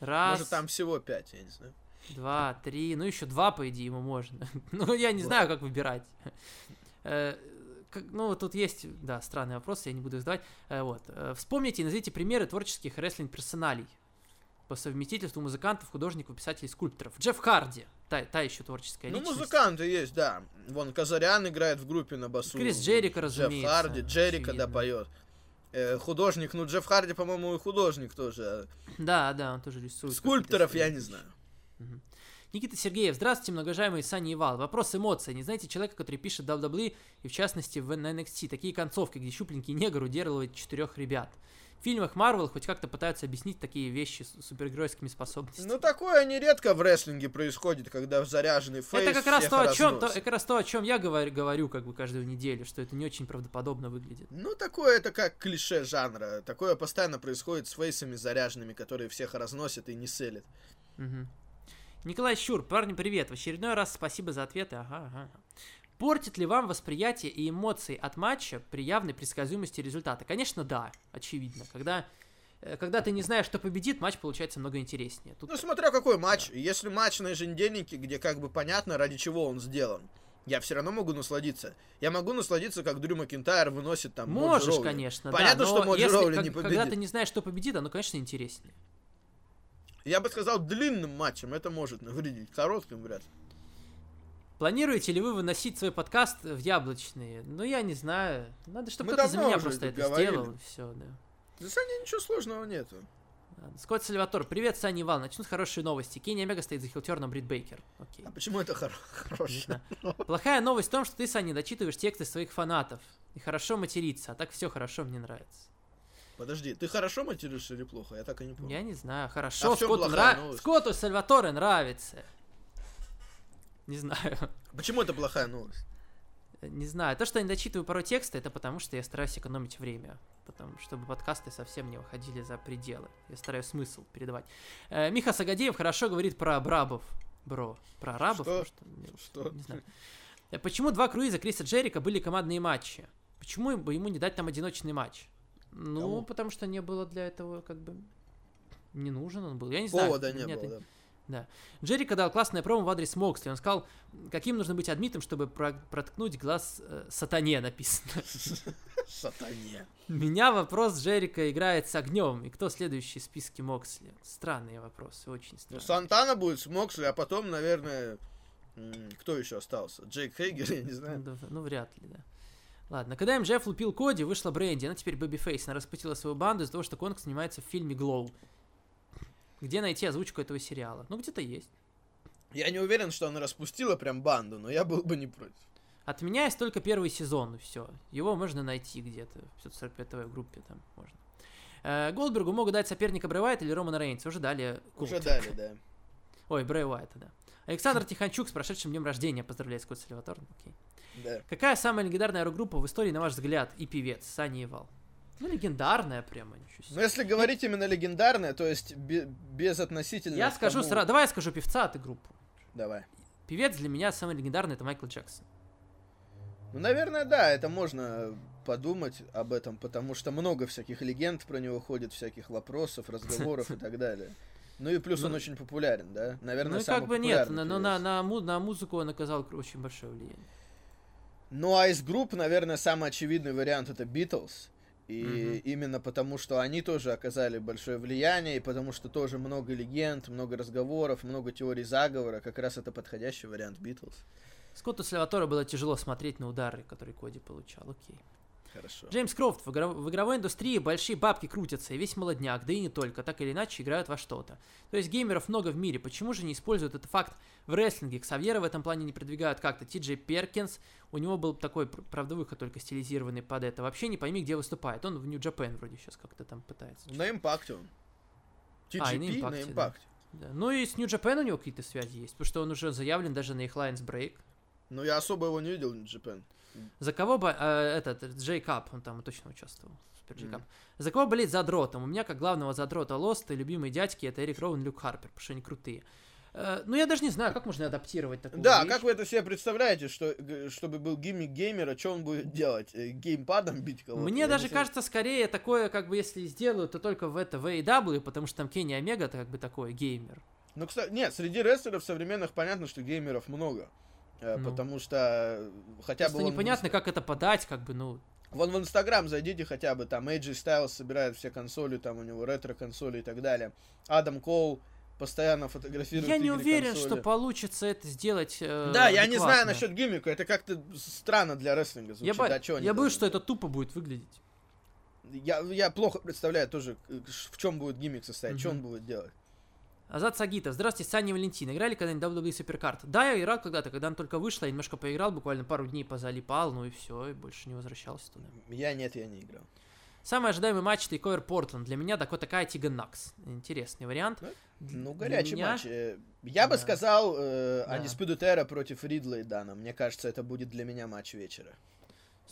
Раз, Может, там всего пять, я не знаю. два, три, ну еще два, по идее, ему можно. ну, я не знаю, как выбирать. Э, как- Ну, вот тут есть, да, странный вопрос, я не буду их задавать. Э, Вот. Э, Вспомните и назовите примеры творческих рестлинг-персоналей. По совместительству музыкантов, художников, писателей, скульпторов. Джефф Харди, та, та еще творческая Ну, личность. музыканты есть, да. Вон Казарян играет в группе на басу. Крис Джерико, Джефф разумеется, Харди, Джерика, да, поет. Э, художник, ну, Джефф Харди, по-моему, и художник тоже. Да, да, он тоже рисует. Скульпторов я не знаю. Никита Сергеев, здравствуйте, многоуважаемый Саня Ивал. Вопрос эмоций. Не знаете человека, который пишет WWE и в частности в NXT? Такие концовки, где щупленький негр удерживает четырех ребят. В фильмах Марвел хоть как-то пытаются объяснить такие вещи с супергеройскими способностями. Ну, такое нередко в рестлинге происходит, когда заряженный фейс это как раз то, о чем, то, как раз то, о чем я говорю, говорю как бы каждую неделю, что это не очень правдоподобно выглядит. Ну, такое это как клише жанра. Такое постоянно происходит с фейсами заряженными, которые всех разносят и не селят. Мгм. Николай Щур, парни, привет. В очередной раз спасибо за ответы. Ага, ага. Портит ли вам восприятие и эмоции от матча при явной предсказуемости результата? Конечно, да, очевидно. Когда, э, когда ты не знаешь, что победит, матч получается много интереснее. Тут Ну, смотря какой матч. Если матч на еженедельнике, где как бы понятно, ради чего он сделан, я все равно могу насладиться. Я могу насладиться, как Дрю Макинтайр выносит там можешь, Роули. конечно, Понятно, да, что но Моджи если, Роули как- не когда победит. ты не знаешь, что победит, оно, конечно, интереснее. Я бы сказал, длинным матчем это может навредить. Коротким вряд ли. Планируете ли вы выносить свой подкаст в яблочные? Ну, я не знаю. Надо, чтобы кто-то за меня просто это говорили. сделал. Все, да. За Саней ничего сложного нету. Скотт Сальватор, привет, Саня Иван. Начнут хорошие новости. Кенни Омега стоит за хилтерном Брит Бейкер. Окей. А почему это хоро- хорошее? Плохая новость в том, что ты, Саня, дочитываешь тексты своих фанатов. И хорошо материться, а так все хорошо, мне нравится. Подожди, ты хорошо материшься или плохо? Я так и не понял. Я не знаю, хорошо, А Скотту, нра-? Скотту Сальваторе нравится. Не знаю. Почему это плохая новость? Не знаю. То, что я не дочитываю порой тексты, это потому, что я стараюсь экономить время. Потому, чтобы подкасты совсем не выходили за пределы. Я стараюсь смысл передавать. Э, Миха Сагадеев хорошо говорит про брабов. Бро. Про арабов? Что? не- Что? Не знаю. Э, Почему два круиза Криса Джерика были командные матчи? Почему бы ему не дать там одиночный матч? Ну, Кому? потому что не было для этого как бы... Не нужен он был. Я не знаю. Повода не Нет, было, да. Джерика дал классное промо в адрес Моксли. Он сказал, каким нужно быть адмитом, чтобы про- проткнуть глаз э, сатане, написано. Сатане. Меня вопрос Джерика играет с огнем. И кто следующий в списке Моксли? Странные вопросы, очень Ну, странные. Сантана будет с Моксли, а потом, наверное, кто еще остался? Джейк Хейгер, я не Ну, знаю. да, ну, вряд ли, да. Ладно, когда МЖФ лупил Коди, вышла Бренди, она теперь Бэби Фейс. Она распустила свою банду из-за того, что Конг снимается в фильме Глоу. Где найти озвучку этого сериала? Ну, где-то есть. Я не уверен, что она распустила прям банду, но я был бы не против. От меня есть только первый сезон, и все. Его можно найти где-то в 545 группе, там можно. Э, Голдбергу могут дать соперника Брэй или Романа Рейнса. Уже дали. Култ. Уже дали, да. Ой, Брэй Уайта, да. Александр Тиханчук с прошедшим днем рождения. Поздравляю, Скотт Сальватор. Окей. Да. Какая самая легендарная рок-группа в истории, на ваш взгляд, и певец? Саня Ивал. Ну, легендарная прямо, ничего себе. Но если говорить именно легендарное, то есть бе- без относительно... Я скажу тому- сразу, давай я скажу певца, а ты группу. Давай. Певец для меня самый легендарный это Майкл Джексон. Ну, наверное, да, это можно подумать об этом, потому что много всяких легенд про него ходит, всяких вопросов, разговоров и так далее. Ну и плюс он Ну, очень популярен, да? Наверное, Ну, как бы нет, но на, певец. на, му- на музыку он оказал очень большое влияние. Ну, а из групп, наверное, самый очевидный вариант это Битлз. И Мгм. именно потому, что они тоже оказали большое влияние, и потому что тоже много легенд, много разговоров, много теорий заговора, как раз это подходящий вариант Битлз. Скотту Сальваторе было тяжело смотреть на удары, которые Коди получал. Окей. Хорошо. Джеймс Крофт, в, игро- в игровой индустрии большие бабки крутятся, и весь молодняк, да и не только, так или иначе играют во что-то. То есть геймеров много в мире, почему же не используют этот факт в рестлинге? Ксавьера в этом плане не продвигают как-то. Ти Джей Перкинс, у него был такой, пр- правда, выход только стилизированный под это. Вообще не пойми, где выступает. Он в Нью-Джапен вроде сейчас как-то там пытается. На импакте он. А, и на TGP на импакте, да. импакте. Да. Ну и с Нью-Джапен у него какие-то связи есть, потому что он уже заявлен даже на их Lions Break. Но я особо его не видел Japan. За кого бы э, этот Джей Кап, он там точно участвовал. Супер Джей. За кого болеть задротом? У меня как главного задрота Лоста и любимые дядьки это Эрик Роуэн, Люк Харпер, потому что они крутые. Э, ну я даже не знаю, как можно адаптировать такую Да, вещь. как вы это себе представляете, что чтобы был гиммик геймера, что он будет делать? Э, Геймпадом бить кого-то? Мне Я даже кажется, скорее такое, как бы если сделают, то только в это в AEW, потому что там Кенни Омега это как бы такой геймер. Ну, кстати, нет, среди рестлеров современных понятно, что геймеров много. Э, Ну. Потому что э, хотя бы Просто в непонятно, как это подать, как бы, ну, Вон в Инстаграм зайдите хотя бы, там AJ Styles собирает все консоли, там у него ретро-консоли и так далее. Адам Коул постоянно фотографирует я не уверен, консоли. что получится это сделать. э, Да, я не знаю насчет гиммика, это как-то странно для рестлинга Я, звучит. бо- да, чё они я боюсь, что это тупо будет выглядеть. Я, я плохо представляю тоже, э, в чем будет гиммик состоять, что он будет делать. Азат Сагитов. Здравствуйте, Саня и Валентин. Играли когда-нибудь WWE Суперкарт? Да, я играл когда-то, когда он только вышла, я немножко поиграл, буквально пару дней позалипал, ну и все, и больше не возвращался туда. Я нет, я не играл. Самый ожидаемый матч Тейковер Портленд. Для меня такой такая Тиган Накс. Интересный вариант. Ну, Для горячий меня- матч. Э, Я бы Да. сказал э, Да. Era против Ридла и Дана. Мне кажется, это будет для меня матч вечера.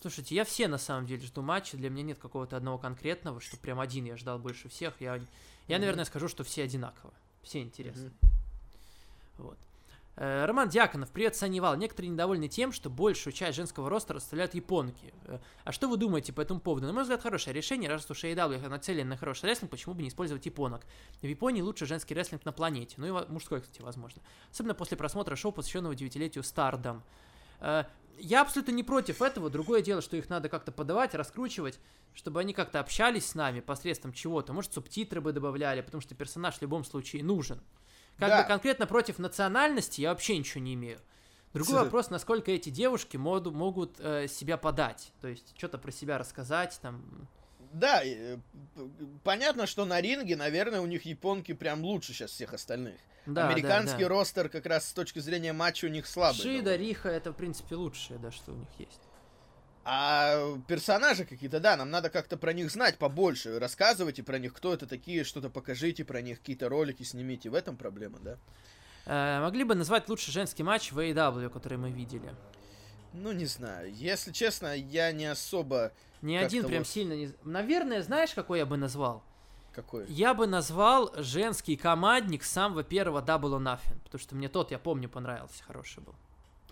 Слушайте, я все на самом деле жду матча. Для меня нет какого-то одного конкретного, что прям один я ждал больше всех. Я, я Мгм. наверное, скажу, что все одинаково. Все интересны. Вот. Э, Роман Дьяконов, привет, Санивал. Некоторые недовольны тем, что большую часть женского роста расставляют японки. Э, А что вы думаете по этому поводу? На мой взгляд, хорошее решение. Раз уж AEW нацелен на хороший рестлинг, почему бы не использовать японок? В Японии лучший женский рестлинг на планете. Ну и мужской, кстати, возможно. Особенно после просмотра шоу, посвященного девятилетию Стардом. Э, Я абсолютно не против этого. Другое дело, что их надо как-то подавать, раскручивать, чтобы они как-то общались с нами посредством чего-то. Может, субтитры бы добавляли, потому что персонаж в любом случае нужен. Как Да. бы конкретно против национальности я вообще ничего не имею. Другой вопрос, насколько эти девушки могут э, себя подать. То есть, что-то про себя рассказать, там. Да, э, понятно, что на ринге, наверное, у них японки прям лучше сейчас всех остальных. Да, Американский да, да. ростер как раз с точки зрения матча у них слабый. Шида, довольно. Риха, это, в принципе, лучшее, да, что у них есть. А персонажи какие-то, да, нам надо как-то про них знать побольше. Рассказывайте про них, кто это такие, что-то покажите про них, какие-то ролики снимите. В этом проблема, да? Э, могли бы назвать лучший женский матч в AEW, который мы видели? Ну, не знаю. Если честно, я не особо... Ни один прям вот. сильно не... Наверное, знаешь, какой я бы назвал? Какой? Я бы назвал женский командник самого первого Double or Nothing, потому что мне тот, я помню, понравился, хороший был.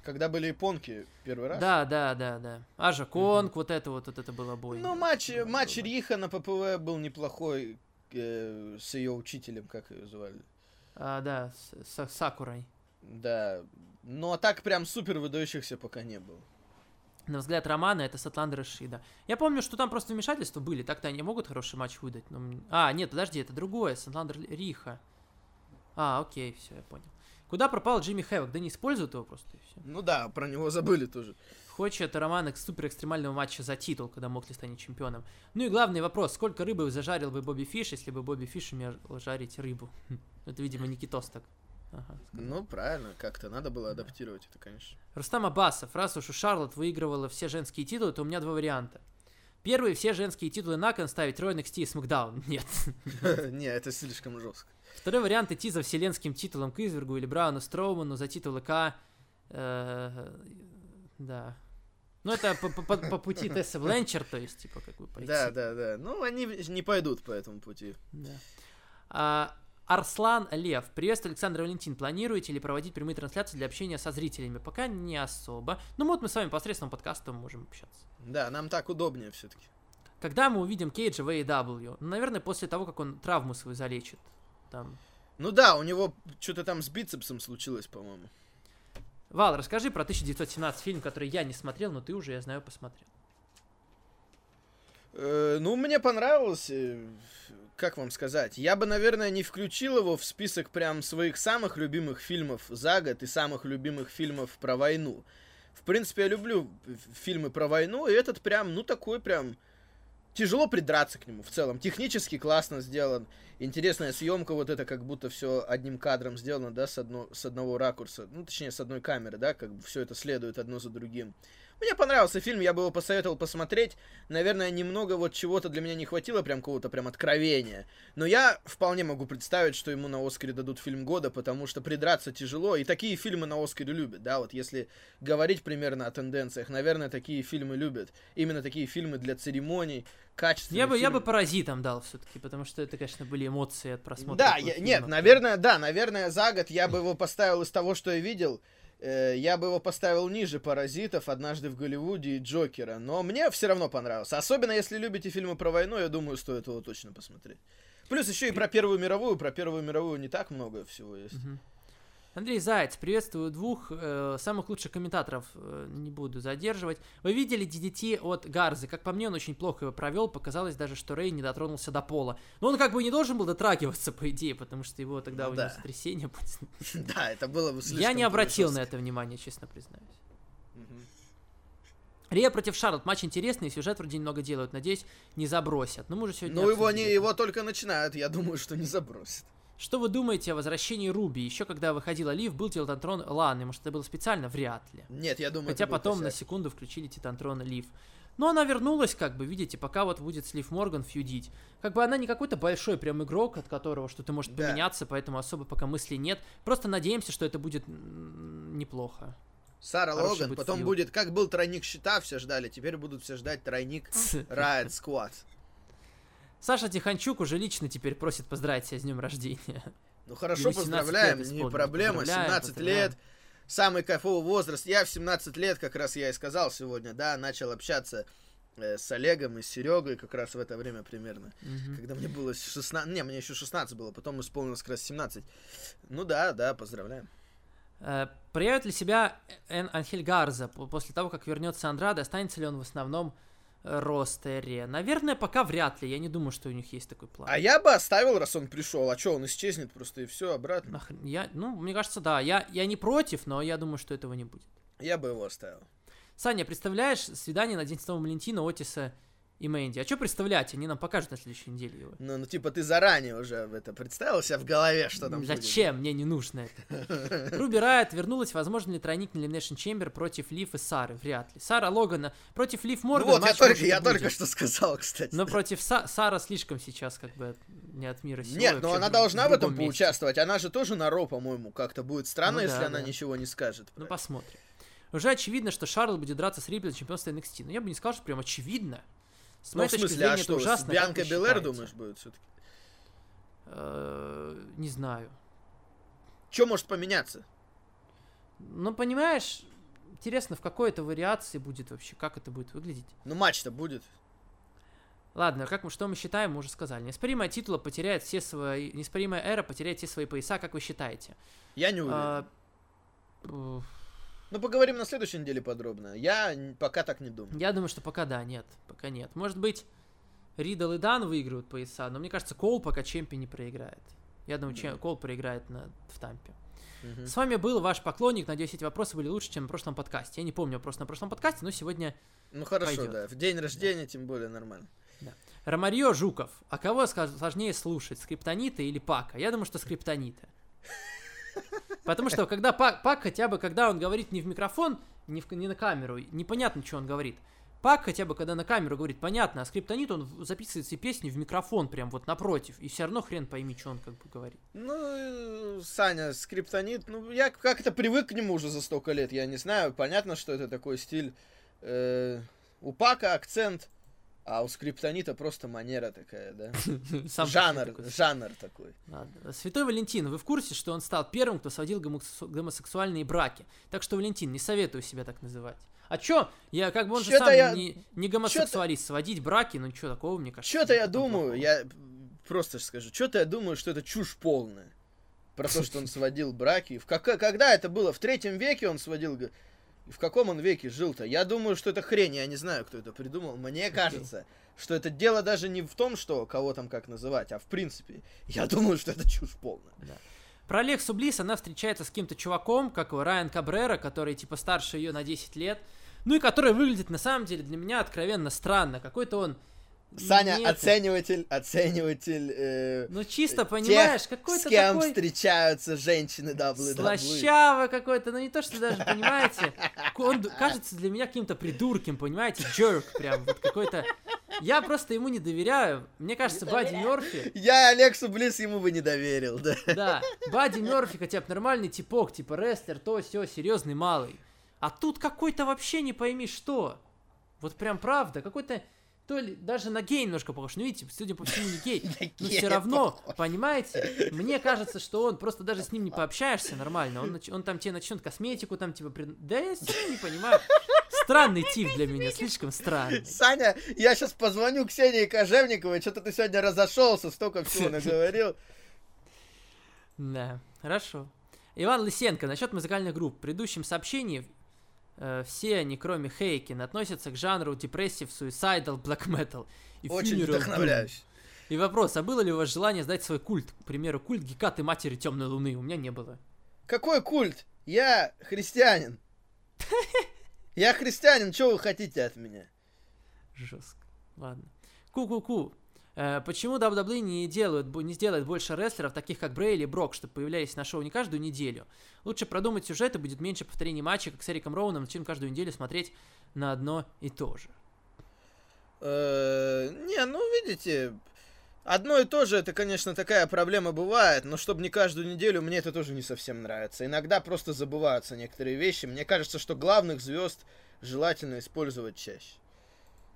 Когда были японки первый раз? Да, да, да, да. Ажа Конг, вот это вот, вот это было бой. Ну, матч, матч Риха на ППВ был неплохой э, с ее учителем, как ее звали. А, да, с, с Сакурой. Да. Ну, а так прям супер выдающихся пока не было. На взгляд Романа, это Сатландер и Шида. Я помню, что там просто вмешательства были, так-то они могут хороший матч выдать. Но... А, нет, подожди, это другое, Сатландер Риха. А, окей, все, я понял. Куда пропал Джимми Хэвок? Да не используют его просто, и все. Ну да, про него забыли тоже. Хочет Роман экс- супер экстремального матча за титул, когда Мокли станет чемпионом. Ну и главный вопрос, сколько рыбы зажарил бы Бобби Фиш, если бы Бобби Фиш умел жарить рыбу? Это, видимо, Никитос так. Ага. Ну, правильно, как-то надо было адаптировать это, конечно. Рустам Абасов, раз уж у Шарлот выигрывала все женские титулы, то у меня два варианта. Первый, все женские титулы на кон ставить Рой NXT и SmackDown. Нет. Не, это слишком жестко. Второй вариант идти за вселенским титулом к Извергу или Брауну Строуману за титулы К. Э, Да. Ну, это по, по- по- по пути Тесса Бленчер, то есть, типа, как бы пойти. Да, да, да. Ну, они не пойдут по этому пути. Да. А, Арслан Лев. Приветствую, Александр Валентин. Планируете ли проводить прямые трансляции для общения со зрителями? Пока не особо. Ну вот мы с вами посредством подкаста можем общаться. Да, нам так удобнее все-таки. Когда мы увидим Кейджа в AEW? Ну, наверное, после того, как он травму свою залечит. Там. Ну да, у него что-то там с бицепсом случилось, по-моему. Вал, расскажи про 1917 фильм, который я не смотрел, но ты уже, я знаю, посмотрел. Э, ну, мне понравилось. Как вам сказать? Я бы, наверное, не включил его в список прям своих самых любимых фильмов за год и самых любимых фильмов про войну. В принципе, я люблю фильмы про войну, и этот прям, ну, такой прям... Тяжело придраться к нему в целом. Технически классно сделан. Интересная съемка, вот это как будто все одним кадром сделано, да, с, одно, с одного ракурса. Ну, точнее, с одной камеры, да, как бы все это следует одно за другим. Мне понравился фильм, я бы его посоветовал посмотреть. Наверное, немного вот чего-то для меня не хватило, прям какого-то прям откровения. Но я вполне могу представить, что ему на Оскаре дадут фильм года, потому что придраться тяжело. И такие фильмы на Оскаре любят, да, вот если говорить примерно о тенденциях, наверное, такие фильмы любят. Именно такие фильмы для церемоний, качественные Я бы, я фильмы. бы паразитам дал все-таки, потому что это, конечно, были эмоции от просмотра. Да, я- фильма. нет, наверное, да, наверное, за год я бы его поставил из того, что я видел. Э, Я бы его поставил ниже «Паразитов», «Однажды в Голливуде» и «Джокера». Но мне все равно понравился. Особенно, если любите фильмы про войну, я думаю, стоит его точно посмотреть. Плюс еще и про Первую мировую. Про Первую мировую не так много всего есть. Мгм. Андрей Заяц, приветствую двух э, самых лучших комментаторов, э, не буду задерживать. Вы видели DDT от Гарзы? Как по мне, он очень плохо его провел, показалось даже, что Рэй не дотронулся до пола. Но он как бы не должен был дотрагиваться, по идее, потому что его тогда Ну у него да. сотрясение будет. Да, это было бы слишком Я не обратил на это внимания, честно признаюсь. Рия против Шарлот. Матч интересный, сюжет вроде немного делают. Надеюсь, не забросят. Но мы уже сегодня Ну, его, не, это. его только начинают, я думаю, что не забросит. Что вы думаете о возвращении Руби? Еще когда выходила Лив, был Титантрон Ланы. Может, это было специально? Вряд ли. Нет, я думаю, Хотя потом на секунду включили Титантрон Лив. Но она вернулась, как бы, видите, пока вот будет с Лив Морган фьюдить. Как бы она не какой-то большой прям игрок, от которого что-то может Да. поменяться, поэтому особо пока мыслей нет. Просто надеемся, что это будет неплохо. Сара Хороший Логан, будет потом фьюд. будет, как был тройник щита, все ждали, теперь будут все ждать тройник Riot Squad. Саша Тиханчук уже лично теперь просит поздравить себя с днем рождения. Ну хорошо, Ему 17 поздравляем, не проблема, Поздравляем, 17 поздравляем. лет, самый кайфовый возраст. Я в 17 лет, как раз я и сказал сегодня, да, начал общаться э, с Олегом и с Серегой как раз в это время примерно. Мгм. Когда мне было 16, не, мне еще 16 было, потом исполнилось как раз 17. Ну да, да, поздравляем. Э, Проявит ли себя Эн Анхель Гарза по- после того, как вернется Андрада? Останется ли он в основном ростере? Наверное, пока вряд ли. Я не думаю, что у них есть такой план. А я бы оставил, раз он пришел, а что, он исчезнет просто и все обратно. Нахрен- Я, ну, мне кажется, да. Я, я не против, но я думаю, что этого не будет. Я бы его оставил. Саня, представляешь свидание на День Святого Валентина Отиса и Мэнди? А что представлять? Они нам покажут на следующей неделе его. Ну, ну, типа, ты заранее уже это представил себя в голове, что там будет? Зачем? Мне не нужно это. Руби Райт вернулась. Возможно ли тройник на Elimination Chamber против Лив и Сары? Вряд ли. Сара Логана против Лив Ну Морган. вот, я, только, я будет. только что сказал, кстати. Но против Са- Сара слишком сейчас как бы не от мира сего. Нет, но она в- должна в другом этом месте. поучаствовать. Она же тоже на Ро, по-моему, как-то будет странно, Ну если да, она да. ничего не скажет. Ну, посмотрим. Уже очевидно, что Шарлот будет драться с Рипли за чемпионство NXT. Но я бы не сказал, что прям очевидно. С Ну, моей в точки смысле, а зрения, что, это ужасно. Белэр, считаете? думаешь, будет все-таки? Э, Не знаю. Что может поменяться? Ну, понимаешь, интересно, в какой это вариации будет вообще, как это будет выглядеть. Ну, матч-то будет. Ладно, как мы, что мы считаем, мы уже сказали. Неоспоримая титула потеряет все свои... Неоспоримая эра потеряет все свои пояса, как вы считаете? Я не уверен. А, Ну, поговорим на следующей неделе подробно. Я пока так не думаю. Я думаю, что пока да, нет, пока нет. Может быть, Ридл и Дан выиграют пояса, но мне кажется, Кол пока чемпи не проиграет. Я думаю, чем Кол проиграет на, в Тампе. Мгм. С вами был ваш поклонник. Надеюсь, эти вопросы были лучше, чем на прошлом подкасте. Я не помню вопрос на прошлом подкасте, но сегодня Ну, хорошо, пойдет. да. В день рождения, тем более, нормально. Ромарио Жуков. А кого сложнее слушать, скриптонита или Пака? Я думаю, что скриптонита. Потому что когда Пак, Пак хотя бы, когда он говорит не в микрофон, не, в, не на камеру, непонятно, что он говорит. Пак хотя бы, когда на камеру говорит, понятно, а скриптонит, он записывает все песни в микрофон прям вот напротив, и все равно хрен пойми, что он как бы говорит. Ну, Саня, скриптонит, ну, я как-то привык к нему уже за столько лет, я не знаю. Понятно, что это такой стиль. э, у Пака акцент А у скриптонита просто манера такая, да? Сам жанр, такой. жанр такой. Ладно. Святой Валентин, вы в курсе, что он стал первым, кто сводил гомосексу- гомосексуальные браки? Так что, Валентин, не советую себя так называть. А чё? Я как бы он же Чё-то сам я- не, не гомосексуалист. Сводить браки, ну чё такого, мне кажется. Что-то я такого думаю, плохого. я просто скажу, что-то я думаю, что это чушь полная. Про то, что он сводил браки. В как- когда это было? В третьем веке он сводил... И в каком он веке жил-то? Я думаю, что это хрень, я не знаю, кто это придумал. Мне кажется, что это дело даже не в том, что кого там как называть, а в принципе. Я думаю, что это чушь полная. Про Алексу Близ она встречается с каким-то чуваком, как его Райан Кабрера, который типа старше ее на 10 лет. Ну и который выглядит на самом деле для меня откровенно странно. Какой-то он... Саня, не это. оцениватель, оцениватель... э, Ну чисто, понимаешь, с какой-то кем такой... встречаются женщины WWE. Слащаво какой-то, ну не то, что даже, понимаете, он кажется для меня каким-то придурком, понимаете, джерк прям, вот какой-то... Я просто ему не доверяю. Мне кажется, Бадди Мерфи, Я Алексу Близ ему бы не доверил, да. да, Бадди Мерфи хотя бы нормальный типок, типа рестлер, то все серьезный малый. А тут какой-то вообще не пойми что. Вот прям правда, какой-то то ли даже на гей немножко похож. Ну, видите, судя по всему, не гей. Но все равно, понимаете, мне кажется, что он просто даже с ним не пообщаешься нормально. Он, нач- он там тебе начнет косметику там типа пред- Да я сильно не понимаю. Странный тип для меня, слишком странный. Саня, я сейчас позвоню Ксении Кожевниковой, что-то ты сегодня разошелся, столько всего наговорил. Да, хорошо. Иван Лысенко, насчет музыкальных групп. В предыдущем сообщении все они, кроме Хейкин, относятся к жанру депрессив, suicidal, black metal и Очень вдохновляюсь. И вопрос, а было ли у вас желание сдать свой культ? К примеру, культ Гекаты Матери Темной Луны. У меня не было. Какой культ? Я христианин. Я христианин, что вы хотите от меня? Жестко. Ладно. Ку-ку-ку. Э, почему WWE не, делают, не сделает больше рестлеров, таких как Брей или Брок, чтобы появлялись на шоу не каждую неделю? Лучше продумать сюжет и будет меньше повторений матчей, как с Эриком Роуном, чем каждую неделю смотреть на одно и то же. Э, Не, ну видите, одно и то же, это, конечно, такая проблема бывает, но чтобы не каждую неделю, мне это тоже не совсем нравится. Иногда просто забываются некоторые вещи. Мне кажется, что главных звезд желательно использовать чаще.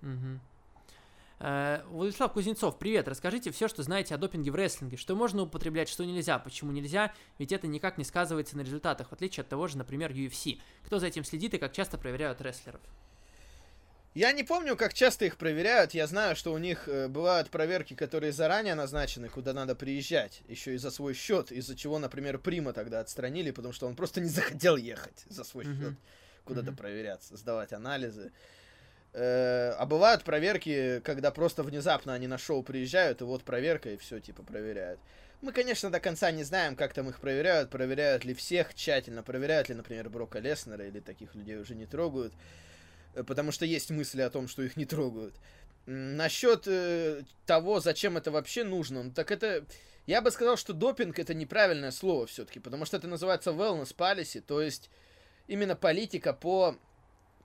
Мгм. Э, Владислав Кузнецов, привет. Расскажите все, что знаете о допинге в рестлинге. Что можно употреблять, что нельзя. Почему нельзя? Ведь это никак не сказывается на результатах, в отличие от того же, например, UFC. Кто за этим следит и как часто проверяют рестлеров? Я не помню, как часто их проверяют. Я знаю, что у них э, бывают проверки, которые заранее назначены, куда надо приезжать, еще и за свой счет, из-за чего, например, Прима тогда отстранили, потому что он просто не захотел ехать за свой Мгм. счет куда-то Мгм. проверяться, сдавать анализы. Э, а бывают проверки, когда просто внезапно они на шоу приезжают, и вот проверка, и все, типа, проверяют. Мы, конечно, до конца не знаем, как там их проверяют, проверяют ли всех тщательно, проверяют ли, например, Брока Леснера, или таких людей уже не трогают. Э, потому что есть мысли о том, что их не трогают. Насчет э, того, зачем это вообще нужно, ну, так это... Я бы сказал, что допинг это неправильное слово все-таки, потому что это называется wellness policy, то есть именно политика по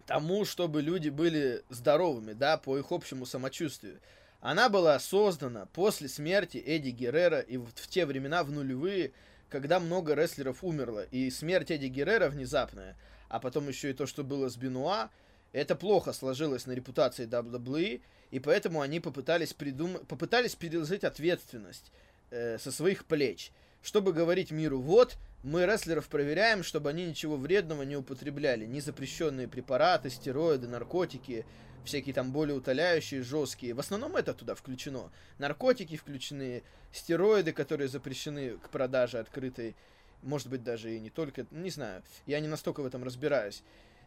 тому, чтобы люди были здоровыми, да, по их общему самочувствию. Она была создана после смерти Эдди Геррера и в, в те времена, в нулевые, когда много рестлеров умерло. И смерть Эдди Геррера внезапная, а потом еще и то, что было с Бенуа, это плохо сложилось на репутации WWE, и поэтому они попытались, придум... попытались переложить ответственность э, со своих плеч, чтобы говорить миру, вот, мы рестлеров проверяем, чтобы они ничего вредного не употребляли, ни запрещенные препараты, стероиды, наркотики, всякие там более утоляющие, жесткие. В основном это туда включено. Наркотики включены, стероиды, которые запрещены к продаже открытой, может быть даже и не только, не знаю, я не настолько в этом разбираюсь.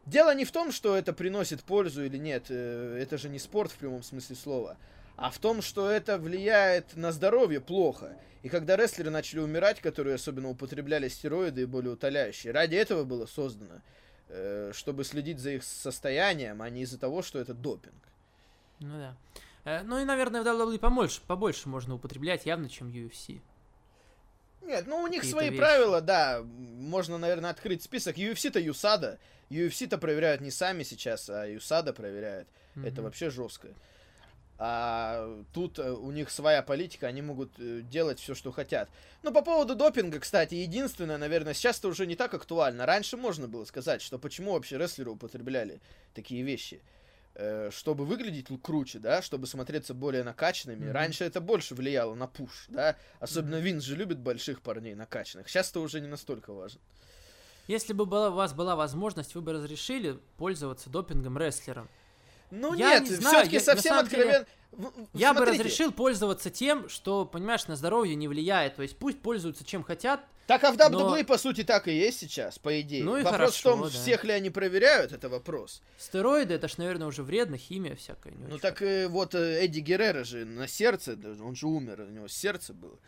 Дело не в том, что это приносит пользу или нет, э, это же не спорт в прямом смысле слова, а в том, что это влияет на здоровье плохо. И когда рестлеры начали умирать, которые особенно употребляли стероиды и более утоляющие, ради этого было создано, э, чтобы следить за их состоянием, а не из-за того, что это допинг. Ну да. Э, ну и, наверное, в WWE побольше, побольше можно употреблять явно, чем UFC. Нет, ну у них свои вещи. правила, да. Можно, наверное, открыть список. UFC-то ЮСАДА. UFC-то проверяют не сами сейчас, а ЮСАДА проверяет. Это Мгм. вообще жестко. А тут э, у них своя политика, они могут э, делать все, что хотят. Ну, по поводу допинга, кстати, единственное, наверное, сейчас это уже не так актуально. Раньше можно было сказать, что почему вообще рестлеры употребляли такие вещи. э, чтобы выглядеть круче, да, чтобы смотреться более накачанными. Мгм. Раньше это больше влияло на пуш, да. Особенно Винс же любит больших парней накачанных. Сейчас это уже не настолько важно. Если бы была, у вас была возможность, вы бы разрешили пользоваться допингом рестлерам. Ну Я нет, не все-таки совсем деле, откровенно. В- в- Я бы разрешил пользоваться тем, что, понимаешь, на здоровье не влияет. То есть пусть пользуются чем хотят. Так а в Но- по сути, так и есть сейчас, по идее. Ну и вопрос в хорошо, том, да. всех ли они проверяют, это вопрос. Стероиды, это ж, наверное, уже вредно, химия всякая. не Ну так э, вот э, Эдди Геррера же на сердце, он же умер, у него сердце было.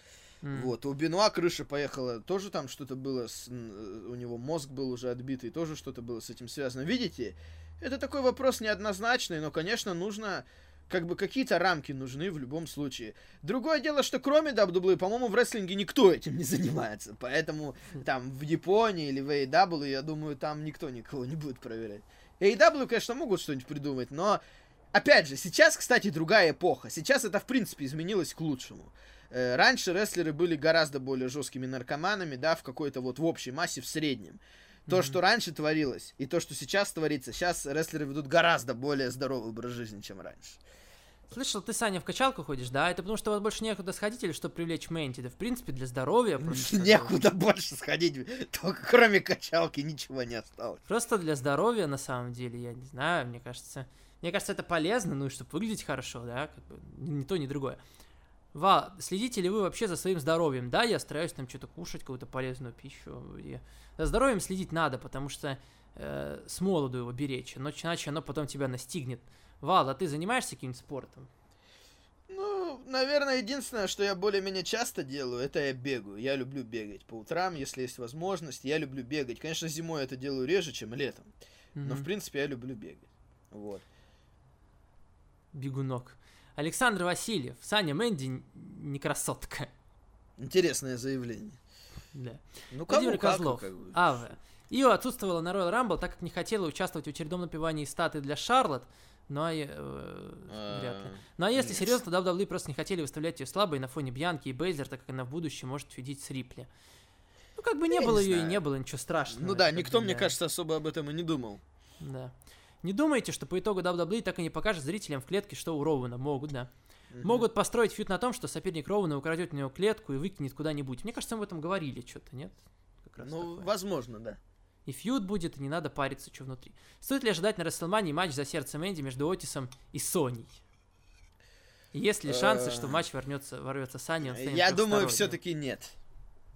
М. Вот, у Бенуа крыша поехала, тоже там что-то было, с, э, у него мозг был уже отбитый, тоже что-то было с этим связано. Видите, это такой вопрос неоднозначный, но, конечно, нужно, как бы какие-то рамки нужны в любом случае. Другое дело, что кроме WWE, по-моему, в рестлинге никто этим не занимается, поэтому там в Японии или в AEW, я думаю, там никто никого не будет проверять. AEW, конечно, могут что-нибудь придумать, но Опять же, сейчас, кстати, другая эпоха. Сейчас это, в принципе, изменилось к лучшему. Э, Раньше рестлеры были гораздо более жесткими наркоманами, да, в какой-то вот в общей массе, в среднем. То, Мгм. что раньше творилось, и то, что сейчас творится, сейчас рестлеры ведут гораздо более здоровый образ жизни, чем раньше. Слышал, ты, Саня, в качалку ходишь, да? Это потому что у вас больше некуда сходить или чтобы привлечь Мэнти? Да, в принципе, для здоровья. просто. Некуда больше сходить, только кроме качалки ничего не осталось. Просто для здоровья, на самом деле, я не знаю, мне кажется... Мне кажется, это полезно, ну и чтобы выглядеть хорошо, да, как бы, ни то, ни другое. Ва, следите ли вы вообще за своим здоровьем? Да, я стараюсь там что-то кушать, какую-то полезную пищу. И за здоровьем следить надо, потому что э, с молоду его беречь, но иначе оно потом тебя настигнет. Вал, а ты занимаешься каким-нибудь спортом? Ну, наверное, единственное, что я более-менее часто делаю, это я бегаю. Я люблю бегать по утрам, если есть возможность. Я люблю бегать. Конечно, зимой это делаю реже, чем летом. Но, в принципе, я люблю бегать. Вот. Бегунок. Александр Васильев. Саня Мэнди не красотка. Интересное заявление. Да. Ну, кому Владимир как, Козлов. как бы. Аве. Ио отсутствовала на Royal Rumble, так как не хотела участвовать в очередном напивании статы для Шарлотт. Ну а, э, вряд ли. Ну а если нет. серьезно, то WWE просто не хотели выставлять ее слабой на фоне Бьянки и Бейзер, так как она в будущем может фидить с Рипли. Ну как бы не Я было не ее и знаю. не было, ничего страшного. Ну да, как бы, никто, мне да. кажется, особо об этом и не думал. Да. Не думайте, что по итогу WWE так и не покажет зрителям в клетке, что у Роуэна могут, да. Могут построить фьюд на том, что соперник Роуэна украдет у него клетку и выкинет куда-нибудь. Мне кажется, мы об этом говорили что-то, нет? Ну, такое. возможно, да. И фьюд будет, и не надо париться, что внутри. Стоит ли ожидать на Расселмании матч за сердце Мэнди между Отисом и Соней? И есть ли шансы, что в матч ворнется, ворвется станет Я думаю, все-таки нет.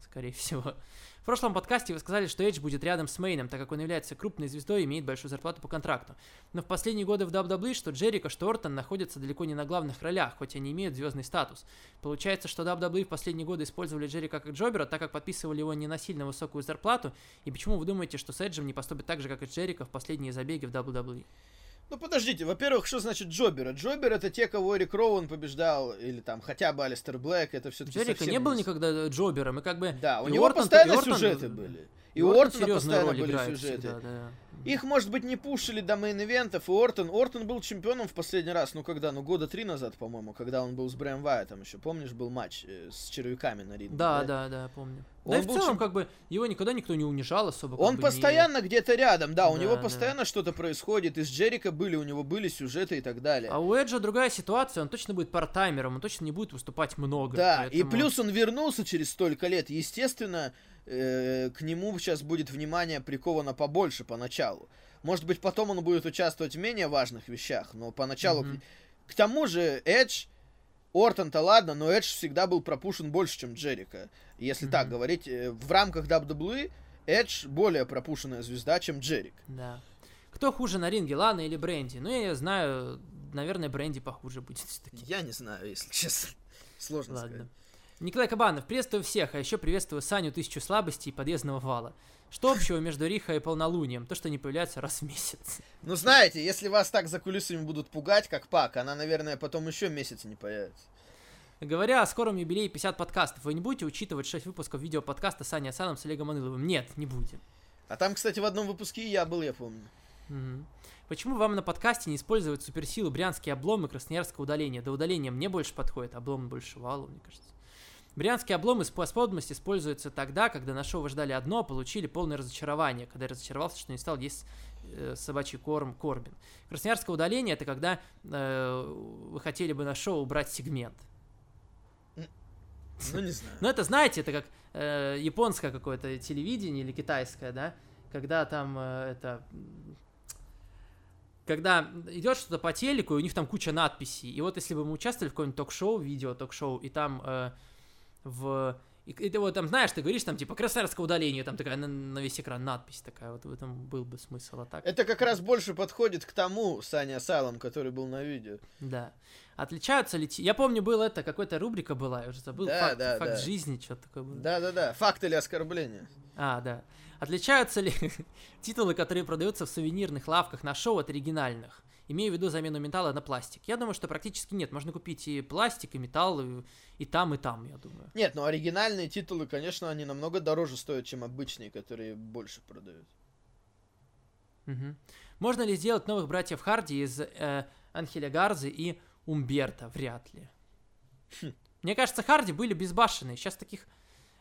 Скорее всего. В прошлом подкасте вы сказали, что Эдж будет рядом с Мейном, так как он является крупной звездой и имеет большую зарплату по контракту. Но в последние годы в WWE, что Джерика, что Ортон находятся далеко не на главных ролях, хоть они имеют звездный статус. Получается, что WWE в последние годы использовали Джерика как Джобера, так как подписывали его не на сильно высокую зарплату. И почему вы думаете, что с Эджем не поступит так же, как и Джерика в последние забеги в WWE? Ну, подождите, во-первых, что значит Джобера? Джобер это те, кого Эрик Роуэн побеждал, или там хотя бы Алистер Блэк, это все-таки Джерика не был никогда Джобером, и как бы... Да, у него Ортон- постоянно Ортон- сюжеты были. И и у Ортон Ортона постоянно были сюжеты. всегда, да. Их, может быть, не пушили до мейн-ивентов, и Ортон... Ортон был чемпионом в последний раз, ну когда, ну года три назад, по-моему, когда он был с Брэм Вайтом еще, помнишь, был матч э, с червяками на ринге? Да, да, да, помню. Он да и в целом, чем- как бы, его никогда никто не унижал особо. Он бы, не- постоянно где-то рядом, да, у Да, него да. постоянно что-то происходит, из Джерика были, у него были сюжеты и так далее. А у Эджа другая ситуация, он точно будет партаймером, он точно не будет выступать много. Да, и поэтому- плюс он вернулся через столько лет. Естественно, э, к нему сейчас будет внимание приковано побольше поначалу. Может быть, потом он будет участвовать в менее важных вещах, но поначалу... Мгм. К тому же, Эдж, Ортон-то ладно, но Эдж всегда был пропушен больше, чем Джерика. Если так Мгм. говорить, э, в рамках WWE Эдж более пропушенная звезда, чем Джерик. Да. Кто хуже на ринге, Лана или Бренди? Ну, я знаю, наверное, Бренди похуже будет все-таки. Я не знаю, если честно. Сложно Ладно. сказать. Николай Кабанов, приветствую всех, а еще приветствую Саню Тысячу Слабостей и Подъездного Вала. Что общего между Риха и Полнолунием? То, что не появляется раз в месяц. Ну, знаете, если вас так за кулисами будут пугать, как Пак, она, наверное, потом еще месяц не появится. Говоря о скором юбилее 50 подкастов, вы не будете учитывать 6 выпусков видеоподкаста Сани Асаном с Олегом Маныловым? Нет, не будем. А там, кстати, в одном выпуске и я был, я помню. Мгм. Почему вам на подкасте не использовать суперсилу брянские обломы красноярского удаления? До удаления мне больше подходит, облом больше валу, мне кажется. Брянские обломы с способность используются тогда, когда на шоу вы ждали одно, а получили полное разочарование, когда я разочаровался, что не стал есть э, собачий корм Корбин. Красноярское удаление это когда э, вы хотели бы на шоу убрать сегмент. Ну, не знаю. Ну, это, знаете, это как э, японское какое-то телевидение или китайское, да? Когда там э, это... Когда идет что-то по телеку, и у них там куча надписей. И вот если бы мы участвовали в каком-нибудь ток-шоу, видео ток-шоу, и там э, в... И, и ты вот там, знаешь, ты говоришь там, типа, красноярское удаление, там такая на, на весь экран надпись такая, вот в этом был бы смысл, а так... Это как раз больше подходит к тому Саня Асайлом, который был на видео. Да. Отличаются ли... Я помню, был это, какая-то рубрика была, я уже забыл, Да, факт, да, факт да. жизни, что-то такое было. Да-да-да, факт или оскорбление. А, да. Отличаются ли титулы, которые продаются в сувенирных лавках на шоу от оригинальных? Имею в виду замену металла на пластик. Я думаю, что практически нет. Можно купить и пластик, и металл, и, и там, и там, я думаю. Нет, ну оригинальные титулы, конечно, они намного дороже стоят, чем обычные, которые больше продают. Мгм. Можно ли сделать новых братьев Харди из э, Анхеля Гарзы и Умберта? Вряд ли. Хм. Мне кажется, Харди были безбашенные. Сейчас таких...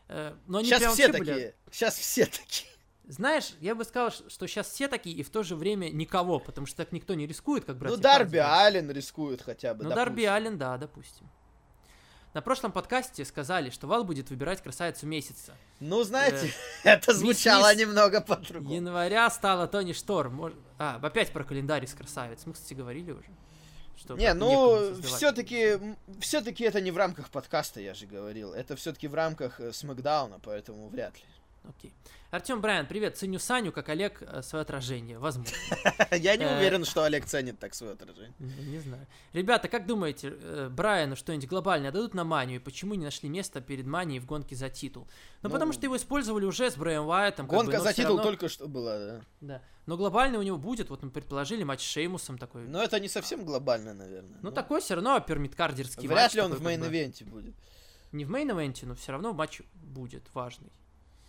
э, но они Сейчас прям все вообще были- такие. Сейчас все такие. Знаешь, я бы сказал, что сейчас все такие, и в то же время никого, потому что так никто не рискует, как братья ну, Дарби. Аллен рискует хотя бы. Ну, допустим. Дарби Аллен, да, допустим. На прошлом подкасте сказали, что Вал будет выбирать красавицу месяца. Ну, знаете, это звучало мисс- немного по-другому. Января стала Тони Шторм. Мож- А, опять про календарь из красавиц. Мы, кстати, говорили уже. Что Не, ну, все-таки, все-таки это не в рамках подкаста, я же говорил. Это все-таки в рамках э, Смакдауна, поэтому вряд ли. Окей. Артем Брайан, привет. Ценю Саню, как Олег, э, свое отражение. Возможно. Я не Э. уверен, что Олег ценит так свое отражение. Не знаю. Ребята, как думаете, э, Брайану что-нибудь глобальное дадут на Манию? И почему не нашли место перед Манией в гонке за титул? Ну, Ну, потому что его использовали уже с Брэем Уайтом. Гонка за титул только что была, да. Да. Но глобальный у него будет, вот мы предположили матч с Шеймусом такой. Но это не совсем глобально, наверное. Ну, такой все равно апермидкардерский Вряд матч ли он в мейн-ивенте будет. Не в мейн-эвенте, но все равно матч будет важный.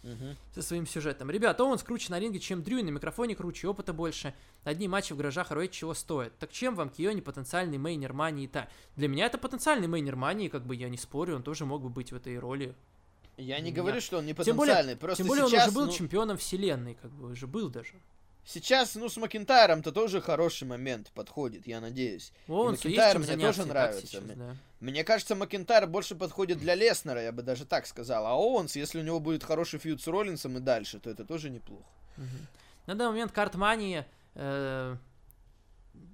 Мгм. Со своим сюжетом. Ребята, он круче на ринге, чем Дрю, и на микрофоне круче, опыта больше. Одни матчи в гаражах роить чего стоят. Так чем вам KO не потенциальный мейнер мании та? Для меня это потенциальный мейнер мании, как бы я не спорю, он тоже мог бы быть в этой роли. Я не говорю, что он не Тем более- потенциальный. Просто Тем более сейчас, он уже был ну, чемпионом вселенной, как бы уже был даже. сейчас, ну, с Макинтайром-то тоже хороший момент подходит, я надеюсь. Он Макинтайр мне тоже нравится. Сейчас, да. Мне кажется, Макинтайр больше подходит для Леснера, я бы даже так сказал. А Оуэнс, если у него будет хороший фьюд с Роллинсом и дальше, то это тоже неплохо. Мгм. На данный момент карт мании э,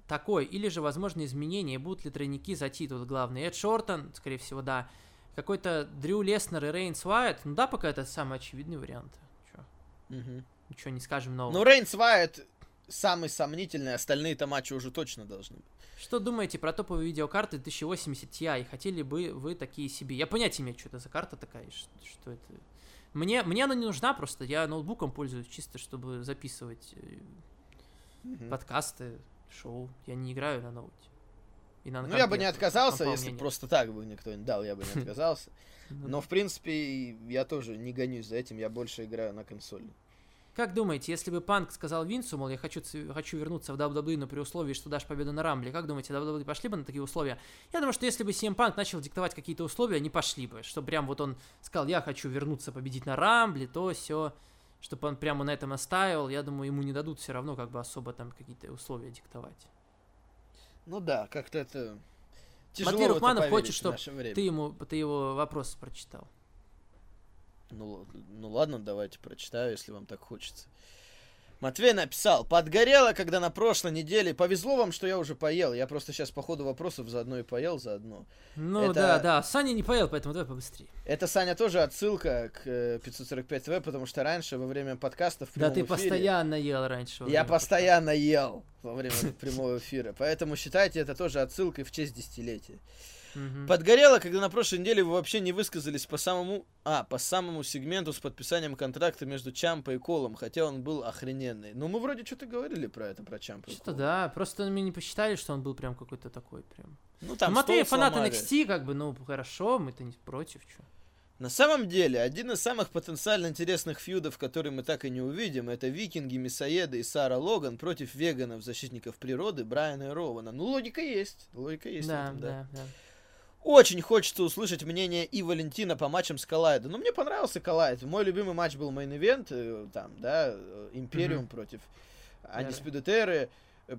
такой, или же, возможно, изменения, будут ли тройники за титул главный. Эд Шортон, скорее всего, да. Какой-то Дрю Леснер и Рейнс Уайт, ну да, пока это самый очевидный вариант. Чё, ничего не скажем нового. Ну, Рейнс Вайт самый сомнительный, остальные-то матчи уже точно должны быть. Что думаете про топовые видеокарты 1080 Ti? Хотели бы вы такие себе? Я понятия имею, что это за карта такая, что это. Мне, мне она не нужна просто, я ноутбуком пользуюсь чисто, чтобы записывать Мгм. подкасты, шоу. Я не играю на ноуте. И на Ну, я бы не отказался, если нет. просто так бы никто не дал, я бы не отказался. Ну Но, в принципе, я тоже не гонюсь за этим, я больше играю на консоли. Как думаете, если бы Панк сказал Винсу, мол, я хочу, хочу вернуться в WWE, но при условии, что дашь победу на Рамбле, как думаете, WWE пошли бы на такие условия? Я думаю, что если бы CM Панк начал диктовать какие-то условия, они пошли бы. Что прям вот он сказал, я хочу вернуться победить на Рамбле, то все. Чтобы он прямо на этом настаивал, я думаю, ему не дадут все равно как бы особо там какие-то условия диктовать. Ну да, как-то это... Тяжело Матвей Рухманов хочет, в чтоб наше время. Ты ему, ты его вопрос прочитал. Ну, ну ладно, давайте прочитаю, если вам так хочется. Матвей написал, подгорело, когда на прошлой неделе. Повезло вам, что я уже поел. Я просто сейчас по ходу вопросов заодно и поел заодно. Ну Это- да, да, Саня не поел, поэтому давай побыстрее. Это, Саня, тоже отсылка к э, 545 ТВ, потому что раньше во время подкастов Да ты эфире постоянно ел раньше. Я постоянно ел во время прямого эфира. Поэтому считайте это тоже отсылкой в честь десятилетия. Мгм. Подгорело, когда на прошлой неделе вы вообще не высказались по самому... А, по самому сегменту с подписанием контракта между Чампа и Колом, хотя он был охрененный. Ну, мы вроде что-то говорили про это, про Чампа Что-то да, просто мы не посчитали, что он был прям какой-то такой прям. Ну, Ну, там Матвей стол фанат сломали. NXT, как бы, ну хорошо, мы-то не против, чё. На самом деле, один из самых потенциально интересных фьюдов, который мы так и не увидим, это викинги, мясоеды и Сара Логан против веганов, защитников природы Брайана и Рована. Ну, логика есть. Логика есть. в Да, этом, да, да. Очень хочется услышать мнение и Валентина по матчам с Коллайдом. Ну, мне понравился Коллайд. Мой любимый матч был main event, э, там, да, э, Империум Мгм. против Undisputed Era.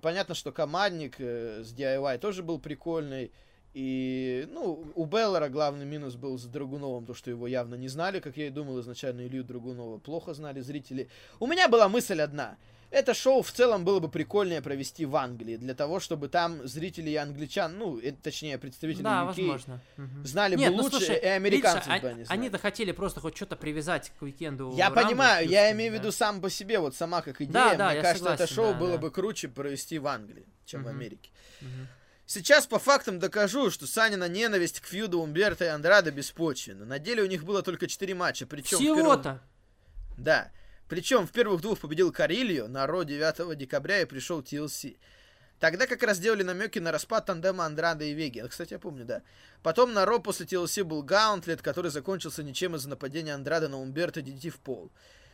Понятно, что командник э, с DIY тоже был прикольный. И, ну, у Бейлора главный минус был с Драгуновым, то, что его явно не знали, как я и думал изначально, Илью Драгунова плохо знали зрители. У меня была мысль одна. Это шоу в целом было бы прикольнее провести в Англии, для того, чтобы там зрители и англичан, ну, э, точнее, представители Да, UK, возможно. Знали Нет, бы ну, лучше, слушай, и американцев видишь, бы а- они знали. Они-то хотели просто хоть что-то привязать к уикенду. Я Рамбла понимаю, в я имею в да. виду сам по себе, вот сама как идея, Да, да, мне кажется, это согласен, шоу да, было да. бы круче провести в Англии, чем в Мгм. Америке. Мгм. Сейчас по фактам докажу, что Санина ненависть к фьюду Умберто и Андрада беспочвенна. На деле у них было только 4 матча, причем в Всего-то. Да. Причем в первых двух победил Карильо, на Ро 9 декабря и пришел TLC. Тогда как раз делали намеки на распад тандема Андрада и Веги. Кстати, я помню, да. Потом на Ро после TLC был Гаунтлет, который закончился ничем из-за нападения Андрада на Умберто DDT в пол.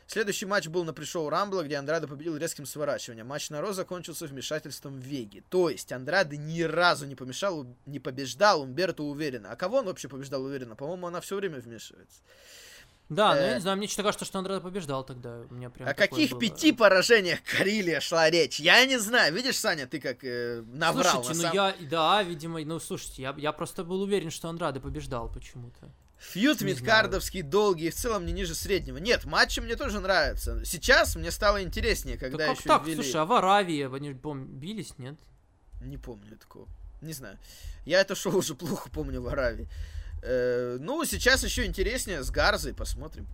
Следующий матч был на пришоу Рамбла, где Андрада победил резким сворачиванием. Матч на Ро закончился вмешательством Веги. То есть Андрада ни разу не помешал, не побеждал Умберто уверенно. А кого он вообще побеждал уверенно? По-моему, она все время вмешивается. Да, но я Э. не знаю, мне что-то кажется, что Андрей побеждал тогда. У меня прям О каких было. пяти поражениях Карелия шла речь? Я не знаю. Видишь, Саня, ты как э, наврал. Слушайте, на ну сам- я, да, видимо, ну слушайте, я, я просто был уверен, что Андрады побеждал почему-то. Фьюд не мидкардовский, долгий, в целом не ниже среднего. Нет, матчи мне тоже нравятся. Сейчас мне стало интереснее, когда да как еще так? ввели... Слушай, а в Аравии они бились, нет? Не помню такого. Не знаю. Я это шоу уже плохо помню в Аравии. Э, ну, сейчас еще интереснее с Гарзой, посмотрим.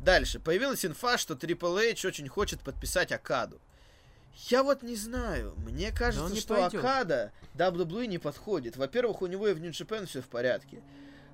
Дальше. Появилась инфа, что Triple H очень хочет подписать Акаду. Я вот не знаю. Мне кажется, не что пойдет. Акада WWE не подходит. Во-первых, у него и в Japan все в порядке.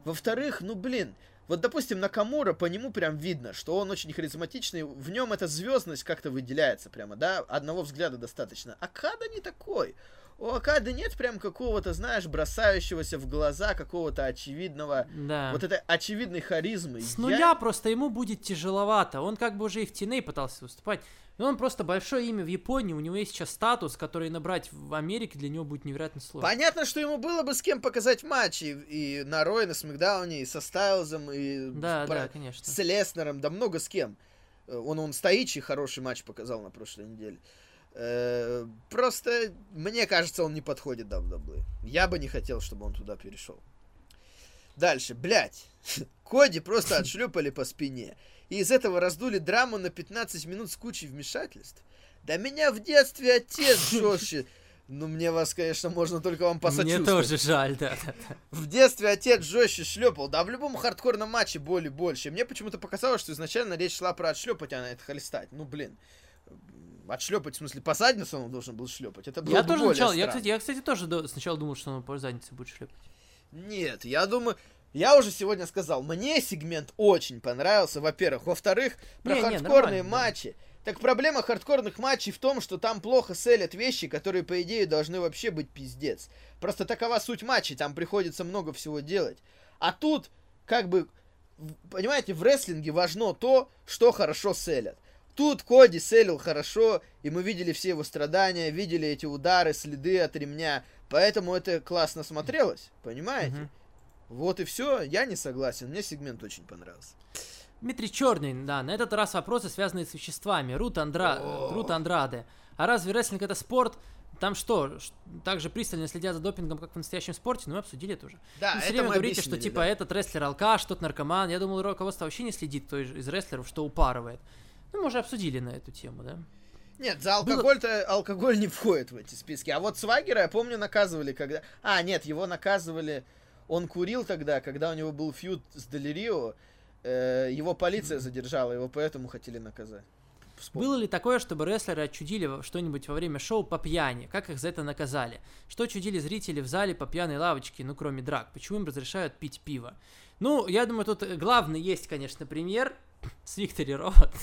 Во-вторых, ну блин, вот, допустим, Накамура, по нему прям видно, что он очень харизматичный, в нем эта звездность как-то выделяется прямо, да, одного взгляда достаточно. Акада не такой. У Акады нет прям какого-то, знаешь, бросающегося в глаза, какого-то очевидного, Да. вот этой очевидной харизмы. С Я- нуля просто ему будет тяжеловато. Он как бы уже и в TNA пытался выступать. И он просто большое имя в Японии, у него есть сейчас статус, который набрать в Америке для него будет невероятно сложно. Понятно, что ему было бы с кем показать матчи и, и на Рой, на Смакдауне, и со Стайлзом, и Да, про- да, конечно. с Леснером, да много с кем. Э, Он, он стоичий хороший матч показал на прошлой неделе. Просто, мне кажется, он не подходит WWE. Я бы не хотел, чтобы он туда перешел. Дальше, блядь. Коди просто отшлепали по спине. И из этого раздули драму на 15 минут с кучей вмешательств. Да меня в детстве отец жестче. Ну, мне вас, конечно, можно только вам Мне посочувствовать. тоже жаль, да. В детстве отец жестче шлепал. Да, в любом хардкорном матче боли больше. Мне почему-то показалось, что изначально речь шла про отшлепать, а на это хлестать. Ну, блин. Отшлепать, в смысле, по заднице он должен был шлепать. Это было Я бы тоже более сначала, я, кстати, я, кстати, тоже сначала думал, что он по заднице будет шлепать. Нет, я думаю... Я уже сегодня сказал, мне сегмент очень понравился, во-первых. Во-вторых, про Не, не, хардкорные да. матчи. Так проблема хардкорных матчей в том, что там плохо селят вещи, которые, по идее, должны вообще быть пиздец. Просто такова суть матчей, там приходится много всего делать. А тут, как бы, понимаете, в рестлинге важно то, что хорошо селят. Тут Коди селил хорошо, и мы видели все его страдания, видели эти удары, следы от ремня. Поэтому это классно смотрелось, понимаете? Мгм. Вот и все, я не согласен, мне сегмент очень понравился. Дмитрий Черный, да, на этот раз вопросы, связанные с веществами. Рут, Андра... Рут Андраде. А разве рестлинг это спорт? Там что, ш- так же пристально следят за допингом, как в настоящем спорте? Ну, мы обсудили это уже. Да, Вы все время говорите, что типа да. этот рестлер алкаш, тот наркоман. Я думал, руководство вообще не следит, кто из, из рестлеров, что упарывает. Ну, мы уже обсудили на эту тему, да? Нет, за алкоголь-то алкоголь не входит в эти списки. А вот Свагера, я помню, наказывали, когда... А, нет, его наказывали... Он курил тогда, когда у него был фьюд с Делирио. э, его полиция задержала, его поэтому хотели наказать. Вспомнил. Было ли такое, чтобы рестлеры отчудили что-нибудь во время шоу по пьяни? Как их за это наказали? Что чудили зрители в зале по пьяной лавочке, ну кроме драк? Почему им разрешают пить пиво? Ну, я думаю, тут главный есть, конечно, пример с Виктори Робот.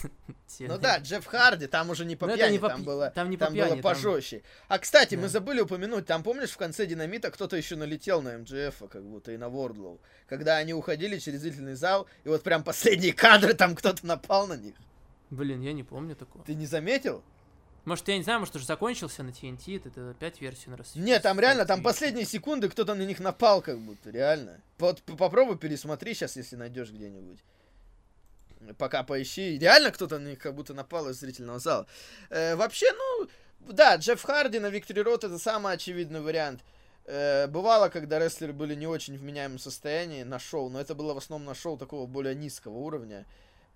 Ну да, Джефф Харди, там уже не по пьяни, не по там было, там не по там пьяни, было там- пожестче. А, кстати, мы забыли упомянуть, там, помнишь, в конце Динамита кто-то еще налетел на МДФ, как будто, и на Вордлоу. Когда они уходили через зрительный зал, и вот прям последние кадры, там кто-то напал на них. Блин, я не помню такого. Ты не заметил? Может, я не знаю, может, уже закончился на TNT, это опять версию на. Нет, там реально, там последние секунды кто-то на них напал, как будто, реально. Вот попробуй пересмотри сейчас, если найдешь где-нибудь. Пока поищи. Реально кто-то на них как будто напал из зрительного зала. Э, вообще, ну, да, Джефф Харди на Виктори Рот это самый очевидный вариант. Э, бывало, когда рестлеры были не очень вменяемом состоянии на шоу, но это было в основном на шоу такого более низкого уровня.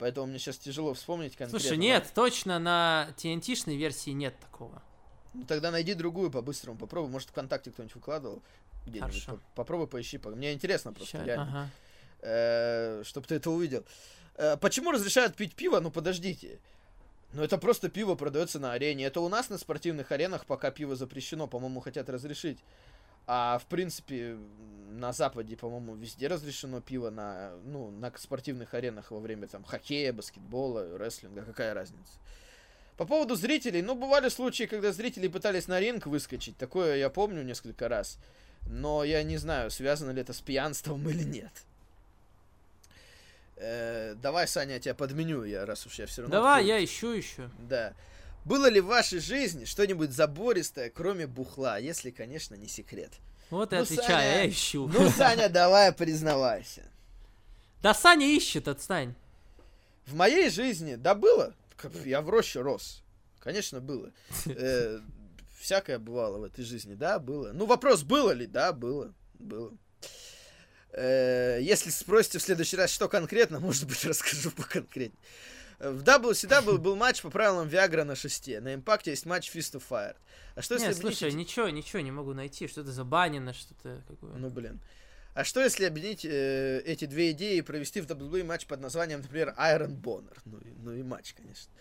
Поэтому мне сейчас тяжело вспомнить конкретно. Слушай, нет, точно на TNT-шной версии нет такого. Ну, тогда найди другую по-быстрому, попробуй. Может, ВКонтакте кто-нибудь выкладывал где-нибудь. По- Попробуй поищи. по- Мне интересно просто, Ща- реально. ага. чтобы ты это увидел. Э, почему разрешают пить пиво? Ну, подождите. Ну, это просто пиво продается на арене. Это у нас на спортивных аренах пока пиво запрещено, по-моему, хотят разрешить. А в принципе, на Западе, по-моему, везде разрешено пиво на, ну, на спортивных аренах во время там хоккея, баскетбола, рестлинга. Какая разница? По поводу зрителей, ну, бывали случаи, когда зрители пытались на ринг выскочить. Такое я помню несколько раз. Но я не знаю, связано ли это с пьянством или нет. Э, давай, Саня, я тебя подменю, я раз уж я все равно. Давай, открою. я ищу еще. Да. Было ли в вашей жизни что-нибудь забористое, кроме бухла, если, конечно, не секрет? Вот и Ну, отвечаю, Саня, я ищу. Ну, Саня, давай признавайся. Да Саня ищет, отстань. В моей жизни, да было. Я в роще рос. Конечно, было. Э, всякое бывало в этой жизни, да, было. Ну, вопрос, было ли? Да, было. Было. Э, если спросите в следующий раз, что конкретно, может быть, расскажу поконкретнее. В WCW был матч по правилам Виагра на шесте. На импакте есть матч Fist of Fire. А что если Нет, слушай, объединить- ничего, ничего не могу найти. Что-то забанено, что-то какое. Ну, блин. А что если объединить э, эти две идеи и провести в WWE матч под названием, например, Iron Bonner? Ну, и- ну и матч, конечно.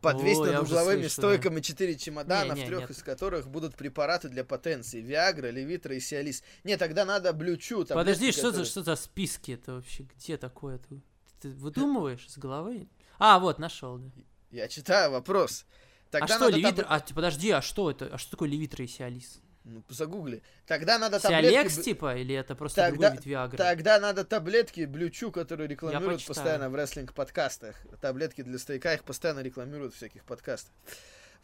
Подвесить О, над я уже угловыми слышу, стойками четыре чемодана, Не, в трех нет. из которых будут препараты для потенции. Виагра, Левитра и Сиалис. Не, тогда надо Блючу. Подожди, что за, что за списки? Это вообще где такое? Ты, ты выдумываешь с головы? А, вот, нашел, да. Я читаю вопрос. Тогда а что, надо левитра? таб- А, ты подожди, а что это? А что такое левитра и сиалис? Ну, загугли. Тогда надо таблетки... Сиалекс, б- типа, или это просто Тогда- другой вид Виагры? Тогда надо таблетки Блючу, которые рекламируют постоянно в рестлинг-подкастах. Таблетки для стояка их постоянно рекламируют в всяких подкастах.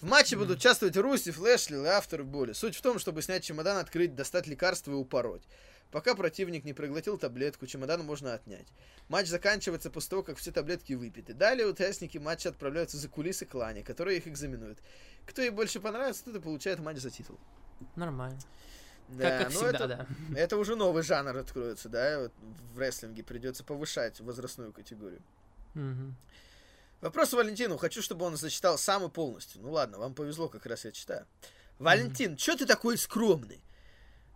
В матче будут участвовать Русев, Лэшли и авторы боли. Суть в том, чтобы снять чемодан, открыть, достать лекарство и упороть. Пока противник не проглотил таблетку, чемодан можно отнять. Матч заканчивается после того, как все таблетки выпиты. Далее участники матча отправляются за кулисы клане, которые их экзаменуют. Кто ей больше понравится, тот и получает матч за титул. Нормально. Да, как как ну всегда, это- да. это уже новый жанр откроется, да, вот в рестлинге придется повышать возрастную категорию. Мгм. Вопрос Валентину. Хочу, чтобы он зачитал сам и полностью. Ну ладно, вам повезло, как раз я читаю. Валентин, что ты такой скромный?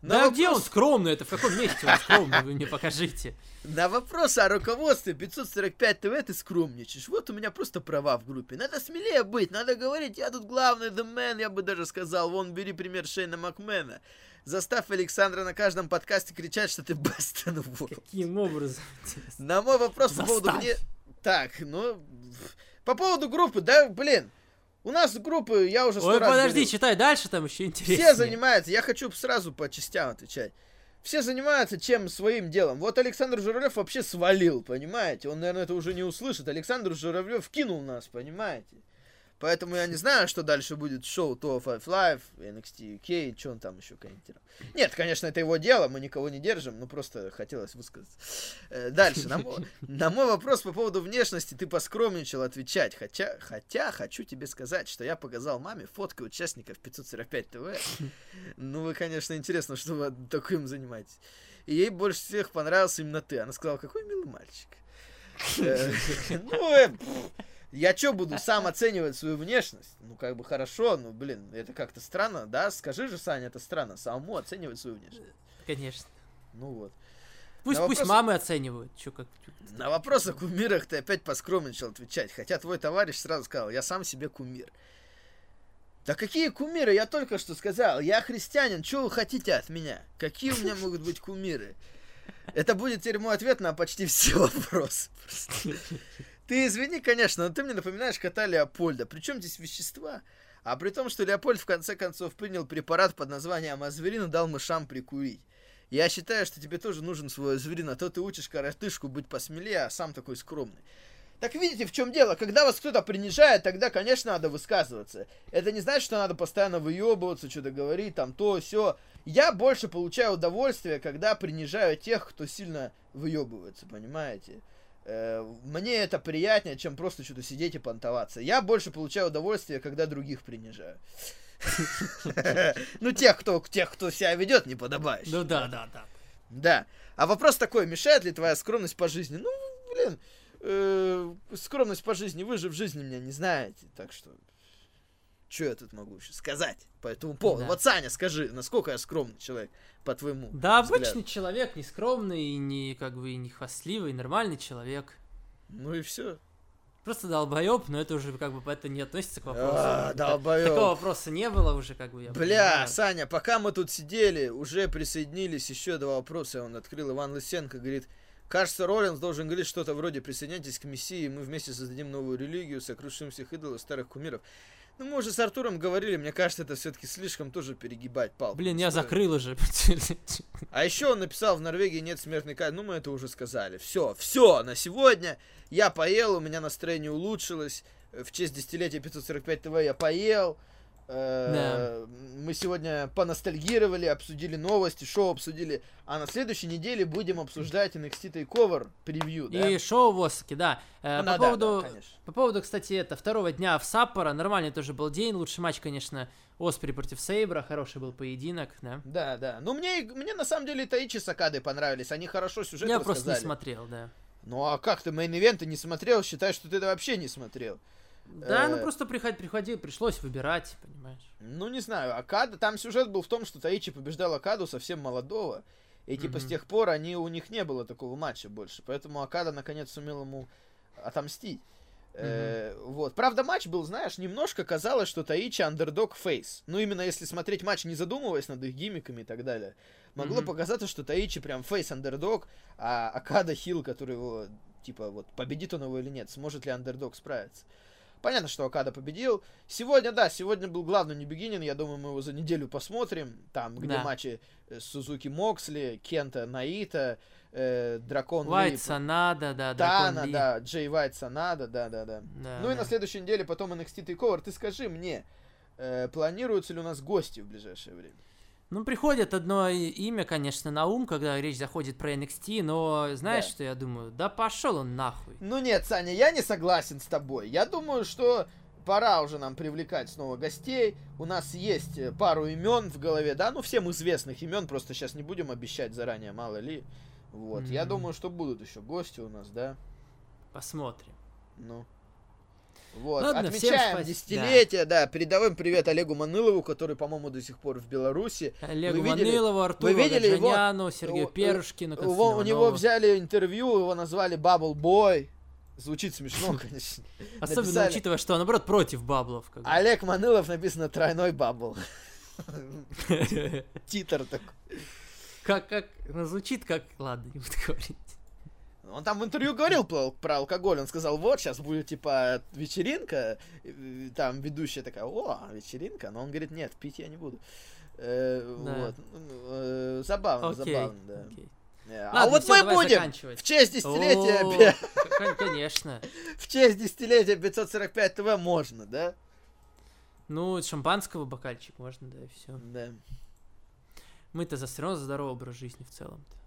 На, Да где он вопрос, скромный? Это в каком месте он скромный? Вы мне покажите. на вопрос о руководстве 545 ТВ ты скромничаешь. Вот у меня просто права в группе. Надо смелее быть, надо говорить, я тут главный, the man, я бы даже сказал. Вон, бери пример Шейна Макмена. Заставь Александра на каждом подкасте кричать, что ты Бастон Уолл. Каким образом? На мой вопрос по поводу Заставь. вне... Так, ну... По поводу группы, да, блин. У нас группы, я уже Ой, подожди, говорил, читай дальше, там еще интереснее. Все занимаются, я хочу сразу по частям отвечать. Все занимаются чем своим делом. Вот Александр Журавлев вообще свалил, понимаете? Он, наверное, это уже не услышит. Александр Журавлев кинул нас, понимаете? Поэтому я не знаю, что дальше будет шоу 205 Live, NXT UK, что он там еще комментировал. Нет, конечно, это его дело, мы никого не держим, но просто хотелось высказаться. Э, Дальше, на мой, на мой вопрос по поводу внешности ты поскромничал отвечать, хотя, хотя хочу тебе сказать, что я показал маме фотки участников 545 ТВ. Ну, вы, конечно, интересно, что вы таким занимаетесь. И ей больше всех понравился именно ты. Она сказала, какой милый мальчик. Э, Ну, э, я что буду сам оценивать свою внешность? Ну, как бы хорошо, ну, блин, это как-то странно, да? Скажи же, Саня, это странно, самому оценивать свою внешность. Конечно. Ну вот. Пусть, На пусть вопрос- мамы оценивают. Чё, как... На вопрос о кумирах ты опять поскромничал отвечать, хотя твой товарищ сразу сказал, я сам себе кумир. Да какие кумиры? Я только что сказал, я христианин, что вы хотите от меня? Какие у меня могут быть кумиры? Это будет теперь мой ответ на почти все вопросы. Ты извини, конечно, но ты мне напоминаешь кота Леопольда. Причем здесь вещества? А при том, что Леопольд в конце концов принял препарат под названием Азверин и дал мышам прикурить. Я считаю, что тебе тоже нужен свой Азверин, а то ты учишь коротышку быть посмелее, а сам такой скромный. Так видите, в чем дело? Когда вас кто-то принижает, тогда, конечно, надо высказываться. Это не значит, что надо постоянно выебываться, что-то говорить, там, то, все. Я больше получаю удовольствие, когда принижаю тех, кто сильно выебывается, понимаете? Э, Мне это приятнее, чем просто что-то сидеть и понтоваться. Я больше получаю удовольствие, когда других принижаю. Ну, тех, кто, тех, кто себя ведет неподобающе. Ну да, да, да. Да. А вопрос такой, мешает ли твоя скромность по жизни? Ну, блин, э, скромность по жизни, вы же в жизни меня не знаете, так что... Что я тут могу еще сказать по этому поводу? Да. Вот, Саня, скажи, насколько я скромный человек, по твоему Да, взгляду? обычный человек, не скромный, не как бы и не хвастливый, нормальный человек. Ну и все. Просто долбоеб, но это уже как бы это не относится к вопросу. А, долбоёб. Такого вопроса не было уже, как бы я Бля, понимаю. Саня, пока мы тут сидели, уже присоединились еще два вопроса. Он открыл Иван Лысенко, говорит, кажется, Роллинс должен говорить что-то вроде «Присоединяйтесь к Мессии, мы вместе создадим новую религию, сокрушим всех идолов, старых кумиров». Ну, мы уже с Артуром говорили, мне кажется, это все-таки слишком тоже перегибать палку. Блин, я Стоит. закрыл уже. А еще он написал, в Норвегии нет смертной казни. Ну, мы это уже сказали. Все, все, на сегодня. Я поел, у меня настроение улучшилось. В честь десятилетия 545 ТВ я поел. Э, Мы сегодня поностальгировали, обсудили новости, шоу обсудили. А на следующей неделе будем обсуждать NXT TakeOver превью, да? И шоу в Осаке, да. Э, Ну по да, да, поводу да, конечно. По поводу, кстати, это второго дня в Саппоро, нормальный тоже был день, лучший матч, конечно, Оспри против Сейбра, хороший был поединок, да. Да, да. Ну, мне, мне на самом деле Таичи с Акадой понравились. Они хорошо сюжет Я просто не рассказали. смотрел, да. Ну, а как ты мейн-ивенты не смотрел? Считай, что ты это вообще не смотрел. Да, ну Э. просто приход, приходил, пришлось выбирать, понимаешь. Ну, не знаю, Окада, там сюжет был в том, что Таичи побеждал Окаду совсем молодого, и типа с Мгм. тех пор они, у них не было такого матча больше, поэтому Окада наконец сумел ему отомстить. Э, вот. Правда, матч был, знаешь, немножко казалось, что Таичи underdog face. Ну, именно если смотреть матч, не задумываясь над их гиммиками и так далее. Могло Мгм. показаться, что Таичи прям фейс андердог, а Акада хил, который его, типа, вот, победит он его или нет, сможет ли андердог справиться. Понятно, что Акада победил. Сегодня, да, сегодня был главный Небегинин. Я думаю, мы его за неделю посмотрим. Там, где Да. матчи э, Сузуки Моксли, Кента Наита, э, Дракон Вайт Ли, Санада, да, Дракон Тана, Ли. да, Джей Вайт Санада, да, да, да. Да, ну и да. на следующей неделе потом NXT TakeOver. Ты скажи мне, э, планируются ли у нас гости в ближайшее время? Ну, приходит одно имя, конечно, на ум, когда речь заходит про NXT, но знаешь, Да. что я думаю? Да пошел он нахуй. Ну нет, Саня, я не согласен с тобой. Я думаю, что пора уже нам привлекать снова гостей. У нас есть э, пару имен в голове, да, ну всем известных имен, просто сейчас не будем обещать заранее, мало ли. Вот, я Мгм. думаю, что будут еще гости у нас, да. Посмотрим. Ну. Вот, Ладно, отмечаем десятилетие, да. передаваем привет Олегу Манылову, который, по-моему, до сих пор в Беларуси. Олегу видели- Манилову, Артуру видели его- Гаджаняну, Сергею Перушкину, Его- у него взяли интервью, его назвали Bubble Boy. Звучит смешно, конечно. Особенно написали- учитывая, что он, наоборот, против баблов. как. Олег Манылов написано тройной бабл. Титр такой. Как, как, ну, звучит как, ладно, не буду говорить. Он там в интервью говорил про, про алкоголь. Он сказал, вот, сейчас будет, типа, вечеринка. И, Там ведущая такая, о, вечеринка. Но он говорит, нет, пить я не буду. Э, Да. Вот. Ну, э, Забавно, забавно, да. Э, А Ладно, вот всё, мы будем в честь десятилетия, Конечно. в честь десятилетия 545 ТВ можно, да? Ну, шампанского бокальчик можно, да, и все. Да. Мы-то за все равно за здоровый образ жизни в целом-то.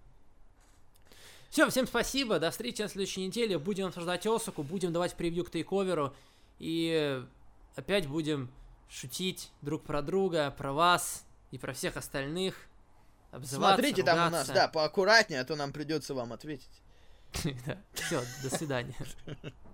Все, всем спасибо, до встречи на следующей неделе. Будем обсуждать Осаку, будем давать превью к тейковеру. И опять будем шутить друг про друга, про вас и про всех остальных. Смотрите там у нас, ругаться. да, поаккуратнее, а то нам придется вам ответить. Все, до свидания.